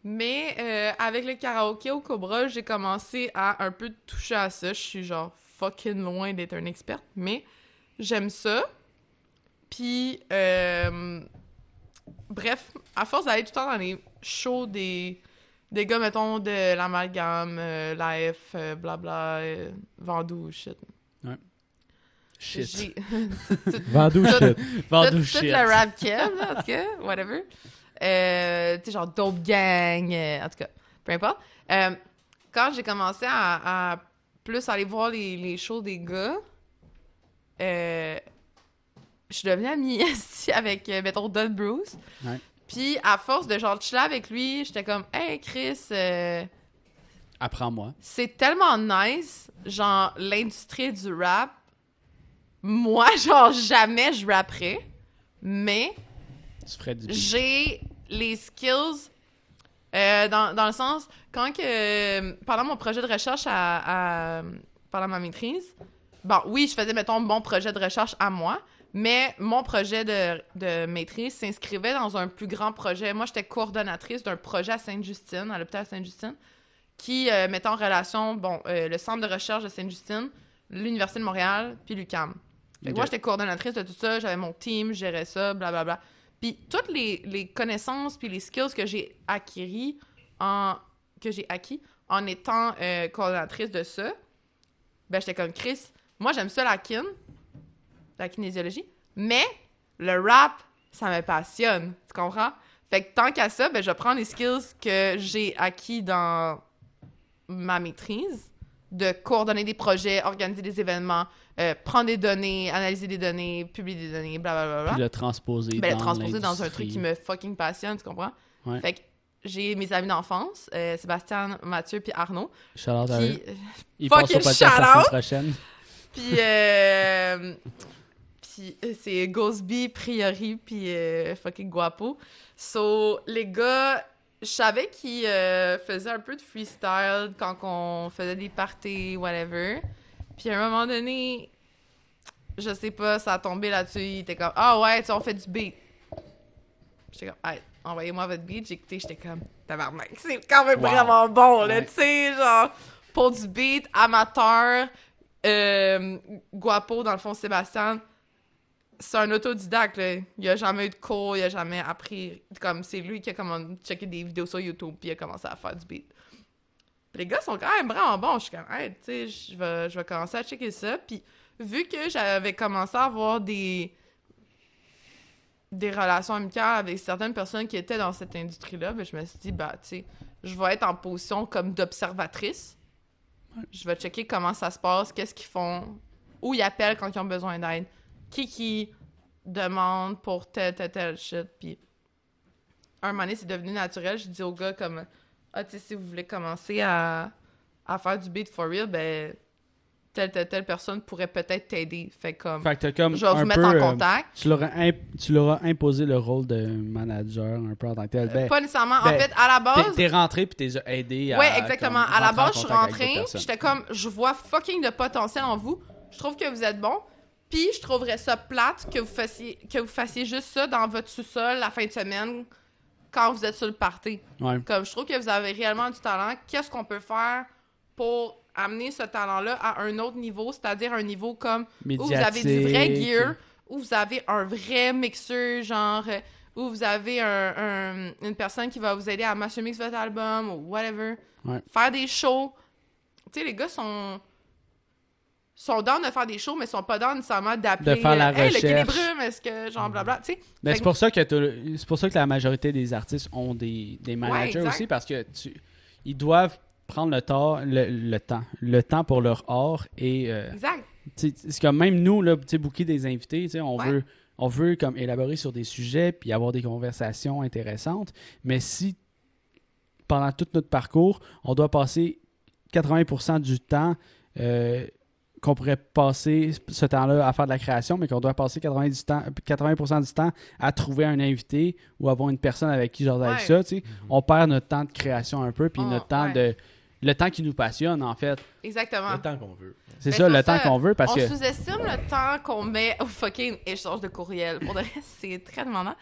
Mais euh, avec le karaoké au Cobra, j'ai commencé à un peu toucher à ça. Je suis genre fucking loin d'être un experte, mais j'aime ça. Puis, euh, bref, à force d'aller tout le temps dans les shows des, des gars, mettons, de l'amalgame, euh, l'AF, euh, blabla, Vendoux, shit. Shit. Tout- shit. Vendu tout, shit. le rap kev, là, en tout cas, whatever. Euh, tu sais, genre Dope Gang, euh, en tout cas, peu importe. Euh, quand j'ai commencé à, à plus aller voir les, les shows des gars, euh, je suis devenue amie avec, euh, mettons, Don Bruce. Ouais. Puis, à force de genre chiller avec lui, j'étais comme, hey Chris, euh, Apprends-moi. c'est tellement nice, genre, l'industrie du rap. Moi, genre, jamais je rapperais, mais j'ai les skills euh, dans, dans le sens, quand que, pendant mon projet de recherche à, à- pendant ma maîtrise, bon, oui, je faisais, mettons, mon projet de recherche à moi, mais mon projet de, de maîtrise s'inscrivait dans un plus grand projet. Moi, j'étais coordonnatrice d'un projet à Sainte-Justine, à l'hôpital Sainte-Justine, qui euh, mettait en relation, bon, euh, le centre de recherche de Sainte-Justine, l'Université de Montréal, puis l'UQAM. Fait que Ok. Moi, j'étais coordonnatrice de tout ça, j'avais mon team, je gérais ça, blablabla. Puis toutes les, les connaissances puis les skills que j'ai acquis en que j'ai acquis en étant euh, coordonnatrice de ça, ben j'étais comme Chris. Moi, j'aime ça la kin, la kinésiologie, mais le rap, ça me passionne, tu comprends? Fait que tant qu'à ça, ben je prends les skills que j'ai acquis dans ma maîtrise de coordonner des projets, organiser des événements, euh, prendre des données, analyser des données, publier des données, blablabla. Puis le transposer Ben, le dans transposer dans un truc qui me fucking passionne, tu comprends? Ouais. Fait que j'ai mes amis d'enfance, euh, Sébastien, Mathieu puis Arnaud. Shout out à eux. Puis, Ils fucking passent au podcast la shout semaine out. prochaine. puis, euh, puis euh, c'est Ghostby, Priori, puis euh, fucking Guapo. So, les gars, je savais qu'ils euh, faisaient un peu de freestyle quand on faisait des parties, whatever. Puis à un moment donné, je sais pas, ça a tombé là-dessus. Il était comme, ah ouais, tu on fait du beat. J'étais comme, hey, envoyez-moi votre beat. J'ai écouté, j'étais comme, tabarnak, c'est quand même Wow. vraiment bon, là, Ouais. tu sais, genre, pour du beat, amateur, euh, Guapo, dans le fond, Sébastien, c'est un autodidacte, là. Il a jamais eu de cours, il a jamais appris, comme, c'est lui qui a comme checké des vidéos sur YouTube, puis il a commencé à faire du beat. Les gars sont quand même vraiment bons. Je suis comme, hey, tu sais, je vais, je vais commencer à checker ça. Puis, vu que j'avais commencé à avoir des, des relations amicales avec certaines personnes qui étaient dans cette industrie-là, ben, je me suis dit, bah, tu sais, je vais être en position comme d'observatrice. Je vais checker comment ça se passe, qu'est-ce qu'ils font, où ils appellent quand ils ont besoin d'aide, qui qui demande pour tel, tel, tel shit. Puis, un moment donné, c'est devenu naturel. Je dis aux gars, comme, ah, tu sais, si vous voulez commencer à, à faire du beat for real, ben, telle, telle, telle personne pourrait peut-être t'aider. Fait comme, Fait que comme je vais vous mettre peu, en euh, contact. tu leur as imp- tu leur as imposé le rôle de manager un peu en tant que tel. Ben, pas nécessairement. en ben, fait, à la base. t'es rentré puis t'es aidé à. Ouais, exactement. comme, À la base, je suis rentrée, j'étais comme, je vois fucking de potentiel en vous. Je trouve que vous êtes bon. Puis je trouverais ça plate que vous fassiez, que vous fassiez juste ça dans votre sous-sol la fin de semaine quand vous êtes sur le party. Ouais. Comme je trouve que vous avez réellement du talent. Qu'est-ce qu'on peut faire pour amener ce talent-là à un autre niveau, c'est-à-dire un niveau comme où vous avez du vrai gear, où vous avez un vrai mixeur, genre, euh, où vous avez un, un- une personne qui va vous aider à master mix votre album ou whatever. Ouais. Faire des shows. Tu sais, les gars sont sont down de faire des shows, mais sont pas down nécessairement d'appeler De faire la euh, Hey, recherche. Est-ce que genre blabla, tu sais. Ben, c'est pour ça que c'est pour ça que la majorité des artistes ont des, des managers aussi parce que tu ils doivent prendre le temps le, le temps le temps pour leur art et euh, Exact. c'est comme même nous là booker des invités tu sais on Ouais. veut on veut comme élaborer sur des sujets puis avoir des conversations intéressantes mais si pendant tout notre parcours on doit passer 80% du temps euh, qu'on pourrait passer ce temps-là à faire de la création, mais qu'on doit passer 80%, du temps, 80 du temps à trouver un invité ou avoir une personne avec qui avec Ouais. ça, tu sais, on perd notre temps de création un peu, puis Oh, notre temps ouais. de... Le temps qui nous passionne, en fait. Exactement. Le temps qu'on veut. C'est Ben, ça, le temps qu'on veut, parce on que... sous-estime le temps qu'on met au fucking échange de courriel. Pour de vrai, c'est très demandant.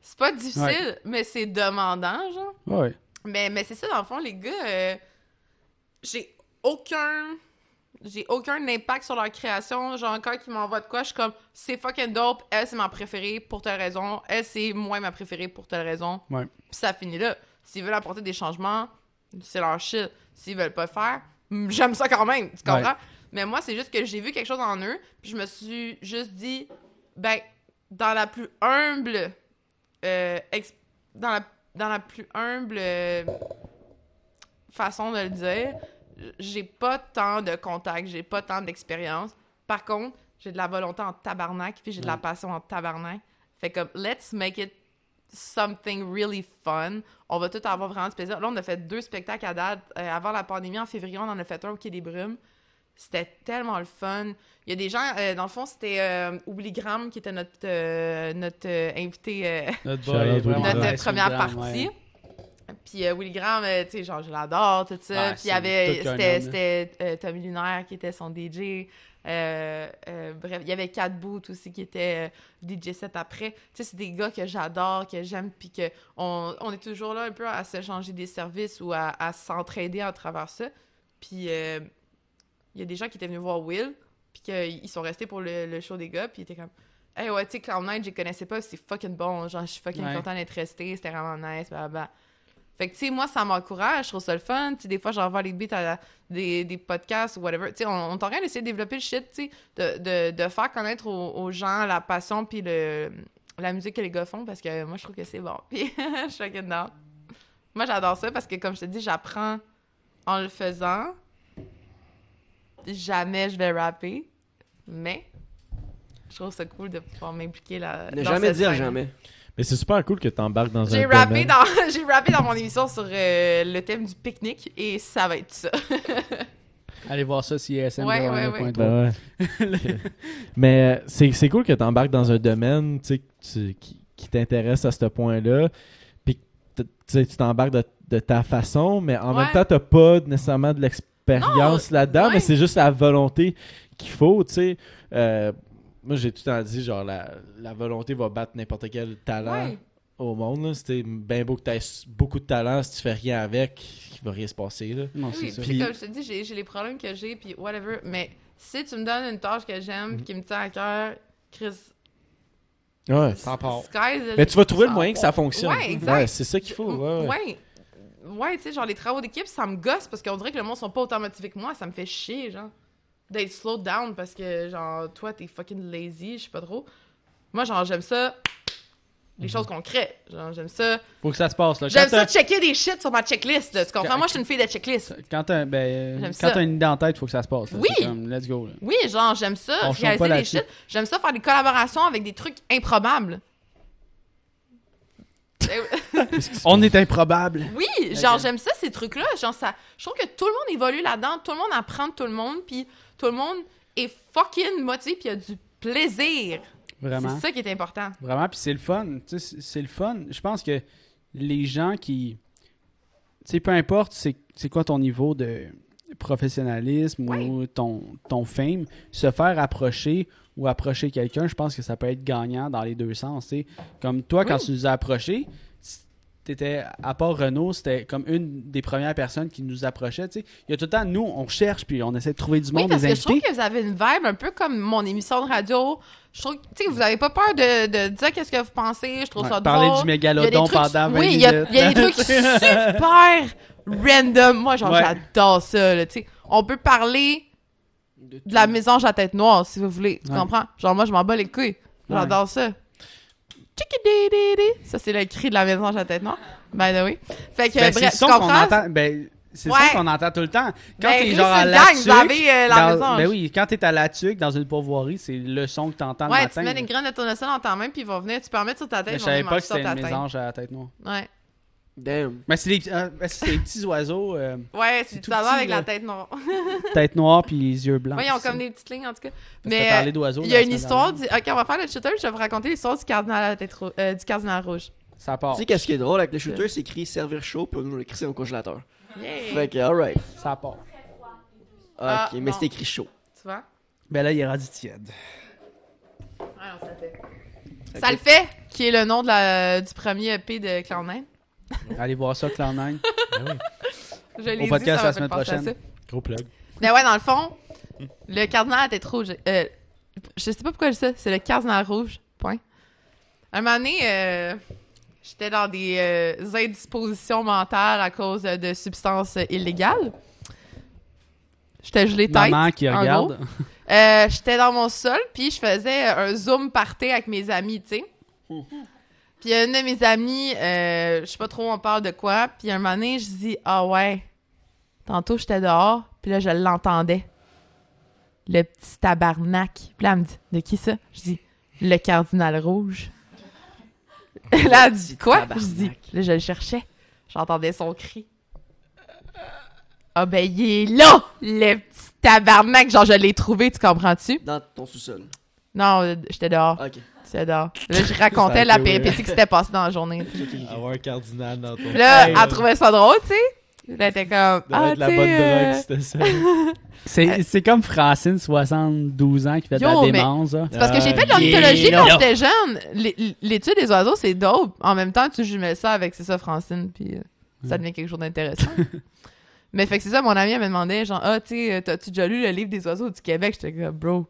C'est pas difficile, mais c'est demandant, genre. Ouais. Mais, mais c'est ça, dans le fond, les gars, euh, j'ai aucun. J'ai aucun impact sur leur création. Genre, quand ils m'envoient de quoi, je suis comme, c'est fucking dope. Elle, c'est ma préférée pour telle raison. Elle, c'est moi ma préférée pour telle raison. Ouais. Puis ça finit là. S'ils veulent apporter des changements, c'est leur shit. S'ils veulent pas faire, mm, j'aime ça quand même. Tu comprends? Ouais. Mais moi, c'est juste que j'ai vu quelque chose en eux, puis je me suis juste dit, ben, dans la plus humble, euh, dans, la, dans la plus humble euh, façon de le dire, j'ai pas tant de contacts, j'ai pas tant d'expérience. Par contre, j'ai de la volonté en tabarnak, puis j'ai de la passion en tabarnak. Fait comme, let's make it something really fun. On va tout avoir vraiment du plaisir. Là, on a fait deux spectacles à date. Euh, avant la pandémie, en février, on en a fait un au Quai des Brumes. C'était tellement le fun. Il y a des gens, euh, dans le fond, c'était euh, qui était notre, euh, notre euh, invité, euh, Notre boy, première partie. ouais. Puis euh, Willy Graham, euh, tu sais, genre, je l'adore, tout ça. Puis il y avait, c'était, euh, Tommy Lunaire qui était son DJ. Euh, euh, bref, il y avait Cat Boot aussi qui était DJ set après. Tu sais, c'est des gars que j'adore, que j'aime, puis que on, on est toujours là un peu à s'échanger des services ou à, à s'entraider à travers ça. Puis il y a des gens qui étaient venus voir Will, puis qu'ils sont restés pour le, le show des gars, puis ils étaient comme Hey, ouais, tu sais, Cloud Nine, je les connaissais pas, c'est fucking bon. Genre, je suis fucking Ouais. content d'être resté, c'était vraiment nice, blablabla. Fait que, tu sais, moi, ça m'encourage, je trouve ça le fun. Tu sais, des fois, j'envoie les beats à des, des podcasts ou whatever. Tu sais, on, on train d'essayer de développer le shit, tu sais, de, de, de faire connaître aux, aux gens la passion puis le, la musique que les gars font parce que moi, je trouve que c'est bon. Puis, je suis. Moi, j'adore ça parce que, comme je te dis, j'apprends en le faisant. Jamais je vais rapper, mais je trouve ça cool de pouvoir m'impliquer là. Ne dans jamais cette dire scène. jamais. Mais c'est super cool que t'embarques dans un J'ai rappé, domaine. dans, j'ai rappé dans mon émission sur euh, le thème du pique-nique et ça va être ça. Allez voir ça si SM. Ouais, ouais, ouais. Ben ouais. Mais euh, c'est c'est cool que tu embarques dans un domaine tu tu- qui, qui t'intéresse à ce point-là. Puis tu tu t'embarques de, de ta façon, mais en Ouais. même temps, tu pas nécessairement de l'expérience là-dedans, ouais. mais c'est juste la volonté qu'il faut. tu sais. Euh, moi, j'ai tout le temps dit, genre, la, la volonté va battre n'importe quel talent Ouais. au monde. là. C'était bien beau que tu aies beaucoup de talent, si tu fais rien avec, il va rien se passer. Là. Non, Oui, c'est ça. puis Puis- comme je te dis, j'ai, j'ai les problèmes que j'ai, puis whatever. Mais si tu me donnes une tâche que j'aime, puis qui me tient à cœur, Chris. Ouais. Part. Mais tu vas trouver le moyen que ça fonctionne. Ouais, exact. c'est ça qu'il faut. Ouais, ouais. Ouais. Ouais, tu sais, genre les travaux d'équipe, ça me gosse parce qu'on dirait que le monde sont pas autant motivés que moi. Ça me fait chier, genre. D'être slowed down parce que, genre, toi, t'es fucking lazy, je sais pas trop. Moi, genre, j'aime ça. Les Mhm. choses concrètes. Genre, j'aime ça. Faut que ça se passe. Là. J'aime ça checker des shit sur ma checklist, là. Tu comprends? Quand- Moi, je suis une fille de checklist. Quand t'as ben, euh, une idée en tête, faut que ça se passe. là. Oui. Comme, let's go. là. Oui, genre, j'aime ça, On chante réaliser pas des shit. J'aime ça faire des collaborations avec des trucs improbables. On est improbable. oui, genre, j'aime ça, ces trucs-là. Genre, ça, je trouve que tout le monde évolue là-dedans, tout le monde apprend de tout le monde, puis tout le monde est fucking motivé, puis il y a du plaisir. Vraiment. C'est ça qui est important. Vraiment, puis c'est le fun. C'est- le fun. Je pense que les gens qui. Tu sais, peu importe c'est c'est quoi ton niveau de professionnalisme ou ton, ton fame, se faire approcher ou approcher quelqu'un, je pense que ça peut être gagnant dans les deux sens. Comme toi, quand Oui. tu nous as approchés, t'étais, à part Renault, c'était comme une des premières personnes qui nous approchait. Il y a tout le temps, nous, on cherche, puis on essaie de trouver du Oui, monde, parce des que je trouve que vous avez une vibe un peu comme mon émission de radio. Je trouve que, vous avez pas peur de, de dire qu'est-ce que vous pensez. Je trouve Ouais, ça parler drôle. du a des mégalodon trucs- pendant 20 oui, il y a, minutes. il y a des trucs super random. Moi, genre, Ouais. j'adore ça, là. On peut parler de la mésange à tête noire, si vous voulez. Tu Ouais. comprends? Genre, moi, je m'en bats les couilles. J'adore ça. Ça, c'est le cri de la mésange à tête noire. By the way. Fait que, Ben, bref, le tu comprends? entend. Ben, c'est le Ouais. son qu'on entend tout le temps. Quand Ben, t'es genre à le la avez, euh, la mésange. Ben oui, quand t'es à la tuque dans une pourvoirie, c'est le son que t'entends le Ouais, matin. tu mets des graines de tournesol dans ta main, puis ils vont venir, tu peux en mettre sur ta tête, ils je savais pas que c'était ta une mésange à la tête noire. Ouais. Damn. Mais c'est des, euh, ben, c'est des petits oiseaux, euh, Ouais, c'est ça petit, avec là. la tête noire. tête noire puis les yeux blancs. Ouais, ils ont comme ça. des petites lignes, en tout cas. Parce Mais parlé euh, d'oiseaux il y a une histoire. Du... Ok, on va faire le shooter. Je vais vous raconter l'histoire du cardinal à la tête euh, du cardinal rouge. Ça part. Tu sais qu'est-ce qui est drôle avec le shooter, c'est écrit servir chaud, puis on l'a écrit au congélateur. Yeah. Fait que, alright. Ça part. Ah, Ok, mais bon. c'est écrit chaud. Tu vois? Ben là, il est rendu tiède. Ouais, non, ça le fait. Ça le fait, qui est le nom de la... du premier EP de Cloud9. Allez voir ça, Cloud9. Je l'ai Au dit, podcast ça la fait semaine penser à prochaine. ça. Gros plug. Mais ouais, dans le fond, le cardinal à la tête rouge. euh, je sais pas pourquoi je dis ça, c'est le cardinal rouge. Point. Un moment donné, euh, j'étais dans des euh, indispositions mentales à cause de substances illégales. J'étais gelé tête. Maman qui en regarde. Euh, j'étais dans mon sol, puis je faisais un zoom party avec mes amis, tu sais. Puis une de mes amies, euh, je sais pas trop, on parle de quoi, puis un moment donné, je dis « Ah ouais, tantôt j'étais dehors, puis là, je l'entendais. Le petit tabarnak. » Puis là, elle me dit « De qui ça? » Je dis « Le cardinal rouge. » Là, elle dit « Quoi? » Je dis « Là, je le cherchais. J'entendais son cri. Ah ben, il est là, le petit tabarnak. Genre, je l'ai trouvé, tu comprends-tu? Dans ton sous-sol. Non, j'étais dehors. Ok. Dehors. Là, je racontais la péripétie qui s'était passée dans la journée. Avoir un cardinal dans ton. Là, elle trouvait ça drôle, tu sais. Là, elle était comme, ah, être tu la bonne euh, drogue, c'était ça. C'est c'est comme Francine, 72 ans, qui fait de la démence. C'est parce que j'ai fait de Ah, l'ornithologie yeah. quand j'étais jeune. L'é- L'étude des oiseaux, c'est dope. En même temps, tu jumelles ça avec, c'est ça, Francine, puis euh, ça devient quelque chose d'intéressant. Mais fait que c'est ça, mon ami, elle me demandait, genre, ah, tu sais, t'as-tu déjà lu le livre des oiseaux du Québec? J'étais comme, bro,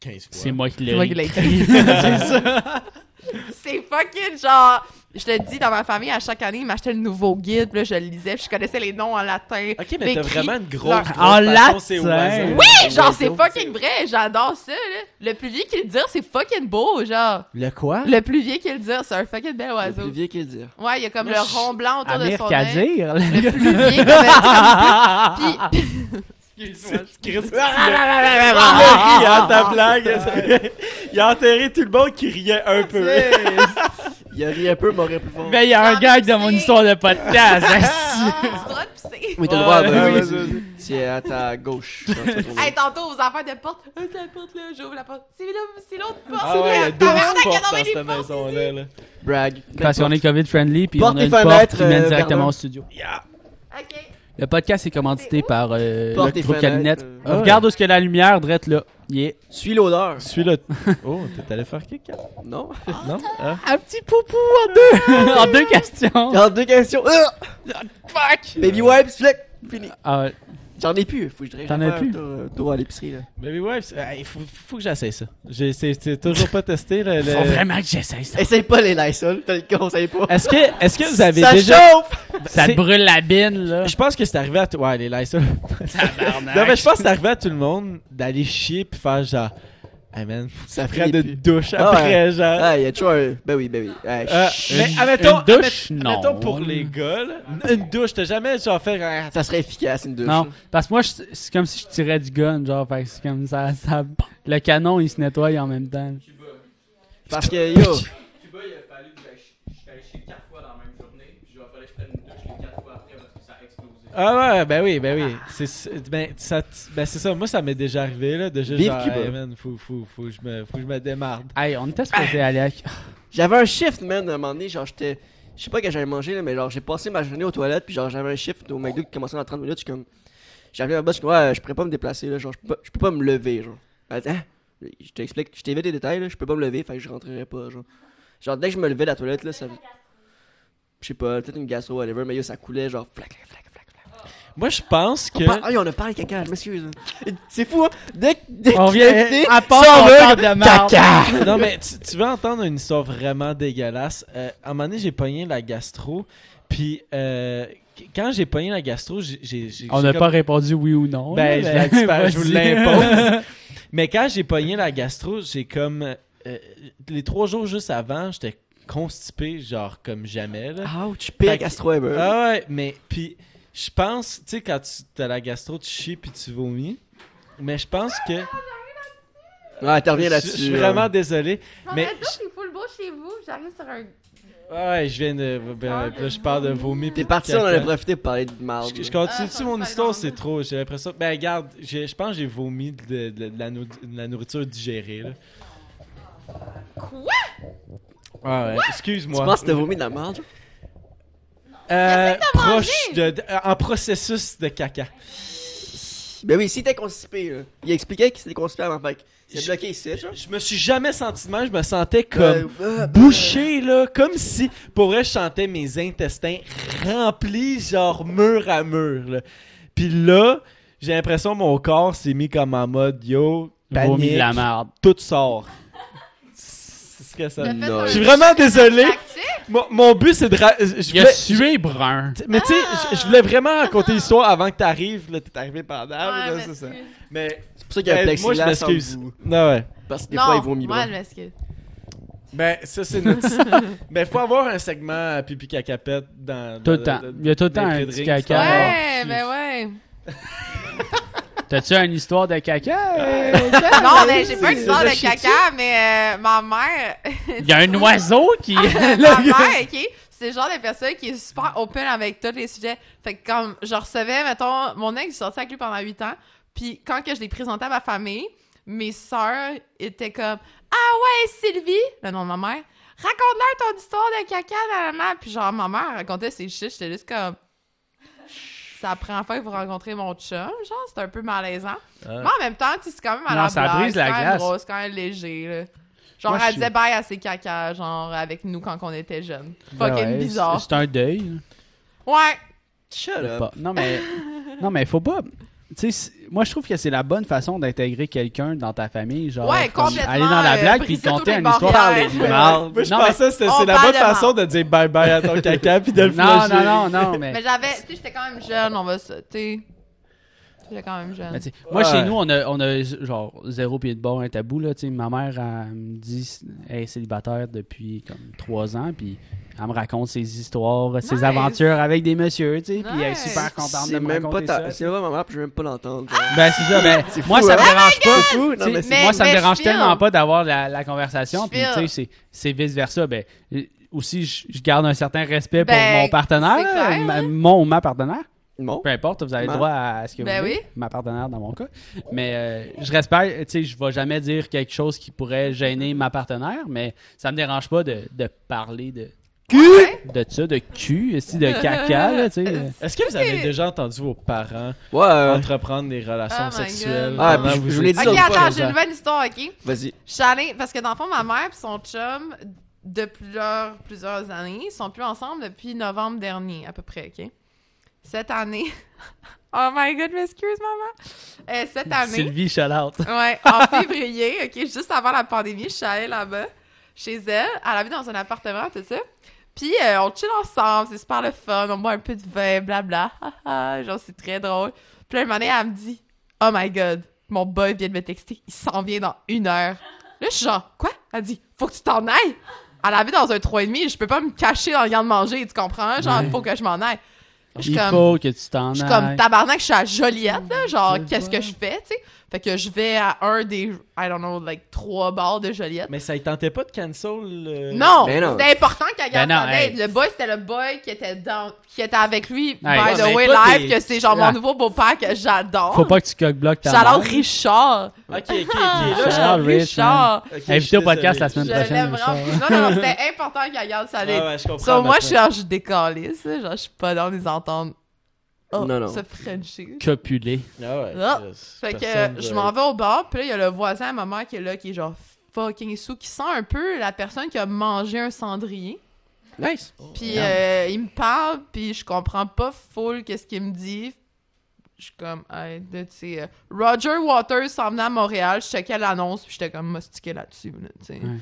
15 fois. C'est moi qui c'est l'ai moi qui l'ai écrit. écrit. c'est fucking genre, je te dis, dans ma famille, à chaque année, ils m'achetaient le nouveau guide, puis là, je le lisais, puis je connaissais les noms en latin. Ok, mais t'as vraiment une grosse, leur- grosse En latin? Oui, genre, c'est fucking vrai, j'adore ça, là. Le plus vieux qui le dire, c'est fucking beau, genre. Le quoi? Le plus vieux qui le dire, c'est un fucking bel Le oiseau. plus vieux qui le dire. Ouais, il y a comme le rond blanc autour de son œil. Kadir. Le plus vieux, comme, puis, il a hein, ta blague. Il a enterré tout le monde qui riait un peu. Il a ri un peu, m'aurait plus fort. Mais il y a un Ah, gag de mon c'est- histoire de podcast. Oui, t'as le droit, vas-y. vas-y. C'est à ta gauche. Hey, tantôt, aux affaires de porte. Ah, c'est la porte là, j'ouvre la porte. C'est là, c'est l'autre porte. Ah ouais, il y a Ah, 12 tabarnak, il y a portes dans cette maison-là. Brag. Parce qu'on est COVID-friendly, puis on Porte a une porte fenêtres, qui mène euh, directement au studio. Yeah. Ok. Le podcast est commandité par euh, Porte le et groupe fenêtres, Calinette. euh. Ah ouais. Regarde où est-ce que la lumière, drette là. Yeah. Suis l'odeur. Suis-le. Oh, t'es allé faire caca? Non? Non? Ah. Un petit poupou en deux. en deux questions. Ai deux questions. Ah! Fuck. Baby wipes, fleck. Fini. Ah, ouais. J'en ai plus. Faut que je. T'en as plus? Toi à l'épicerie, là. Baby Wipes, euh, il faut, faut que j'essaye ça. J'ai c'est- c'est toujours pas testé. Le- Faut vraiment que j'essaye ça. Essaye pas les Lysol. T'as le conseil pas. Est-ce que, est-ce que vous avez Ça déjà. chauffe! Ça te brûle la bine, là. Je pense que c'est arrivé à tout. Ouais, les Lysol. Non, mais je pense que c'est arrivé à tout le monde d'aller chier puis faire genre. Hey man, Ça finit de plus. douche Ah après, genre. Ah, il y a toujours un. Ben oui, ben oui. Ah, Euh, mais admettons, une douche, admet- non. admettons pour les gars, là, une douche, t'as jamais genre fait. ah, Ça serait efficace, une douche. Non, parce que moi, c'est comme si je tirais du gun, genre, fait que c'est comme ça, ça. Le canon, il se nettoie en même temps. Parce que, yo. Cuba, il a fallu que je suis allé chier 4 fois dans la même journée, puis il a fallu que je prenne une douche les 4 fois après parce que ça a explosé. Ah ouais, ben oui, ben oui. C'est c'est- ben, ça, ben c'est ça, moi ça m'est déjà arrivé là, de juste Vive genre, Cuba. hey, man, faut, faut, faut, que je me, faut que je me démarde. Hey, on était supposé aller à... J'avais un shift, man, à un moment donné. Genre, j'étais. Je sais pas que j'avais mangé, là, mais genre, j'ai passé ma journée aux toilettes, puis genre, j'avais un shift au McDo qui commençait dans 30 minutes. Je suis comme. J'avais un boss, je suis comme, ouais, je pourrais pas me déplacer, là. Genre, je peux pas, je peux pas me lever, genre. Dit, Hein? Je t'explique, je t'évite les détails, là. Je peux pas me lever, fait que je rentrerai pas, genre. Genre, dès que je me levais de la toilette, là, ça. Je sais pas, peut-être une gastro, whatever, mais yo, ça coulait, genre, flac, flac. Moi je pense que. On parle- Ah, on a parlé de caca, je m'excuse. C'est fou, hein? Dès, que- dès On vient à part on parle de marde. caca! non mais tu, tu veux entendre une histoire vraiment dégueulasse? Euh, à un moment donné, j'ai pogné la gastro, puis euh, quand j'ai pogné la gastro, j'ai. On n'a comme- pas répondu oui ou non. Ben, là, je, je vous l'impose. Mais quand j'ai pogné la gastro, j'ai comme. euh, les trois jours juste avant, j'étais constipé, genre comme jamais. Là. Ouch, pire gastro ever. Ah ouais, mais puis je pense, tu sais, quand tu as la gastro, tu chies puis tu vomis. Mais je pense que. Ouais, t'en reviens Je, là-dessus. je suis vraiment désolé. Non, Mais mais là, c'est full beau chez vous. J'arrive sur un. Ouais, je viens de. ben, là, je parle de vomi. T'es parti, on en a profité pour parler de mal. Je, je Ah, continue-tu ça mon histoire, c'est trop. J'ai l'impression. Ben, regarde, je pense que j'ai vomi de, de- de la, nou- de la nourriture digérée, là. Quoi? Ah ouais, Tu excuse-moi. penses que t'as vomi de la merde? Euh, proche de, de- en processus de caca. Ben oui, si t'es constipé, là. Il expliquait qu'il s'était constipé avant, fait que c'est Je- bloqué ici, genre. Je me suis jamais senti de même, je me sentais comme Euh, euh, bouché là, comme si pour vrai je sentais mes intestins remplis genre mur à mur là. Puis là, j'ai l'impression que mon corps s'est mis comme en mode yo, Vomi panique, de la merde. tout sort. Je suis vraiment désolé. Mon, mon but c'est de ra- je Il a sué brun. mais tu sais, je- je voulais vraiment raconter l'histoire avant que t'arrives. Là, t'es arrivé pendant. Ouais, là, mais c'est ça. Mais C'est pour ça qu'il y a un moi, je plexiglas vous. Non, ouais. Parce que des non, fois, il vomit moi, je m'excuse. Ben, ça, c'est notre. ben, faut avoir un segment à pipi cacapette dans. Tout le temps. Il y a tout le temps un petit caca. c'est Ouais, ben ouais. T'as-tu une histoire de caca? euh, Non, mais j'ai pas une histoire de caca, mais euh, ma mère. Il y a un oiseau qui. ma mère, ok, c'est le genre de personne qui est super open avec tous les sujets. Fait que comme je recevais, mettons, mon ex, j'ai sorti avec lui pendant 8 ans, puis quand que je l'ai présenté à ma famille, mes sœurs étaient comme « Ah ouais, Sylvie! » le nom de ma mère. « Raconte-leur ton histoire de caca, nanana. » Puis genre, ma mère racontait ses shit, j'étais juste comme... La première fois que vous rencontrez mon chum, genre, c'est un peu malaisant. Ah. Mais en même temps, tu sais, c'est quand même à Non, la ça blague, brise la c'est quand même glace. c'est quand même léger, là. Genre, Moi, je elle suis- disait bye à ses caca, genre, avec nous quand on était jeunes. Ben Fucking ouais, bizarre. c'est- un deuil. Ouais. Shut là. up. Pas- Non, mais. Non, mais faut pas. Tu sais, moi, je trouve que c'est la bonne façon d'intégrer quelqu'un dans ta famille. Genre, Ouais, comme complètement, aller dans la euh, blague puis briser toutes conter une histoire. de Ouais. Moi, je Non, mais- pensais que c'est la bonne de façon de dire bye bye à ton caca puis de le Non, flusher. non, non, non, mais. Mais j'avais, tu sais, j'étais quand même jeune, on va se, tu sais. J'étais quand même jeune. Mais tu sais, Moi, Ouais. chez nous, on a, on a genre zéro pied de bord, un tabou. Là, tu sais. ma mère elle me dit elle est célibataire depuis comme trois ans, puis elle me raconte ses histoires, ses Nice. aventures avec des messieurs, tu sais, puis elle est super contente de C'est me même pas raconter ta... ça. C'est pas ma mère, puis je veux même pas l'entendre. Ben c'est ça, ben moi fou, ça me dérange pas. Fou, non, mais Mais- moi, ça me dérange tellement pas d'avoir la, la conversation. Puis, tu sais, feel. c'est- vice-versa. Ben, euh, aussi, je, je garde un certain respect Ben, pour mon partenaire, ma- hein. mon ou ma partenaire. Bon. Peu importe, vous avez le droit à ce que Ben vous voulez. oui. Ma partenaire, dans mon cas. Mais euh, je respecte, tu sais, je vais jamais dire quelque chose qui pourrait gêner ma partenaire, mais ça me dérange pas de, de parler de, Ouais. de ça, de cul, aussi, de caca, là, tu sais. Est-ce que vous avez déjà entendu vos parents Ouais, euh, entreprendre des relations Oh my sexuelles. Ah, pendant puis que je- je vous l'ai dit étiez Ok, attends, j'ai une bonne histoire, ok? vas-y. Je suis allée, parce que dans le fond, ma mère et son chum, de plusieurs, plusieurs années, ils sont plus ensemble depuis novembre dernier, à peu près, ok? Cette année. oh my god, m'excuse, maman. Euh, cette année. Sylvie, shout out. Ouais, en février, ok, juste avant la pandémie, je suis allée là-bas, chez elle. Elle habite dans un appartement, tout ça. Puis euh, on chill ensemble, c'est super le fun, on boit un peu de vin, blabla. Genre, c'est très drôle. Puis là, une année, elle me dit Oh my god, mon boy vient de me texter, il s'en vient dans une heure. Là, je suis genre Quoi Elle dit Faut que tu t'en ailles. Elle habite dans un 3,5, je peux pas me cacher dans le garde-manger, tu comprends? Genre, il faut que je m'en aille. Je suis Il comme- faut que tu t'en je suis ailles. comme tabarnak, je suis à Joliette, là. Genre, qu'est-ce que je fais, tu sais? Fait que je vais à un des, I don't know, like, trois bars de Joliette. Mais ça ne tentait pas de cancel le... Non! Ben non. C'était important qu'elle garde non, sa date. hey. Le boy, c'était le boy qui était dans, qui était avec lui, by ouais, the mais way, live, tes- que c'est genre Ah. mon nouveau beau-père que j'adore. Faut pas que tu coque-bloques ta J'adore mère. Richard. Ok, ok, ok. Ah, Là, Shout j'adore out, Rich, Richard. Ok, je Invité au podcast la désolé. semaine Je prochaine, l'aime vraiment. Richard. Non, non, non, c'était important qu'elle garde sa Ah date. ouais, je comprends. So, moi, je suis genre, je décalisse. Genre, je suis pas dans les entendre. Oh, Non, non. se frencher. Copulé. Ah ouais. Ah. Fait que personne je m'en vais au bar, puis là, il y a le voisin à ma mère qui est là, qui est genre fucking sous, qui sent un peu la personne qui a mangé un cendrier. Nice. Puis euh, il me parle, puis je comprends pas full qu'est-ce qu'il me dit. Je suis comme, hey, tu sais, euh, Roger Waters s'en venait à Montréal, je checkais l'annonce, puis j'étais comme mostiqué là-dessus, là, tu sais. Ouais.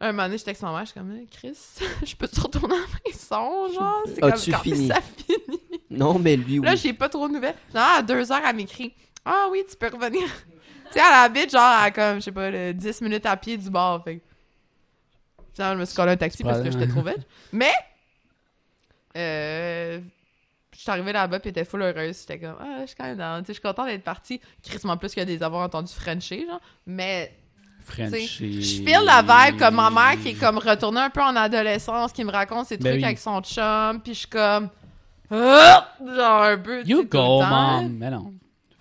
Un moment donné, je texte ma mère, je suis comme, Chris, je peux te retourner à la maison, genre? C'est comme quand fini? ça finit. Non, mais lui, oui. Là, j'ai pas trop de nouvelles. Non, à deux heures, elle m'écrit Ah oui, tu peux revenir. tu sais, elle habite genre à comme, je sais pas, le 10 minutes à pied du bar. Fait que- Finalement, je me suis collé un taxi parce que j'étais trop vite. Mais, euh, je suis arrivée là-bas puis elle était full heureuse. J'étais comme, ah, je suis quand même down. Tu sais, Je suis contente d'être partie. Crissement plus que des avoir entendu Frencher, genre. Mais, Frenchie. je feel la vibe comme ma mère qui est comme retournée un peu en adolescence, qui me raconte ses Ben trucs oui. avec son chum. Puis je suis comme! Genre un peu. You sais, tout le go, temps. mom. Mais non.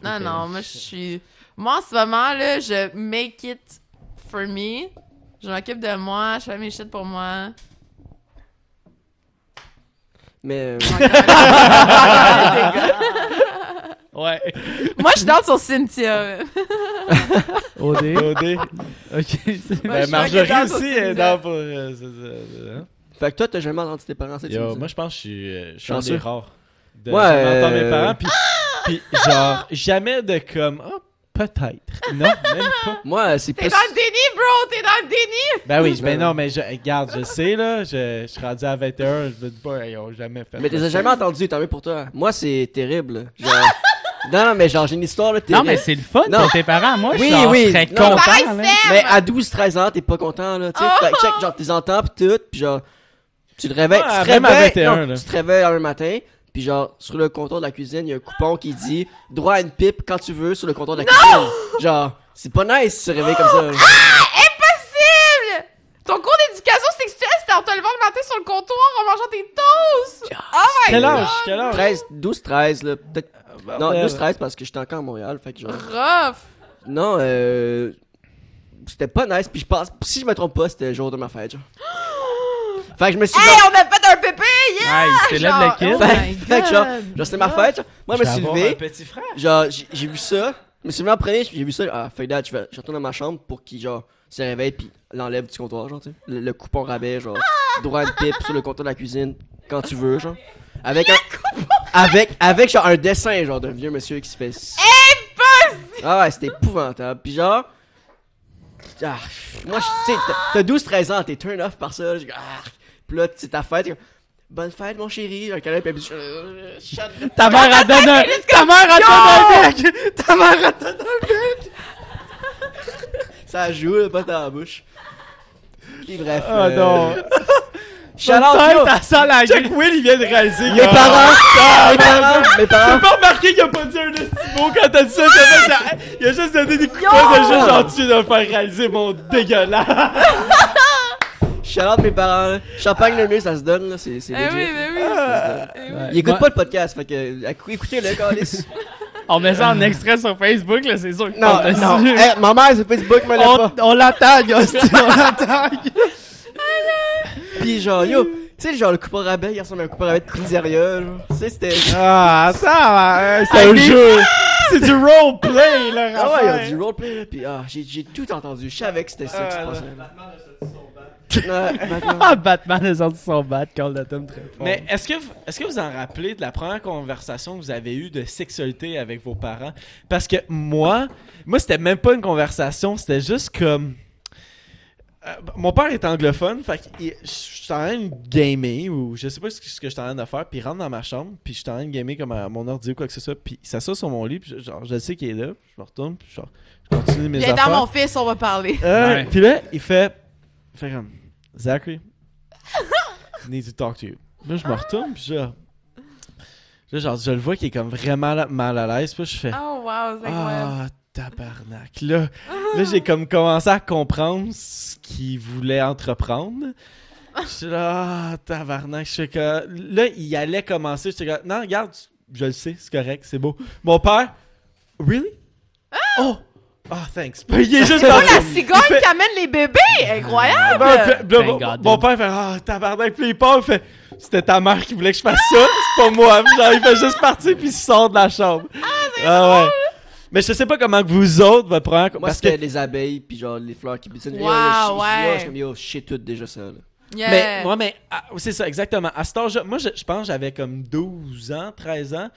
Non, non, moi, je suis. Moi, en ce moment, là, je make it for me. Je m'occupe de moi, je fais mes shit pour moi. Mais. euh, Ouais. moi, je danse sur Cynthia. OD. OD. ok. c'est- Ouais, Ben, Marjorie aussi dans est son dans pour. euh, hein. Fait que toi, t'as jamais entendu tes parents, c'est Yo, moi, je pense que je suis, euh, je suis un Chanceux. des rares. De Ouais, jamais entendre euh, mes parents, puis, puis genre, jamais de comme, oh, peut-être. Non, même pas. Moi, c'est T'es plus. dans le déni, bro! T'es dans le déni! Ben oui, Ouais. ben non, mais je, regarde, je sais, là, je, je suis rendu à 21, je me dis pas, ils ont jamais fait Mais t'as jamais entendu, tant mieux pour toi. Moi, c'est terrible. Genre... non, non, mais genre, j'ai une histoire, là, Non, terrible. mais c'est le fun Non. pour tes parents. Moi, je Oui, suis oui. très Non, content. pareil, là. c'est- Mais à 12-13 ans, t'es pas content, là. Tu sais, Oh! Fait que check, genre, t'es entends pis tout, pis genre, tu te réveilles, tu te réveilles, 21, non, là. tu te réveilles un matin, pis genre, sur le comptoir de la cuisine, il y a un coupon qui dit droit à une pipe quand tu veux sur le comptoir de la cuisine. Genre, c'est pas nice de se réveiller comme ça. Impossible! Ton cours d'éducation sexuelle, c'était en te levant le matin sur le comptoir en mangeant des toasts! Oh my Quel god! âge? Quel âge? 13, 12, 13, là, peut-être. Non, Bordel. 12, 13 parce que j'étais encore à Montréal, fait que genre. Rough! Non, euh. C'était pas nice, pis je pense, si je me trompe pas, c'était le jour de ma fête, genre. Fait que je me suis Hey, genre- on a fait un pépé! Yeah! Hey, c'est là Genre, le kid. oh Fait- que genre, c'était ma fête. Moi, je me suis levé. petit frère. Genre, j'ai j'ai vu ça. Je me suis levé en premier, j'ai vu ça. Ah, fait date, je vais je retourne dans ma chambre pour qu'il, genre, se réveille puis l'enlève du comptoir, genre, tu sais. Le, le coupon rabais, genre, droit de pipe sur le comptoir de la cuisine, quand tu veux, genre. Avec un. Avec, avec, genre, un dessin, genre, d'un vieux monsieur qui se fait. Impossible! Ah ouais, c'était épouvantable. Puis genre. Ah, moi, je- tu sais, t'as- t'as 12-13 ans, t'es turn off par ça. Ah, puis là, c'est ta fête. Bonne fête, mon chéri. Un câlin, puis elle dit, euh, Ta mère a donné un... Ta mère a donné un bec! Ta mère a donné un bec! Ça joue, là, pas dans la bouche. Puis bref. Ah euh, non. Shout out, yo. T'as ça la Check Will, il vient de réaliser. Mes parents, mes parents, mes J'ai parents. pas remarqué qu'il a pas dit un mot quand t'as dit ça. Il a juste donné des coups de poing de juste gentil de me faire réaliser mon dégueulasse. Out mes parents. Champagne le mieux, ça se donne, là. C'est c'est Eh legit. oui, mais oui. Ah. Eh oui. Pas le podcast, fait que écoutez-le, Calis. On met ça en extrait sur Facebook, là, c'est sûr. que Non, on- non. Hey, ma mère, c'est Facebook, mais elle On, pas. on la tag, hostie, on la tag. Pis genre, yo, tu sais, genre, le coupe à rabais, il ressemble à un coupe à rabais de pizzeria, là. Tu sais, c'était. Ah, ça, c'est un jeu. C'est du roleplay, là, Ah ouais, il y a Raphaël. du roleplay, là. Pis ah, j'ai j'ai tout entendu. Je savais que c'était ça qui se Ah, passait. là. Batman. Ah, Batman a sorti son bat, the Tom très fort. Mais est-ce que, vous- est-ce que vous en rappelez de la première conversation que vous avez eue de sexualité avec vos parents? Parce que moi, moi c'était même pas une conversation, c'était juste comme... Euh, mon père est anglophone, fait que je suis en train de gamer, ou je sais pas ce que, ce que je suis en train de faire, puis il rentre dans ma chambre, puis je suis en train de gamer comme à mon ordi ou quoi que ce soit, puis il s'assoit sur mon lit, puis je- genre, je sais qu'il est là, puis je me retourne, puis genre, je continue mes Viens affaires. dans mon fils, on va parler. Euh, Ouais. Puis là, il fait, il fait comme, Zachary, need to talk to you. Là, je me retourne, puis genre, là, genre, je le vois qui est comme vraiment mal à l'aise, puis je fais, Oh wow, c'est ah, tabarnak. Là, là j'ai comme commencé à comprendre ce qu'il voulait entreprendre. Je suis là, ah, tabarnak. Je suis que, là, il allait commencer. J'étais comme, non, regarde, je le sais, c'est correct, c'est beau. Mon père, really? Oh! Ah, thanks. Il est juste Oh, parti. la cigogne qui amène les bébés! Incroyable! Ben, puis- puis mon, God. mon père fait Ah, tabarnak, puis il part, il fait C'était ta mère qui voulait que je fasse ça, c'est pas moi. Puis genre, il fait juste partir, puis il sort de la chambre. Ah, ouais. Mais je sais pas comment vous autres, votre première. Moi, parce que. les abeilles, pis genre les fleurs qui butinent. Wow, yo, ouais. Je suis comme, yo, je sais tout déjà ça, là. Yeah. Mais, ouais, mais ah, c'est ça, exactement. À cet âge moi, je, je pense que j'avais comme 12 ans, 13 ans.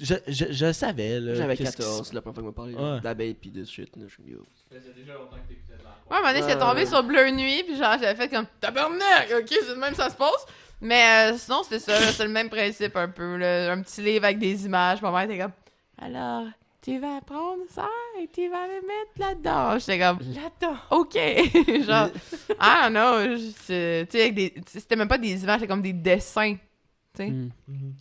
Je, je, je savais, là. J'avais qu'est-ce qui 14, c'est la première fois qu'on m'a parlé Ouais. d'abeilles pis de shit, là. Je suis yo. Ça faisait déjà longtemps que t'écoutais de la Ouais, à un moment donné, j'étais tombé sur Bleu Nuit, puis genre, j'avais fait comme tabarnak, ok, c'est de même ça se passe. Mais euh, sinon, c'était ça, là, c'est le même principe un peu, là. Un petit livre avec des images. Ma mère était comme, alors, tu vas prendre ça et tu vas le mettre là-dedans. J'étais comme, là-dedans, ok. genre, I don't know, je- c'est- tu sais, c'était même pas des images, c'était comme des dessins, tu sais, Hmm.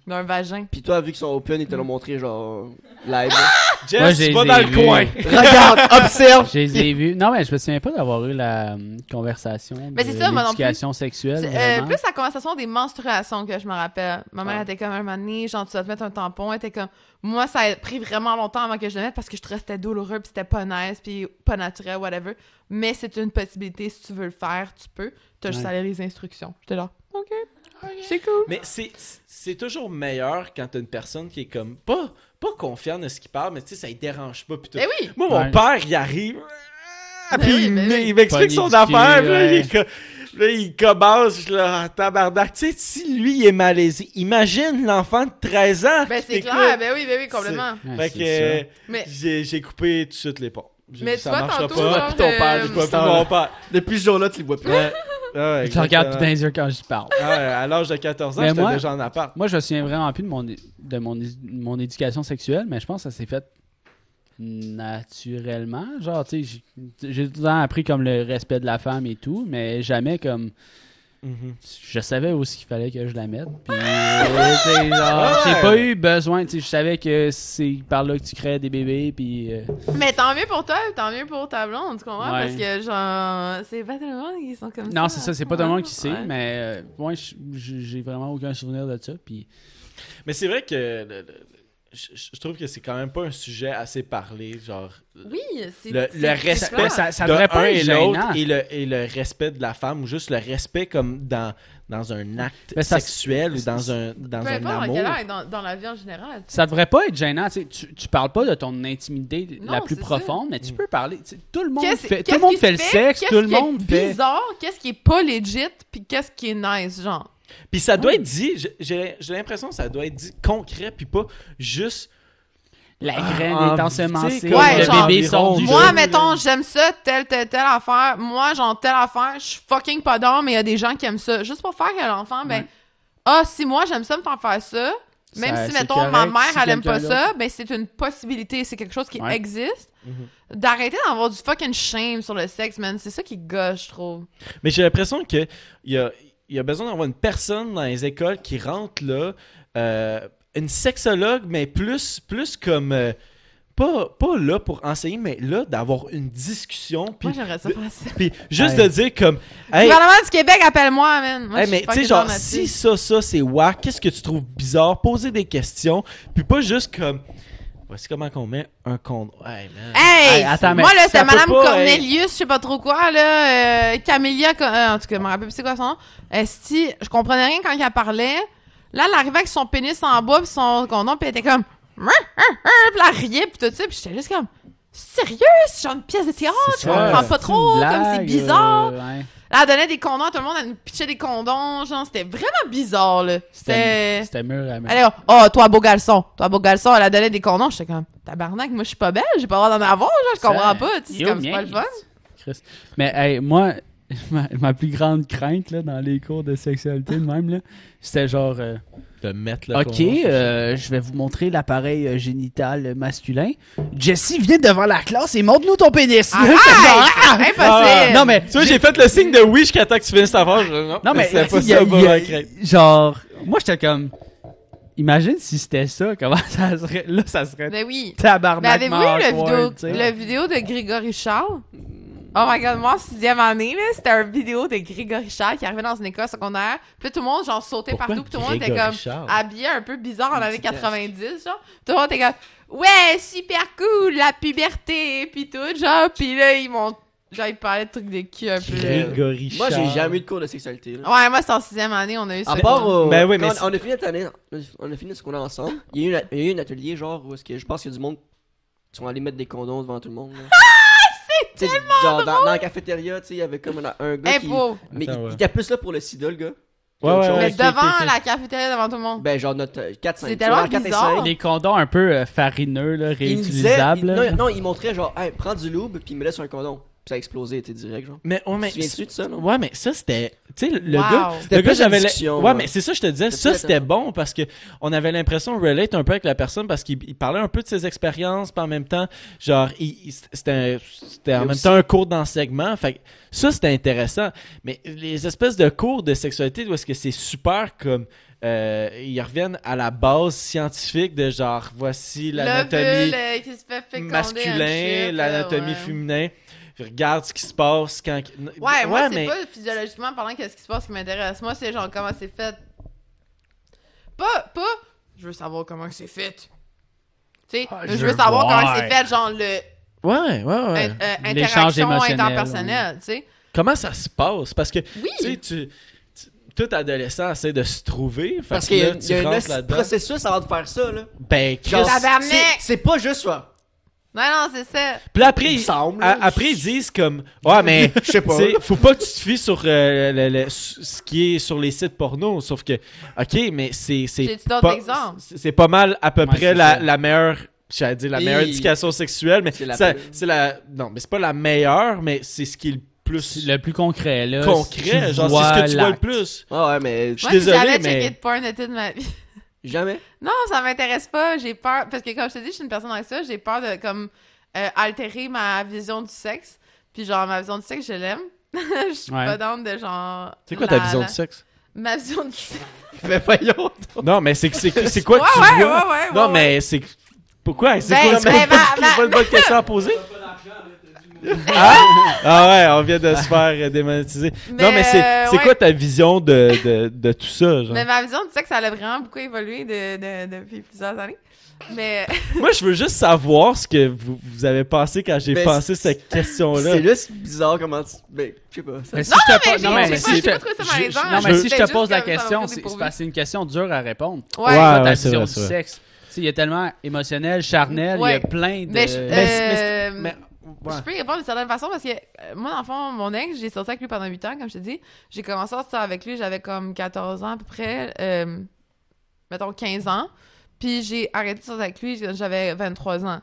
d'un vagin. Pis toi, vu qu'ils sont open, ils te l'ont montré, genre, live. Jess, j'ai les dans le coin. Regarde, observe! Je les ai vus. Non, mais je me souviens pas d'avoir eu la euh, conversation Mais de c'est ça, moi non plus. l'éducation sexuelle. C'est, euh, vraiment. plus la conversation des menstruations que je me rappelle. Ma mère Ah. était comme un moment donné, genre tu vas te mettre un tampon, elle était comme moi ça a pris vraiment longtemps avant que je le mette parce que je trouvais que c'était douloureux puis c'était pas nice puis pas naturel whatever. Mais c'est une possibilité si tu veux le faire, tu peux. T'as juste Ouais. à lire les instructions. J'étais là. OK. C'est cool. Mais c'est c'est toujours meilleur quand t'as une personne qui est comme pas pas confiante de ce qu'il parle, mais tu sais, ça ne dérange pas. Pis tout. Eh oui. Moi, mon Ouais. père, il arrive. Ah, Ben puis oui, il, ben oui. il m'explique son affaire. là, il ouais. là, il commence. Là, tabarnak. Tu sais, si lui, il est malaisé, imagine l'enfant de 13 ans. Ben c'est clair, ben oui, ben oui, complètement. Ouais, Fait que euh, Mais- j'ai j'ai coupé tout de suite les ponts. Mais tu vois, marchera tantôt, pas. genre, Puis ton père, euh, Je vois plus mon père. Depuis ce jour-là, tu les vois plus. Ouais. Ouais, Je te regarde tout dans les yeux quand je parle. Ouais, à l'âge de 14 ans, j'étais déjà en appart. Moi, je me souviens vraiment plus de mon, de mon, mon éducation sexuelle, mais je pense que ça s'est fait naturellement. Genre, tu sais, j'ai- j'ai tout le temps appris comme le respect de la femme et tout, mais jamais comme. Mhm. Je savais aussi qu'il fallait que je la mette. Puis, euh, j'ai pas eu besoin. Tu sais, je savais que c'est par là que tu crées des bébés. Puis, euh, Mais tant mieux pour toi, tant mieux pour ta blonde, tu comprends? Ouais. Parce que, genre, c'est pas tout le monde qui sont comme ça. non, c'est ça, c'est pas tout le monde qui sait, Ouais. mais euh, moi, j'ai vraiment aucun souvenir de ça. Puis, Mais c'est vrai que le- le- je, je trouve que c'est quand même pas un sujet assez parlé, genre Oui, c'est. le, le respect ça- ça de devrait pas un être et l'autre et le, et le respect de la femme ou juste le respect comme dans, dans un acte ça- sexuel ou dans un, dans un dans amour. dans, dans la vie en général. tu sais. Ça devrait pas être gênant. tu Tu, parles pas de ton intimité la plus profonde, mais tu peux parler. Tout le monde fait, tout le monde fait le se sexe, qu'est-ce tout le qui est monde fait. bizarre, qu'est-ce qui est pas legit, puis qu'est-ce qui est nice, genre? Puis ça doit être dit, j'ai- l'impression que ça doit être dit concret puis pas juste La Ah, graine en- est ensemencée, comme le genre- bébé sort du Moi, jeu. mettons, j'aime ça, telle, telle, telle affaire. Moi, genre, telle affaire, je suis fucking pas d'or, mais il y a des gens qui aiment ça. Juste pour faire que l'enfant, ben, Ouais. ah, si moi, j'aime ça me faire faire ça, même Ça- si, mettons, ma mère, si elle aime pas ça, ben, c'est une possibilité, c'est quelque chose qui Ouais. existe. Mhm. D'arrêter d'avoir du fucking shame sur le sexe, man. C'est ça qui gâche, je trouve. Mais j'ai l'impression que il y a, il y a besoin d'avoir une personne dans les écoles qui rentre là, euh, une sexologue, mais plus, plus comme. euh, pas, pas là pour enseigner, mais là d'avoir une discussion. Puis, Moi, j'aimerais ça faire ça. puis juste de dire comme. Hey, Gouvernement du Québec, appelle-moi, man. Moi, hey, mais tu sais, genre, si ça, ça, c'est wack, qu'est-ce que tu trouves bizarre? Poser des questions, puis pas juste comme. Voici comment qu'on met un condom. Hey, man. Hey! Hey, attends, mais moi, là, c'est Madame pas, Cornelius, je sais pas trop quoi, là. euh, Camélia, euh, en tout cas, je me rappelle plus c'est quoi son nom. Esti, je comprenais rien quand elle parlait. Là, elle arrivait avec son pénis en bas pis son condom, pis elle était comme... Pis elle riait, pis tout ça, pis j'étais juste comme... Sérieux? C'est genre une pièce de théâtre? Je comprends pas trop, comme c'est bizarre. euh, ouais. Là, elle donnait des condoms à tout le monde, elle nous pitchait des condoms, genre, c'était vraiment bizarre, là. C'était... C'était mûr à Elle est comme, oh, toi, beau garçon, toi, beau garçon, elle a donné des condoms. J'étais comme, tabarnak, moi, je suis pas belle, j'ai pas le droit d'en avoir, genre, je comprends pas, tu sais, c'est Yo, comme, c'est pas le fun. Chris. Mais hey, moi, ma, ma plus grande crainte là, dans les cours de sexualité de même, là, c'était genre euh, De mettre le Ok, euh, je vais vous montrer l'appareil euh, génital masculin. Jesse, viens devant la classe et montre-nous ton pénis. Arrête! Ah! Impossible! Ah, non, mais. Tu vois, j'ai fait le signe de oui jusqu'à temps que tu finisses ta phrase. Non, Non, mais. c'est pas ça. Genre, moi, j'étais comme. Imagine si c'était ça, comment ça serait. Là, ça serait Mais oui. Mais tabarnak. avez-vous vu le vidéo, le vidéo de Grégory Charles? Oh my god, moi en sixième année, là, c'était un vidéo de Grégory Charles qui arrivait dans une école secondaire. Puis là, tout le monde, genre, sautait Pourquoi partout. Puis tout le monde était comme Charles? habillé un peu bizarre en années petite 90, genre. Tout le monde était comme, ouais, super cool, la puberté, puis tout, genre. Puis là, ils m'ont, genre, ils parlaient de trucs de cul un peu. Grégory Moi, j'ai jamais eu de cours de sexualité. Là. Ouais, moi, c'était en sixième année, on a eu ça. À part au- Ben oui, mais c'est- on, on a fini notre année, on a fini ce qu'on a ensemble. Il y a eu, une- il y a eu un atelier genre où est-ce que je pense qu'il y a du monde qui sont allés mettre des condoms devant tout le monde. C'est genre dans, dans la cafétéria, tu sais, il y avait comme un, un gars Hey, qui pour- mais Attends, il- ouais. il était plus là pour le sida le gars. Ouais, ouais, Mais devant la cafétéria, devant tout le monde. Ben genre notre 4 5 C'est tellement 4 et bizarre. 5. Les condoms un peu euh, farineux, là, Il me disait, réutilisables. il- non, non, il montrait genre, hey, prends du lube, puis il me laisse un condom. Ça a explosé, t'es direct, genre. Mais, ouais, mais, Tu de ça, non? ouais, mais ça, c'était. Tu sais, le- Wow. gars. Le gars, j'avais. la- Ouais, ouais. mais c'est ça, je te disais. C'était Ça, c'était bon parce que on avait l'impression de relate un peu avec la personne parce qu'il il parlait un peu de ses expériences, puis en même temps, genre, il- il- c'était un- c'était en même aussi- temps un cours d'enseignement. Fait que ça, c'était intéressant. Mais les espèces de cours de sexualité, où est-ce que c'est super comme. euh, ils reviennent à la base scientifique de genre, voici l'anatomie euh, masculin, l'anatomie là, ouais. féminin. Regarde ce qui se passe quand. Ouais, moi, c'est mais pas physiologiquement parlant qu'est-ce qui se passe qui m'intéresse. Moi, c'est genre comment c'est fait. Pas, pas, je veux savoir comment c'est fait. Tu sais, Ah, je je veux savoir comment c'est fait, genre le Ouais, ouais, ouais. euh, L'échange interaction émotionnel, interpersonnelle, tu sais. Comment ça se passe? Parce que, Oui. tu sais, tu, tout adolescent essaie de se trouver. Parce que qu'il y là, a, y a un processus avant de faire ça, là. Ben, c'est- c'est pas juste ça. Non, non, c'est ça. Puis là, après, Il ils- semble, a- là. après, ils disent comme, ouais, mais, Je sais pas. faut pas que tu te fies sur euh, le- le- ce qui est sur les sites porno. Sauf que, ok, mais c'est, c'est pas, exemples? c'est pas mal à peu Ouais, près la, la meilleure, j'allais dire la meilleure Et- éducation sexuelle, mais C'est la la, non, mais c'est pas la meilleure, mais c'est ce qui est le plus Le plus concret, là. concret. Genre, c'est ce que tu vois le plus. Ah ouais, mais Je suis désolé, jamais mais- checké de porn de toute ma vie. Jamais? Non, ça m'intéresse pas. J'ai peur. Parce que, comme je te dis, je suis une personne avec ça. J'ai peur de, comme, euh, altérer ma vision du sexe. Puis, genre, ma vision du sexe, je l'aime. Je suis Ouais. pas down de genre. C'est quoi ta vision la- du sexe? Ma vision du sexe. Mais voyons. Non, mais c'est c'est c'est quoi Ouais, que tu ouais, vois? ouais, ouais, non, ouais, mais c'est pourquoi? C'est Ben, quoi ben, pas, ma- c'est ma- pas une bonne question à poser? Ah? ah ouais, on vient de se faire euh, démonétiser. non, mais c'est euh, ouais. quoi ta vision de, de, de tout ça, genre? Mais ma vision du sexe, ça a vraiment beaucoup évolué de, de- depuis plusieurs années. Mais. Moi, je veux juste savoir ce que vous, vous avez pensé quand j'ai Ben, passé c'est- cette question-là. C'est juste bizarre comment tu. Ben, je sais pas. ça- Mais si je te mais pose- j'ai- non, mais si je te- ça pose la ça question, c'est que une question dure à répondre. Ouais. Ouais. Ta vision vrai, du sexe? Il y a tellement émotionnel, charnel, il y a plein de... Mais je- peux répondre d'une certaine façon parce que euh, moi, dans le fond, mon ex, j'ai sorti avec lui pendant 8 ans, comme je te dis. J'ai commencé à sortir avec lui, j'avais comme 14 ans à peu près, euh, mettons 15 ans. Puis j'ai arrêté de sortir avec lui, j'avais 23 ans.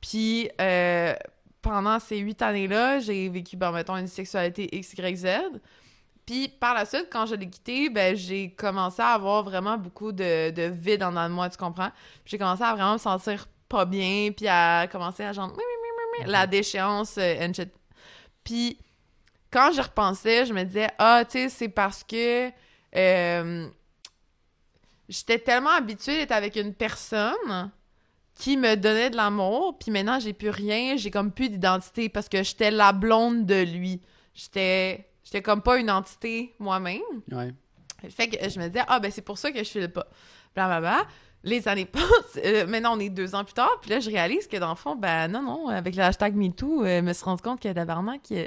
Puis euh, pendant ces 8 années-là, j'ai vécu, ben, mettons, une sexualité X, Y, Z. Puis par la suite, quand je l'ai quitté, ben, j'ai commencé à avoir vraiment beaucoup de, de vide en dedans de moi, tu comprends? J'ai commencé à vraiment me sentir pas bien, puis à commencer à genre la déchéance euh. Puis quand je repensais, je me disais, ah, tu sais, c'est parce que euh, j'étais tellement habituée d'être avec une personne qui me donnait de l'amour, puis maintenant, j'ai plus rien, j'ai comme plus d'identité parce que j'étais la blonde de lui. J'étais j'étais comme pas une entité moi-même. Ouais. Fait que je me disais, ah, ben c'est pour ça que je file pas. Blablabla. Les années passent. euh, maintenant, on est deux ans plus tard. Puis là, je réalise que dans le fond, ben non, non, avec le hashtag MeToo, euh, je me suis rendu compte que tabarnak, euh,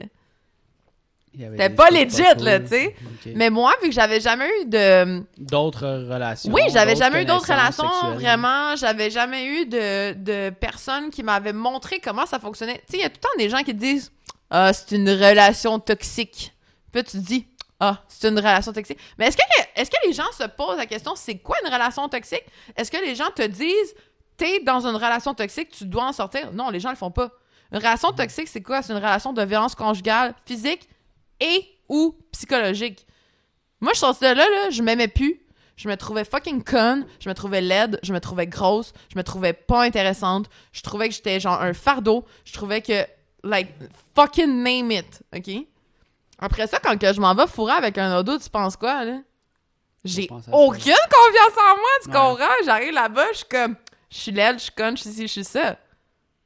y avait C'était pas legit, là, tu sais. Mais moi, vu que j'avais jamais eu de. D'autres relations. Oui, j'avais jamais eu d'autres relations, sexuelles. vraiment. J'avais jamais eu de, de personnes qui m'avaient montré comment ça fonctionnait. Tu sais, il y a tout le temps des gens qui disent Ah, c'est une relation toxique. Puis là, tu te dis Ah, c'est une relation toxique. Mais est-ce que, est que les gens se posent la question c'est quoi une relation toxique? Est-ce que les gens te disent T'es dans une relation toxique, tu dois en sortir? Non, les gens le font pas. Une relation toxique, c'est quoi? C'est une relation de violence conjugale, physique et ou psychologique. Moi, je sortie de là, là, je m'aimais plus. Je me trouvais fucking conne, je me trouvais laide, je me trouvais grosse, je me trouvais pas intéressante, je trouvais que j'étais genre un fardeau, je trouvais que, like, fucking name it, ok? Après ça, quand que je m'en vais fourrer avec un ado, tu penses quoi, là? J'ai ça. aucune confiance en moi, tu Ouais. comprends? J'arrive là-bas, je suis comme, je suis laide, je suis conne, je suis ci, je suis ça.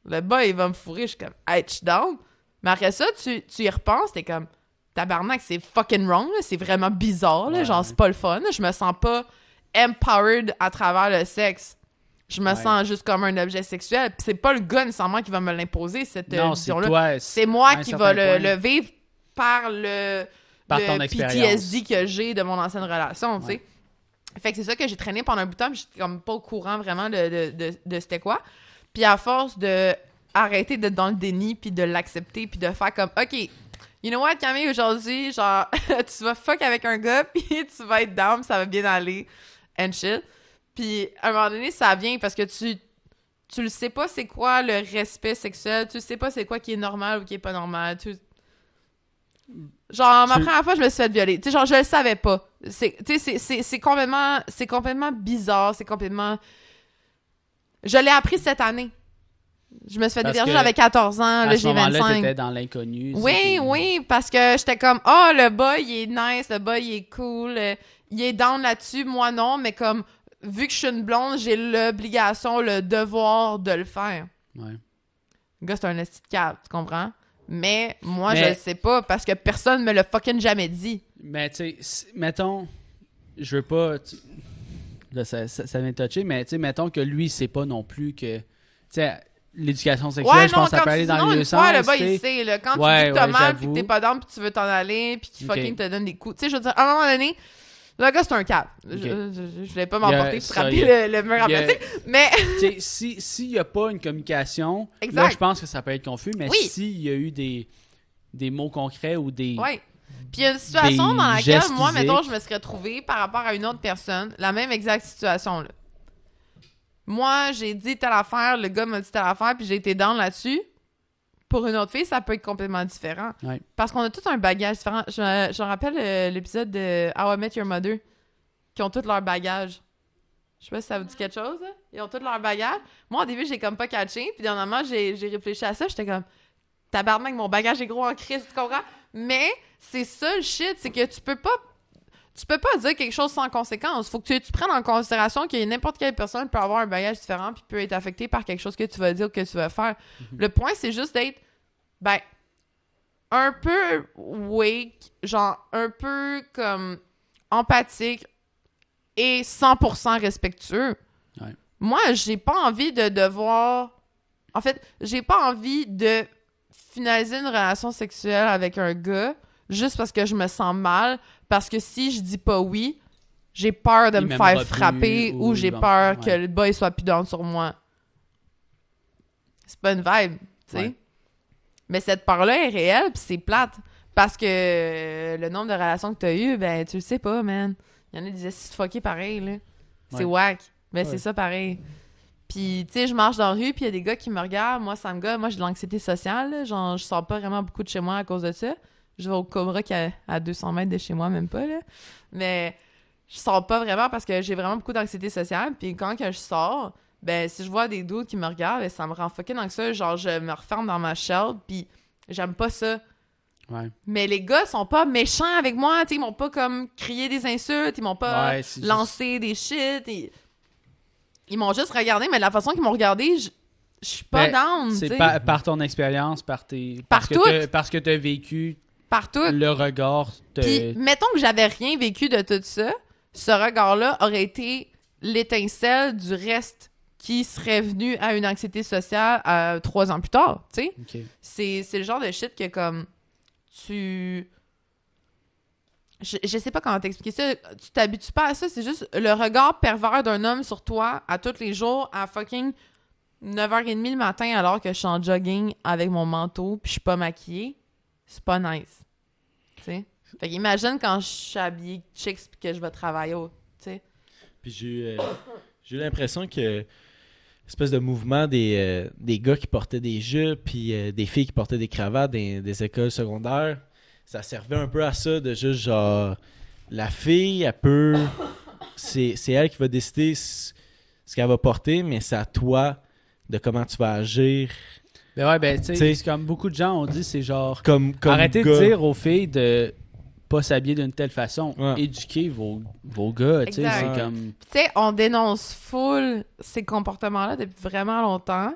Le bas, il va me fourrer, je suis comme, hey, je suis down. Mais après ça, tu, tu y repenses, t'es comme, tabarnak, c'est fucking wrong, c'est vraiment bizarre, là, Ouais. genre, c'est pas le fun, je me sens pas empowered à travers le sexe. Je me Ouais. sens juste comme un objet sexuel. C'est pas le gars nécessairement qui va me l'imposer, cette euh, Non, c'est vision-là. C'est moi qui va le, le vivre par le, Par. PTSD que j'ai de mon ancienne relation, tu sais. Fait que c'est ça que j'ai traîné pendant un bout de temps, puis j'étais comme pas au courant vraiment de, de, de, de c'était quoi. Puis à force de arrêter d'être dans le déni, puis de l'accepter, puis de faire comme, OK, you know what, Camille, aujourd'hui, genre, tu vas fuck avec un gars, puis tu vas être down, ça va bien aller, and shit. Puis à un moment donné, ça vient parce que tu tu le sais pas c'est quoi le respect sexuel, tu sais pas c'est quoi qui est normal ou qui est pas normal. Tu... Genre, ma Tu- première fois, je me suis fait violer. Tu sais, genre, je le savais pas. C'est, tu sais, c'est- complètement, c'est complètement bizarre, c'est complètement... Je l'ai appris cette année. Je me suis fait déverger, j'avais 14 ans, À là, ce j'ai moment-là, 25. t'étais dans l'inconnu. Oui, oui, parce que j'étais comme, oh, le boy, il est nice, le boy, il est cool, euh, il est down là-dessus, moi non, mais comme, vu que je suis une blonde, j'ai l'obligation, le devoir de le faire. Ouais. Le gars, c'est un esti de cave, tu comprends? Mais moi, Mais- je le sais pas parce que personne me l'a fucking jamais dit. Mais tu sais, mettons, je veux pas. Là, ça, ça, ça vient de toucher, mais tu sais, mettons que lui, c'est pas non plus que. Tu sais, l'éducation sexuelle, Ouais, je non, pense que ça peut aller dans non fois, sens. le bas, tu il sait, là. Quand tu Ouais, dis que t'as ouais, mal, puis que t'es pas down, puis tu veux t'en aller, puis qu'il Ok. fucking te donne des coups. Tu sais, je veux dire, à un moment donné, le gars, c'est un cave. Je, je voulais pas m'emporter pour frapper le, le mur en plastique, mais... Si s'il n'y a pas une communication, Exact. là, je pense que ça peut être confus, mais Oui. s'il y a eu des, des mots concrets ou des. Ouais. Puis il y a une situation dans laquelle, moi, mettons, je me serais trouvée par rapport à une autre personne, la même exacte situation, là. Moi, j'ai dit telle affaire, le gars m'a dit telle affaire, puis j'ai été down là-dessus. Pour une autre fille, ça peut être complètement différent. Ouais. Parce qu'on a tout un bagage différent. Je, je me rappelle euh, l'épisode de How I Met Your Mother, qui ont tout leur bagage. Je sais pas si ça vous dit quelque chose, là. Ils ont tout leur bagage. Moi, au début, j'ai comme pas catché, puis dernièrement, j'ai j'ai réfléchi à ça, j'étais comme, tabarnak, mon bagage est gros en crise, tu comprends? Mais c'est ça le shit, c'est que tu peux pas tu peux pas dire quelque chose sans conséquence. Faut que tu, tu prennes en considération que n'importe quelle personne peut avoir un bagage différent puis peut être affectée par quelque chose que tu vas dire ou que tu vas faire. Le point, c'est juste d'être ben un peu wake, genre un peu comme empathique et 100% respectueux. Ouais. Moi, j'ai pas envie de devoir en fait, j'ai pas envie de finaliser une relation sexuelle avec un gars juste parce que je me sens mal, parce que si je dis pas oui, j'ai peur de Il me faire frapper ou j'ai peur ouais. que le boy soit plus down sur moi. C'est pas une vibe, tu sais. Ouais. Mais cette peur-là est réelle, puis c'est plate. Parce que euh, le nombre de relations que t'as eues, ben, tu le sais pas, man. Il y en a des assises fuckés pareil, là. C'est Ouais. whack. Mais Ouais. c'est ça pareil. Puis, tu sais, je marche dans la rue, puis il y a des gars qui me regardent. Moi, ça me gosse. Moi, j'ai de l'anxiété sociale. là. Genre, je sors pas vraiment beaucoup de chez moi à cause de ça. Je vais au Cobra qui est à, à 200 mètres de chez moi, même pas, là. Mais je sors pas vraiment parce que j'ai vraiment beaucoup d'anxiété sociale. Puis quand que je sors, ben, si je vois des doutes qui me regardent, ben, ça me rend fucking anxieux. Genre, je me referme dans ma shell, puis j'aime pas ça. Ouais. Mais les gars sont pas méchants avec moi, tu ils m'ont pas comme crié des insultes, ils m'ont pas Ouais, c'est juste- lancé des shit. Ils, ils m'ont juste regardé, mais de la façon qu'ils m'ont regardé, je suis pas Ben, down, C'est par, par ton expérience, par tes. Par parce que tout. Parce que tu as vécu Partout. le regard. te- Puis, mettons que j'avais rien vécu de tout ça, ce regard-là aurait été l'étincelle du reste qui serait venu à une anxiété sociale euh, trois ans plus tard, tu sais. C'est c'est le genre de shit que, comme, tu... Je, je sais pas comment t'expliquer ça. Tu t'habitues pas à ça. C'est juste le regard pervers d'un homme sur toi à tous les jours à fucking 9h30 le matin alors que je suis en jogging avec mon manteau puis je suis pas maquillée. C'est pas nice. Tu sais? Fait qu'imagine quand je suis habillée chicks puis que je vais travailler au... Tu sais? Puis j'ai eu, euh, j'ai eu l'impression que espèce de mouvement des, euh, des gars qui portaient des jupes puis euh, des filles qui portaient des cravates des, des écoles secondaires, ça servait un peu à ça de juste genre la fille, elle peut c'est, elle qui va décider ce qu'elle va porter, mais c'est à toi de comment tu vas agir Ben ouais, ben tu sais, comme beaucoup de gens ont dit, c'est genre. comme, comme arrêtez gars. de dire aux filles de pas s'habiller d'une telle façon. Ouais. Éduquez vos, vos gars, tu sais. Exact. C'est comme. tu sais, on dénonce full ces comportements-là depuis vraiment longtemps.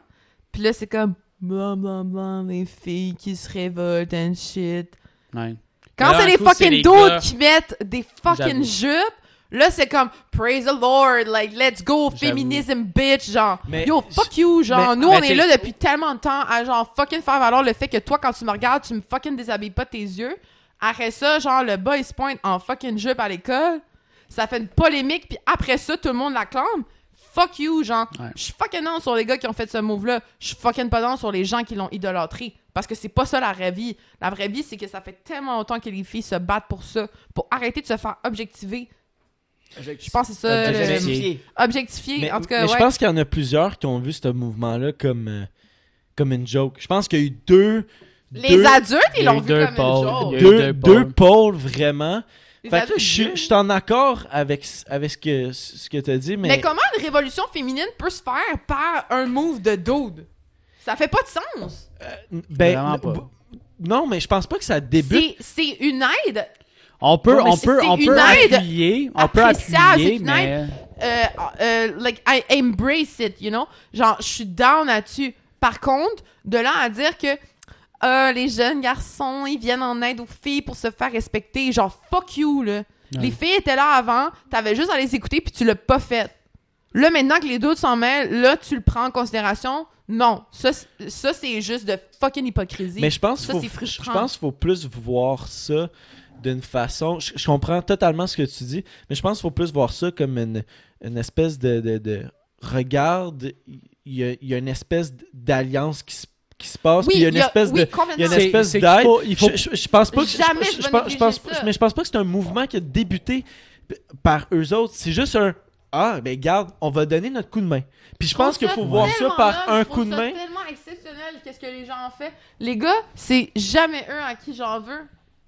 Puis là, c'est comme blablabla, les filles qui se révoltent and shit. Ouais. Quand Mais c'est les fucking gars. qui mettent des fucking jupes, là, c'est comme praise the Lord, like let's go, féminisme, bitch, genre. Mais- Yo, fuck you, genre. mais- nous, mais on est là depuis tellement de temps à genre fucking faire valoir le fait que toi, quand tu me regardes, tu me fucking déshabilles pas tes yeux. Après ça, genre, le boy se pointe en fucking jupe à l'école. Ça fait une polémique, puis après ça, tout le monde l'acclame. Fuck you, genre. Ouais. Je suis fucking non sur les gars qui ont fait ce move-là. Je suis fucking pas non sur les gens qui l'ont idolâtré. Parce que c'est pas ça la vraie vie. La vraie vie, c'est que ça fait tellement longtemps que les filles se battent pour ça. Pour arrêter de se faire objectiver. Je pense que c'est ça. le- Objectifier. Objectifier. Mais, en tout cas, mais ouais. je pense qu'il y en a plusieurs qui ont vu ce mouvement-là comme, euh, comme une joke. Je pense qu'il y a eu deux. Les deux, adultes, il ils l'ont vu deux comme pôles. une joke. Deux, pôles. vraiment. Les Fait que je je suis en accord avec, avec ce que, ce que tu as dit, mais. Mais... comment une révolution féminine peut se faire par un move de dude? Ça fait pas de sens. ben, Vraiment pas. Non, mais je pense pas que ça débute. C'est une aide On peut, Non, on peut, on peut appuyer, on peut appuyer, mais euh, euh, like I embrace it, you know? Genre je suis down là-dessus. Par contre, de là à dire que euh, les jeunes garçons, ils viennent en aide aux filles pour se faire respecter, genre fuck you là. Ouais. Les filles étaient là avant, t'avais juste à les écouter puis tu l'as pas fait. Là maintenant que les deux s'en mêlent, là tu le prends en considération. Non, ça c'est- ça c'est juste de fucking hypocrisie. Mais je pense qu'il faut, faut plus voir ça d'une façon. Je, je comprends totalement ce que tu dis, mais je pense qu'il faut plus voir ça comme une, une espèce de, de, de regarde. Il y a, il y a une espèce d'alliance qui se, qui se passe, puis il y a une espèce oui, de. Il y a une espèce d'aide. faut- il faut- Je, je- je pense pas que. Jamais je, je je vais pense, je pense- négliger ça. mais je pense pas que c'est un mouvement qui a débuté par eux autres. C'est juste un. Ah, ben garde, on va donner notre coup de main. Puis je pense qu'il faut voir ça par un coup de main. C'est tellement exceptionnel qu'est-ce que les gens ont fait. Les gars, c'est jamais eux à qui j'en veux.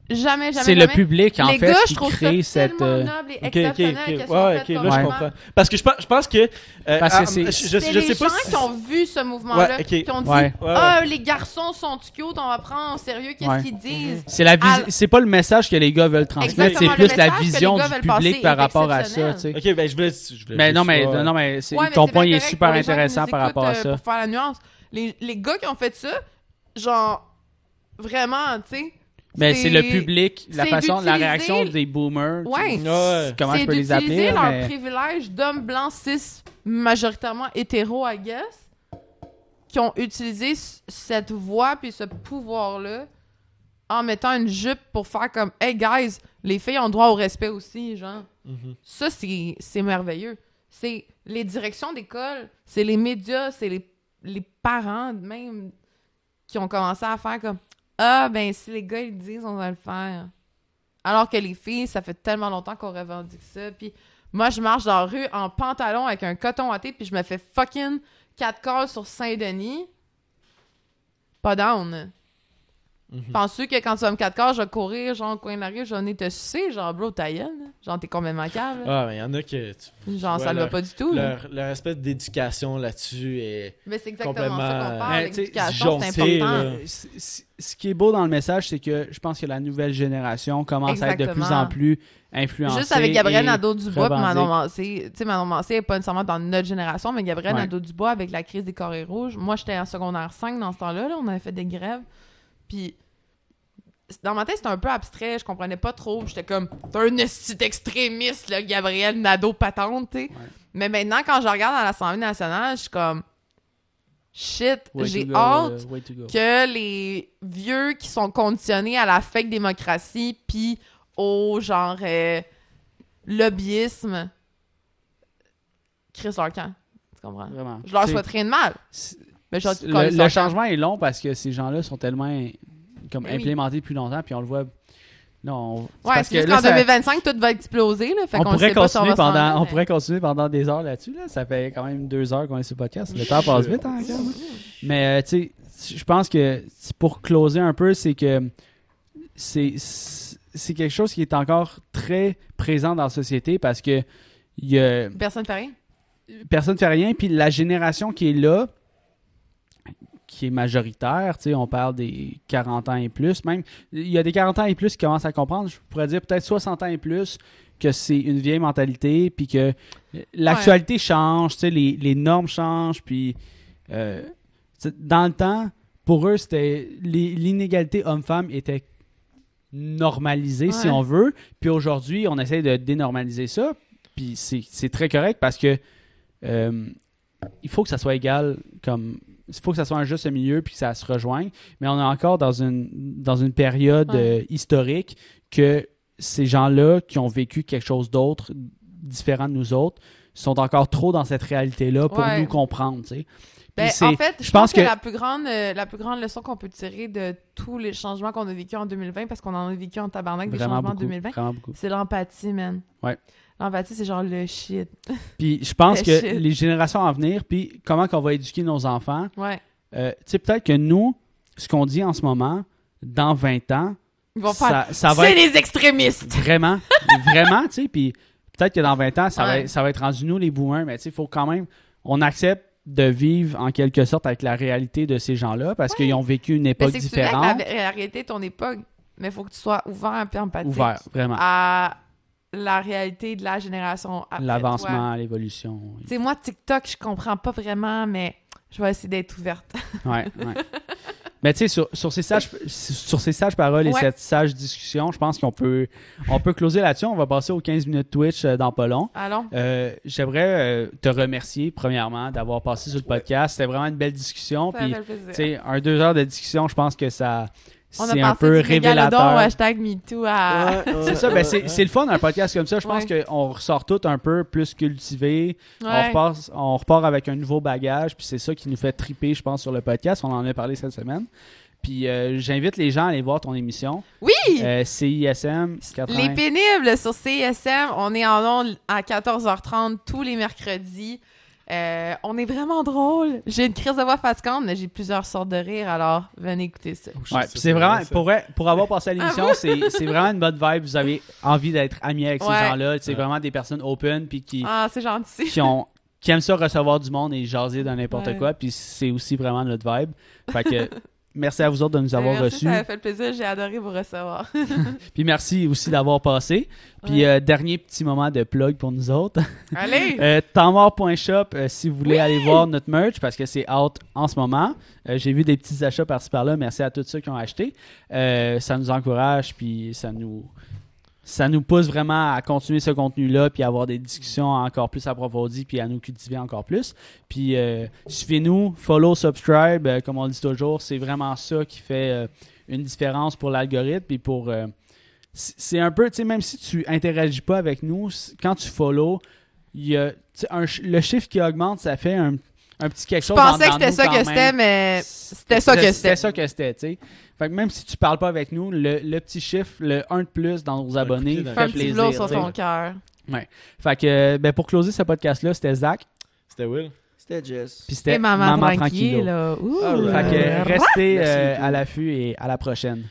Jamais, jamais. c'est le public en les fait gars, qui je trouve crée ça cette. euh, noble et Ok, ok, ok. Ouais, ok, là je comprends. Parce que je pense, je pense que. euh, Parce que ah, c'est- je, je, C'est je les sais pas gens si. qui ont vu ce mouvement-là, Ouais, ok. qui ont dit Ouais. Ouais, ouais. Ah, les garçons sont cute, on va prendre en sérieux qu'est-ce Ouais. qu'ils disent? C'est la vis- c'est pas le message que les gars veulent transmettre, c'est plus la vision du public par rapport à ça, tu sais. Ok, ben je voulais. Mais non, mais, non, mais ton point est super intéressant par rapport à écoutent, euh, ça. Pour faire la nuance. Les, les gars qui ont fait ça, genre, vraiment, tu sais. Mais c'est le public, la c'est façon, la réaction des boomers. Ouais. Ouais. Comment je c'est peux les appeler d'utiliser là, leur mais- privilège d'hommes blancs cis majoritairement hétéros, I guess, qui ont utilisé cette voix puis ce pouvoir-là en mettant une jupe pour faire comme « Hey guys, les filles ont droit au respect aussi, genre. Mhm. Ça, c'est c'est merveilleux. C'est les directions d'école, c'est les médias, c'est les, les parents même qui ont commencé à faire comme Ah, ben si les gars ils disent, on va le faire. Alors que les filles, ça fait tellement longtemps qu'on revendique ça. Puis moi, je marche dans la rue en pantalon avec un coton à puis je me fais fucking 4 calls sur Saint-Denis. Pas down. Mhm. Penses-tu que quand tu vas me 4 quarts, je vais courir, genre, au coin de la rue, je vais venir te sucer, genre, bro, ta gueule, là. Genre, t'es complètement là. Ah, mais il y en a que. tu- Genre, ouais, ça ne va pas du tout, là. Leur, leur espèce d'éducation là-dessus est. Mais c'est exactement complètement, ça qu'on parle. L'éducation, c'est important. Ce qui est beau dans le message, c'est que je pense que la nouvelle génération commence à être de plus en plus influencée. Juste avec Gabriel Nadeau-Dubois et. Manon Mancé. Tu sais, Manon Mancé n'est pas nécessairement dans notre génération, mais Gabriel Ouais. Nadeau-Dubois avec la crise des carrés rouges. Moi, j'étais en secondaire 5 dans ce temps-là. là, on avait fait des grèves. Puis, dans ma tête, c'était un peu abstrait. Je comprenais pas trop. J'étais comme, t'es un esti extrémiste, là, Gabriel Nadeau-Patente, tu sais. Ouais. Mais maintenant, quand je regarde à l'Assemblée nationale, je suis comme, shit, j'ai hâte euh, que les vieux qui sont conditionnés à la fake démocratie puis au genre euh, lobbyisme Chris leur camp. Tu comprends? Vraiment. Je leur souhaite rien de mal. Mais le, camp. changement est long parce que ces gens-là sont tellement comme Eh oui. implémentés depuis longtemps, puis on le voit. Non, Ouais, parce c'est qu'en ça- 2025, tout va exploser. Là, fait on pourrait sait pas si on continuer rendre pendant, on mais- pourrait continuer pendant des heures là-dessus. Là. Ça fait quand même deux heures qu'on est sur le podcast. Le temps passe vite, hein, quand même. Mais euh, tu sais, je pense que pour closer un peu, c'est que c'est c'est quelque chose qui est encore très présent dans la société parce que il y a Personne fait rien. personne fait rien puis la génération qui est là qui est majoritaire, tu sais, on parle des 40 ans et plus, même. Il y a des 40 ans et plus qui commencent à comprendre, je pourrais dire peut-être 60 ans et plus que c'est une vieille mentalité puis que l'actualité change, tu sais, les, les normes changent puis euh, dans le temps pour eux c'était l'inégalité homme-femme était normalisée si on veut, puis aujourd'hui on essaie de dénormaliser ça, puis c'est c'est très correct parce que euh, il faut que ça soit égal comme il faut que ça soit un juste milieu puis que ça se rejoigne mais on est encore dans une dans une période Ouais. euh, historique que ces gens-là qui ont vécu quelque chose d'autre différent de nous autres sont encore trop dans cette réalité là pour Ouais. nous comprendre tu sais Puis Ben, en fait, je, je pense, pense que, que- la, plus grande, euh, la plus grande leçon qu'on peut tirer de tous les changements qu'on a vécu en 2020, parce qu'on en a vécu en tabarnak des changements en beaucoup, 2020, vraiment beaucoup c'est l'empathie, man. Ouais. L'empathie, c'est genre le shit. puis je pense Le que shit. les générations à venir puis comment qu'on va éduquer nos enfants Ouais. euh, tu sais peut-être que nous ce qu'on dit en ce moment dans 20 ans Ils vont faire. ça, va C'est les extrémistes! Vraiment, vraiment, tu sais, puis peut-être que dans 20 ans, ça, va, Ouais. ça va être rendu nous les boomers, mais tu sais, il faut quand même, on accepte de vivre en quelque sorte avec la réalité de ces gens-là parce qu'ils ont vécu une Mais époque c'est que tu différente, la, la réalité de ton époque, mais il faut que tu sois ouvert et empathique ouvert, vraiment. à la réalité de la génération après. L'avancement, l'évolution. Tu sais, moi, TikTok, je comprends pas vraiment, mais je vais essayer d'être ouverte. Ouais, ouais. Mais tu sais, sur, sur, ces sages, sur ces sages paroles et cette sage discussion, je pense qu'on peut, on peut closer là-dessus. On va passer aux 15 minutes Twitch euh, dans pas long. Allons. Euh, J'aimerais euh, te remercier, premièrement, d'avoir passé sur le podcast. C'était vraiment une belle discussion. Ça Puis, fait plaisir. Tu sais, un deux heures de discussion, je pense que ça c'est un peu révélateur. hashtag MeToo à... Ouais, ouais, C'est ça, ben ouais, c'est ouais. c'est le fun d'un podcast comme ça. Je pense Ouais. qu'on ressort tout un peu plus cultivé. On, repart, on repart avec un nouveau bagage, puis c'est ça qui nous fait triper, je pense, sur le podcast. On en a parlé cette semaine. Puis euh, j'invite les gens à aller voir ton émission. Oui! Euh, CISM 80. Les pénibles sur CSM, on est en ondes à 14h30 tous les mercredis. Euh, on est vraiment drôle. J'ai une crise de voix fatigante, mais j'ai plusieurs sortes de rire, alors venez écouter ça. Ouais, puis c'est vraiment, ça. pour, vrai, pour avoir passé à l'émission, c'est c'est vraiment une bonne vibe. Vous avez envie d'être ami avec ces gens-là. C'est Ouais. vraiment des personnes open, puis qui, Ah, c'est gentil. qui ont qui aiment ça recevoir du monde et jaser dans n'importe Ouais. quoi puis c'est aussi vraiment notre vibe fait que merci à vous autres de nous avoir Merci, reçus. Ça m'a fait plaisir, j'ai adoré vous recevoir. puis merci aussi d'avoir passé. Puis Ouais. euh, dernier petit moment de plug pour nous autres. Allez! euh, euh, si vous voulez aller voir notre merch parce que c'est out en ce moment. Euh, j'ai vu des petits achats par-ci par-là. Merci à tous ceux qui ont acheté. Ça nous encourage puis ça nous ça nous pousse vraiment à continuer ce contenu-là, puis à avoir des discussions encore plus approfondies, puis à nous cultiver encore plus. Puis euh, suivez-nous, follow, subscribe, euh, comme on dit toujours, c'est vraiment ça qui fait euh, une différence pour l'algorithme, puis pour... c'est un peu, tu sais, même si tu interagis pas avec nous, quand tu follow, y le chiffre qui augmente, ça fait un, un petit quelque Je chose. pensais en que c'était ça que c'était, mais c'était ça que c'était. C'était ça que c'était, tu sais. Fait que même si tu parles pas avec nous, le, le petit chiffre, le 1 de plus dans nos abonnés, fait un petit plaisir. velours sur ton cœur. Fait que, ben, pour closer ce podcast-là, c'était Zach. C'était Will. C'était Jess. Puis c'était Et maman, Maman tranquille, Tranquillo. là. Ouh. Alright. Fait que restez euh, à l'affût et à la prochaine.